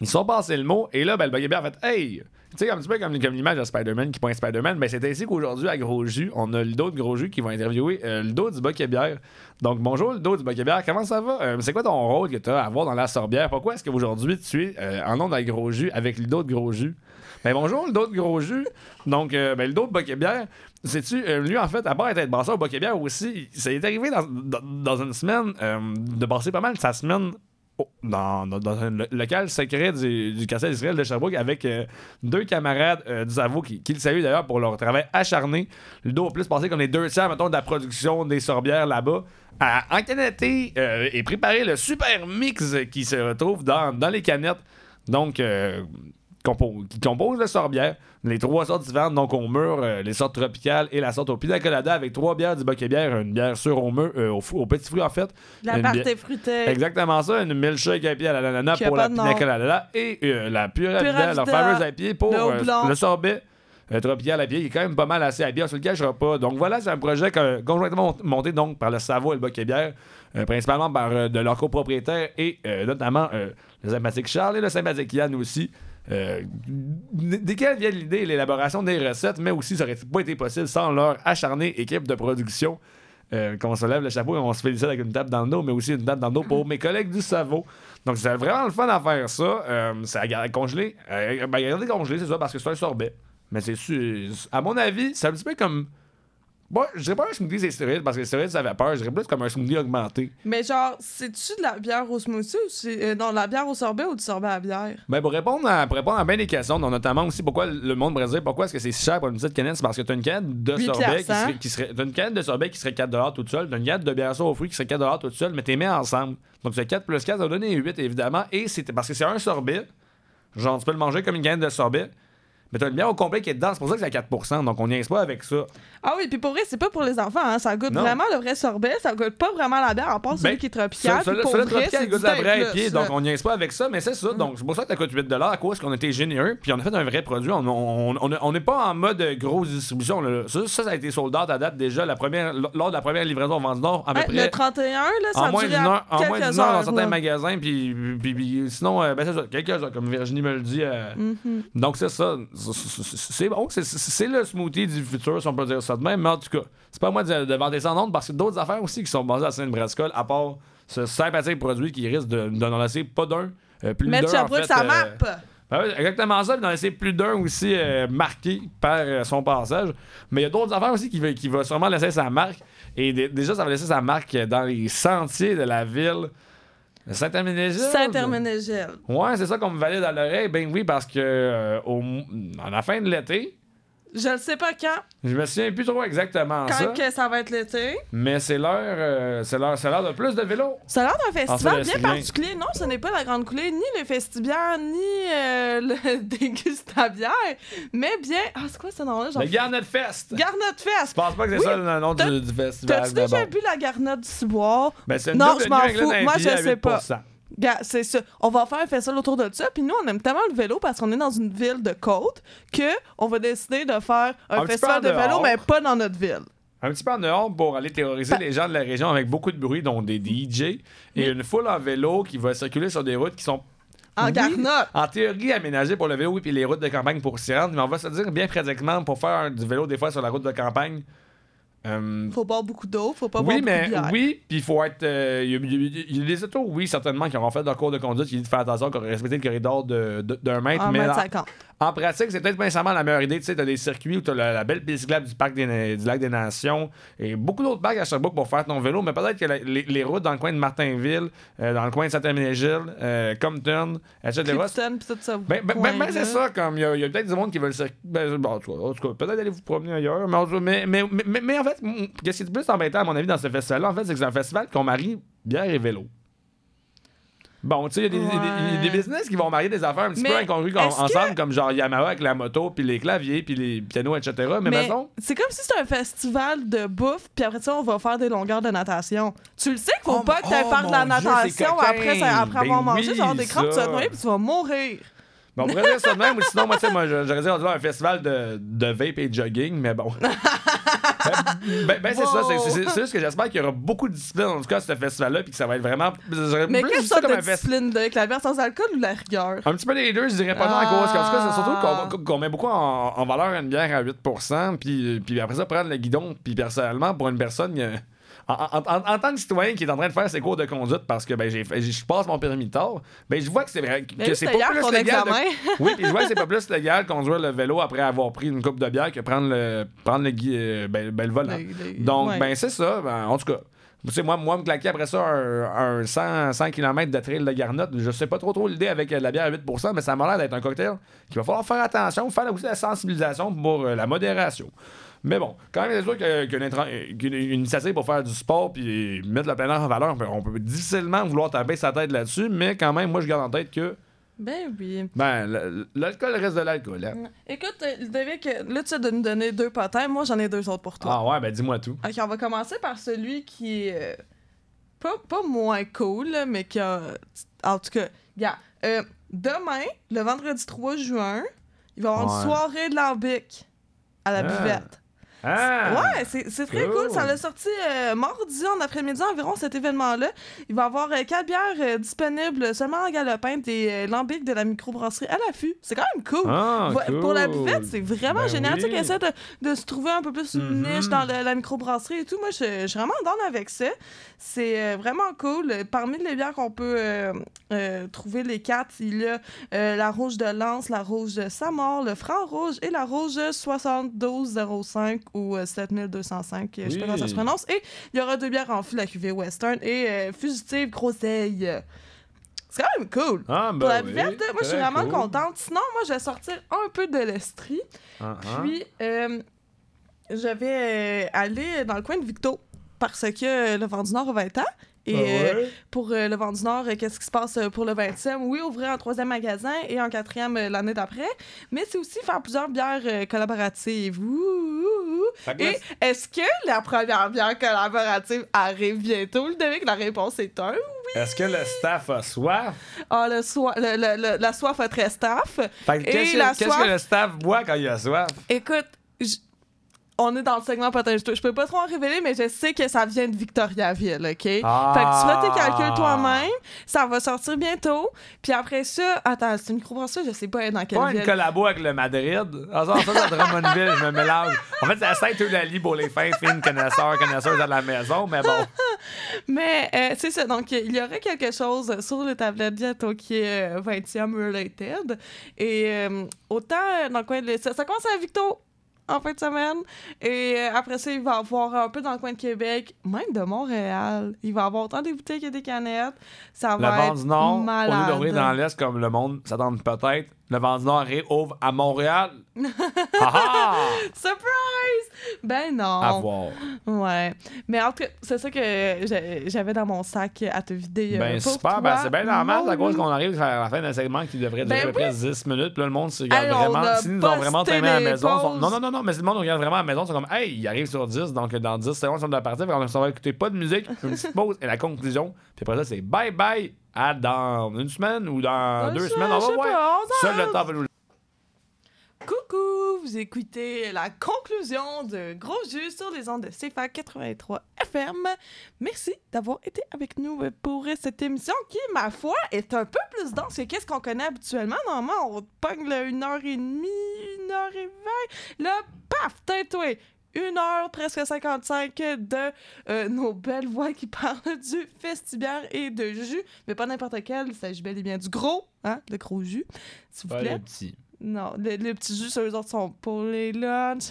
ils sont passés le mot. Et là, ben, le et bière a fait Hey! Tu sais, un petit peu comme, comme l'image de Spider-Man qui pointe Spider-Man, ben, c'est ainsi qu'aujourd'hui, à Gros Jus, on a le dos de Gros Jus qui va interviewer euh, le dos du Buck et bière. Donc, bonjour, le dos du Buck et bière. Comment ça va? Euh, c'est quoi ton rôle que tu as à avoir dans la sorbière? Pourquoi est-ce qu'aujourd'hui, tu es euh, en nom de Gros Jus avec le dos de Gros Jus? Ben bonjour, le dos de gros jus. Donc, euh, ben, le dos de sais-tu, euh, lui, en fait, à part être brasseur au bière aussi, ça est arrivé dans, une semaine euh, de passer pas mal sa semaine dans, un lo- local secret du, du Castel d'Israël de Sherbrooke avec euh, deux camarades du Savo qui, le saluent d'ailleurs pour leur travail acharné. Le dos a plus passé comme les deux tiers, mettons, de la production des sorbières là-bas à encanetter et préparer le super mix qui se retrouve dans les canettes. Donc, qui compose le sorbière. Les trois sortes différentes, donc au mur, euh, les sortes tropicales et la sorte au pina colada avec trois bières du et bière, une bière sûre au mur, euh, au, au petit fruit en fait. La partie bière- fruitée. Exactement ça, une milkshake à pied à l'ananas Qui a pour la de pina nom. colada et euh, la pure Pure Avida, leur fameuse à pied pour le euh, le sorbet. tropical à pied, qui est quand même pas mal assez à pied, on se le cachera pas. Donc voilà, c'est un projet conjointement monté donc par le Savo et le Buck et bière, principalement par de leurs copropriétaires et notamment le sympathique Charles et le sympathique Yann aussi. Euh, desquels vient l'idée et l'élaboration des recettes, mais aussi ça aurait pas été possible sans leur acharnée équipe de production. Euh, qu'on se lève le chapeau et on se félicite avec une tape dans le dos, mais aussi une tape dans le dos pour mes collègues du Savo. Donc, c'est vraiment le fun à faire ça. Euh, c'est à garder congelé. Euh, ben, garder congelé, c'est ça, parce que c'est un sorbet. Mais c'est su- À mon avis, c'est un petit peu comme. Bon, je dirais pas un smoothie c'est stéroïde parce que les stéroïdes ça vapeur. Je dirais plus comme un smoothie augmenté. Mais genre, c'est-tu de la bière au smoothie ou c'est. euh, non, de la bière au sorbet ou du sorbet à bière? Ben, pour répondre à, pour répondre à bien des questions, dont notamment aussi pourquoi le monde brésilien, pourquoi est-ce que c'est si cher pour une petite canette, c'est parce que t'as une canette de sorbet qui serait, qui serait- t'as une canette de sorbet qui serait 4$ toute seule, t'as une canette de bière sûre aux fruits qui serait 4$ toute seule, mais t'es mis ensemble. Donc c'est 4 plus 4, ça va donner 8 évidemment, et c'est parce que c'est un sorbet, genre tu peux le manger comme une canette de sorbet, mais t'as une bière au complet qui est dedans, c'est pour ça que c'est à 4%, donc on n'y pas avec ça. Ah oui, puis pour vrai, c'est pas pour les enfants, hein. Ça goûte Non. vraiment le vrai sorbet, ça goûte pas vraiment la bière, à part celui Ben, qui est tropical. Le vrai, tropical, il goûte la vraie pied, donc on niaise pas avec ça, mais c'est ça. Donc c'est pour ça que ça coûte 8 à cause qu'on était généreux, puis on a fait un vrai produit. On on- on- on n'est pas en mode grosse distribution. là. Ça, ça, ça a été sold out à date déjà. La première, lors de la première livraison en vente nord, à peu Hey, près. Le 31, là, ça en a moins duré d'une heure, en moins quelques d'une heure dans heures, certains magasins, puis, sinon, euh, ben c'est ça, quelques heures, comme Virginie me le dit. euh, Mhm. donc, c'est ça. C'est- bon. C'est- le smoothie du futur, si on peut dire ça de même. Mais en tout cas, c'est pas moi de, de vanter ça en parce que d'autres affaires aussi qui sont basées à Saint-Brascol, à part ce sympathique produit qui risque de de n'en laisser pas d'un, euh, plus Mettre d'un. en fait, sa euh, map! ben oui, exactement ça, puis d'en laisser plus d'un aussi euh, marqué par euh, son passage. Mais il y a d'autres affaires aussi qui va, qui va sûrement laisser sa marque. Et dé- déjà, ça va laisser sa marque dans les sentiers de la ville. De Saint-Herménégilde. Saint-Herménégilde. Ouais, c'est ça qu'on me valide à l'oreille. Ben oui, parce que euh, au, à la fin de l'été, Je ne sais pas quand, je me souviens plus trop exactement ça. quand que ça va être l'été. Mais c'est l'heure, euh, c'est l'heure, c'est l'heure de plus de vélo. Ça a l'air d'un festival ça, bien c'est particulier. Non, ce n'est pas la Grande Coulée, ni le Festibière, ni euh, le Dégustabière, mais bien... Ah, c'est quoi ce nom-là? Le Garnet Fest. Garnotte Fest! Je pense pas que c'est Oui. ça le nom du, du festival. T'as-tu déjà bu la garnotte du ciboire? Ben, c'est une Non, je m'en fous. Moi, je à sais pas. 8%. Gars, c'est ça. On va faire un festival autour de ça. Puis nous, on aime tellement le vélo parce qu'on est dans une ville de côte que on va décider de faire un, festival de vélo, mais pas dans notre ville. Un petit peu en dehors pour aller terroriser les gens de la région avec beaucoup de bruit, dont des DJ et une foule en vélo qui va circuler sur des routes qui sont. En oui, garnotte. En théorie aménagées pour le vélo, oui, puis les routes de campagne pour s'y rendre, mais on va se dire bien pratiquement pour faire du vélo des fois sur la route de campagne. Euh, Faut boire beaucoup d'eau, faut pas boire oui, beaucoup mais de bière. oui, puis il faut être. euh, Il y, a- il y a- il y a des autos, oui, certainement, qui auront fait leur cours de conduite, qui dit de faire attention, qui auraient respecté le corridor de- de- d'un mètre. Mais mètre en- 50. En pratique, c'est peut-être pas nécessairement la meilleure idée. Tu sais, t'as des circuits où t'as la, la belle piste cyclable du parc des, du lac des Nations et beaucoup d'autres parcs à Sherbrooke pour faire ton vélo, mais peut-être que la- les, les routes dans le coin de Martinville, euh, dans le coin de Saint-Hermine-Gilles, euh, Compton, etc. Clifton, pis tout ça. Ben, ben, ben, ben, c'est ça, comme il y a, peut-être du monde qui veut le circuit. Ben, bon, en tout cas, peut-être aller vous promener ailleurs, mais, mais, en fait, qu'est-ce qui est le plus embêtant, à mon avis, dans ce festival-là, en fait, c'est que c'est un festival qu'on marie bière et vélo. Bon, tu sais, il y a des- des- des, des business qui vont marier des affaires un petit Mais peu incongrues que- ensemble, comme genre Yamaha avec la moto, puis les claviers, puis les pianos, etc. Mais, Mais mettons. c'est comme si c'était un festival de bouffe, puis après ça, on va faire des longueurs de natation. Tu le sais qu'il faut Oh, pas que tu oh, faire de la Dieu, natation après, après avoir Ben mangé, oui, avoir des crampes, tu vas te noyer, puis tu vas mourir. On pourrait dire ça de même, ou sinon, moi, tu sais, moi, j'aurais dit on dirait un festival de, de vape et de jogging, mais bon. ben, ben, ben, c'est ça, c'est- juste que j'espère qu'il y aura beaucoup de discipline, en tout cas, à ce festival-là, puis que ça va être vraiment. Mais quelle sorte de discipline avec la bière sans alcool ou la rigueur? Un petit peu les deux, je dirais pas non à cause. En tout cas, c'est surtout qu'on qu'on met beaucoup en, en valeur une bière à 8%, puis, puis après ça, prendre le guidon. Puis personnellement, pour une personne, en, en- en- en tant que citoyen qui est en train de faire ses cours de conduite parce que ben, je passe mon permis tard, ben, je vois que c'est vrai que oui, c'est pas plus légal. de-. Oui, puis je vois que c'est pas plus légal conduire le vélo après avoir pris une coupe de bière que prendre le, prendre le, euh, ben, ben, le volant. Donc, ouais. ben, c'est ça. Ben, en tout cas. Tu sais, moi, moi, me claquer après ça un, un 100, 100 km de trail de garnotte, je sais pas trop trop l'idée avec euh, la bière à 8%, mais ça m'a l'air d'être un cocktail qu'il va falloir faire attention, faire aussi la sensibilisation pour euh, la modération. Mais bon, quand même, c'est sûr qu'une qu'une- une initiative pour faire du sport puis mettre le plein air en valeur, ben, on peut difficilement vouloir taper sa tête là-dessus, mais quand même, moi, je garde en tête que Ben oui. ben, l'alcool reste de l'alcool. hein. Écoute, euh, euh, là, tu as de nous donner deux potins. Moi, j'en ai deux autres pour toi. Ah ouais, ben dis-moi tout. Ok, on va commencer par celui qui est euh, pas, pas moins cool, mais qui a. En tout cas, gars, euh, demain, le vendredi 3 juin, il va y avoir Ouais. une soirée de lambic à la Ah. buvette. Ah! Ouais, c'est très cool. Cool. Ça l'a sorti euh, mardi en après-midi environ cet événement-là. Il va y avoir euh, quatre bières euh, disponibles seulement en galopin et euh, lambic de la microbrasserie à l'affût. C'est quand même cool. Ah, Va- Pour la buvette, c'est vraiment Ben génial. Tu sais, essaie de, de se trouver un peu plus une Mhm. niche dans le- la microbrasserie et tout. Moi, je suis vraiment down avec ça. C'est euh, vraiment cool. Parmi les bières qu'on peut euh, euh, trouver, les quatre, il y a euh, la rouge de Lance, la rouge de Samor, le franc rouge et la rouge 7205 ou euh, 7205, euh, je sais pas comment ça se prononce. Et il y aura deux bières en fût, la cuvée Western et Fugitive Groseille. C'est quand même cool. Ah, ben Pour la oui, moi, je suis vraiment cool. contente. Sinon, moi, je vais sortir un peu de l'estrie. Ah, ah. Puis, je vais aller dans le coin de Victo parce que euh, le vent du Nord a 20 ans. Et Ah ouais? euh, pour euh, le vent du Nord, euh, qu'est-ce qui se passe pour le 20e? Oui, ouvrir un troisième magasin et un quatrième l'année d'après. Mais c'est aussi faire plusieurs bières collaboratives. Ouh, ouh, ouh. Fait que Et est-ce que la première bière collaborative arrive bientôt? Le David, la réponse est un oui. Est-ce que le staff a soif? Ah, le soi- le- le- le- la soif a très staff. Fait que Et qu'est-ce la que, qu'est-ce soif- que le staff boit quand il a soif? Écoute, j- on est dans le segment potin je peux pas trop en révéler, mais je sais que ça vient de Victoriaville, OK? Ah. Fait que tu fais tes calculs toi-même, ça va sortir bientôt. Puis après ça, attends, c'est une microbrasserie, je sais pas dans quelle Pas ville? une collabo avec le Madrid. Ah, ça, ça, Drummondville, je me mélange. En fait, c'est à Saint-Eulalie pour les fins fines connaisseurs, connaisseuses à la maison, mais bon. Mais euh, c'est ça, donc il y aurait quelque chose sur les tablettes bientôt qui est euh, 20e related. Et euh, autant euh, dans le coin de... Ça, ça commence à Victo en fin de semaine. Et euh, après ça, il va avoir un peu dans le coin de Québec, même de Montréal. Il va avoir autant des bouteilles que des canettes. Ça Le va vent être du Nord, malade. au lieu d'ouvrir dans l'Est comme le monde s'attend peut-être, le vent du Nord réouvre à Montréal. Ah ah! Surprise! Ben non. À voir. Ouais. Mais en tout cas, c'est ça que j'avais dans mon sac à te vider. euh, Ben pour super, toi, ben c'est bien normal à cause mon qu'on arrive à la fin d'un segment qui devrait durer Ben à peu près oui. 10 minutes, puis là le monde se regarde Hey, on vraiment. S'ils nous ont vraiment traîné à la maison, sont- non, non, non, non, mais si le monde regarde vraiment à la maison, sont comme, hey, il arrive sur 10, donc dans 10 secondes, on doit partir, qu'on va écouter pas de musique, une petite pause et la conclusion, puis après ça, c'est bye bye à dans une semaine ou dans, deux semaines. semaines. On va voir. Seul le temps va nous Coucou, vous écoutez la conclusion de Gros Jus sur les ondes de CFA 83 FM. Merci d'avoir été avec nous pour cette émission qui, ma foi, est un peu plus dense que qu'est-ce qu'on connaît habituellement. Normalement, on pogne une heure et demie, une heure et vingt. Là, paf, teint 1 heure presque 55 de euh, nos belles voix qui parlent du festibiaire et de jus, mais pas n'importe quel, il s'agit bel et bien du gros, hein, le gros jus, s'il vous plaît. Pas le petit. Non, les, les petits jus, ceux autres sont pour les lunchs,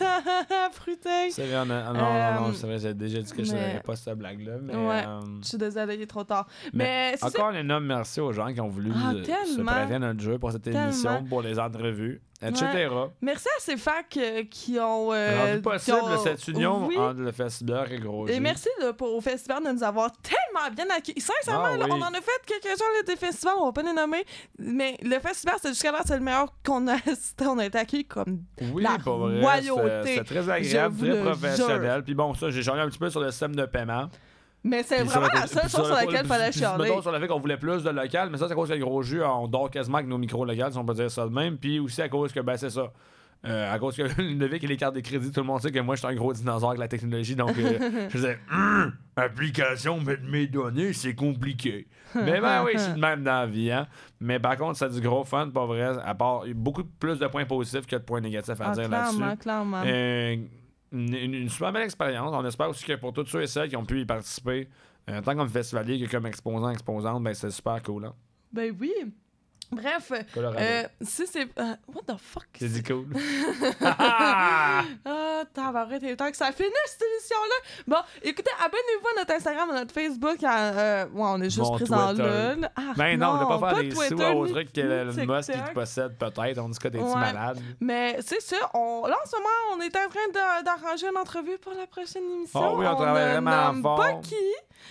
frutés. C'est vrai, non, non, non, non c'est vrai, j'ai déjà dit que je n'aurais pas cette blague-là, mais... Euh, je suis désolée, il est trop tard. Mais, encore un énorme merci aux gens qui ont voulu ah, se prêter à notre jeu pour cette émission, pour les entrevues etc. Ouais. Merci à ces facs euh, qui ont. euh, Rendu possible qui ont- cette union Oui. entre le festival et Gros Et merci là, pour, au festival de nous avoir tellement bien accueillis. Sincèrement, Ah là, oui. on en a fait quelques-uns des festivals, on va pas les nommer. Mais le festival, c'est jusqu'à là, c'est le meilleur qu'on a assisté. On a été accueillis comme Oui, la royauté. c'était- très agréable, très professionnel. Puis bon, ça, j'ai changé un petit peu sur le système de paiement. Mais c'est vraiment la le- seule chose sur le- laquelle il fallait chialer. mettons sur le fait qu'on voulait plus de local, mais ça, c'est à cause que le gros jus, on dort quasiment avec nos micros locaux, si on peut dire ça de même. Puis aussi à cause que, ben, c'est ça. Euh, à cause que le Levic et les cartes de crédit, tout le monde sait que moi, je suis un gros dinosaure avec la technologie. Donc, euh, je disais, Hum, application, mettre mes données, c'est compliqué. Mais ben oui, suis de même dans la vie. Hein. Mais par contre, c'est du gros fun, pas vrai. À part, il y a beaucoup plus de points positifs que de points négatifs à Ah, dire clairement, là-dessus. clairement. Euh, une, super belle expérience. On espère aussi que pour tous ceux et celles qui ont pu y participer, euh, tant comme festivalier que comme exposant, exposante, ben c'est super cool. Hein? Ben oui. Bref, Colorado. euh, si c'est. euh, what the fuck? C'est dit cool. Ah, il est temps que ça finisse cette émission-là. Bon, écoutez, abonnez-vous à notre Instagram, à notre Facebook. à, euh, ouais, on est juste Mon présent là. Ah, ben non, on ne pas faire des Twitter, sous au truc que le Musk qui possède peut-être. On dit que t'es Ouais. malade. Mais c'est ça, on, là en ce moment, on est en train de- d'arranger une entrevue pour la prochaine émission. Ah oui, on travaille vraiment fort. pas qui,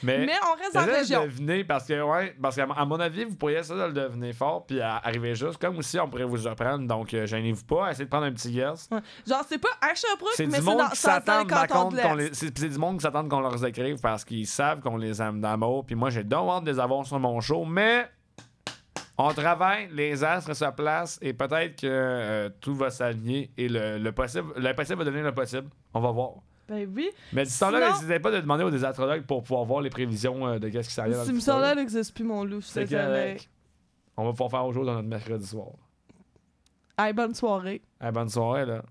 mais, on reste en région. deviner parce que, ouais, parce qu'à à mon avis, vous pourriez essayer de le deviner fort puis arriver juste. Comme aussi, on pourrait vous surprendre. Donc, euh, gênez-vous pas. Essayez de prendre un petit guess. Genre, c'est pas à Sherbrooke, C'est mais du c'est monde dans qui Santal s'attend par canton contre de qu'on l'Est. les... C'est c'est du monde qui s'attend qu'on leur écrive parce qu'ils savent qu'on les aime d'amour. Puis moi, j'ai donc hâte de les avoir sur mon show. Mais on travaille, les astres se placent et peut-être que euh, tout va s'aligner et le, le possible, l'impossible va devenir le possible. On va voir. Ben oui. Mais ce temps-là, Sinon- n'hésitez pas de demander aux astrologues pour pouvoir voir les prévisions euh, de qu'est-ce qui s'arrive futur. émission-là, elle n'existe plus, mon loup. C'est correct. On va pouvoir faire au jour dans notre mercredi soir. Hey, bonne soirée. Ah, bonne soirée, là.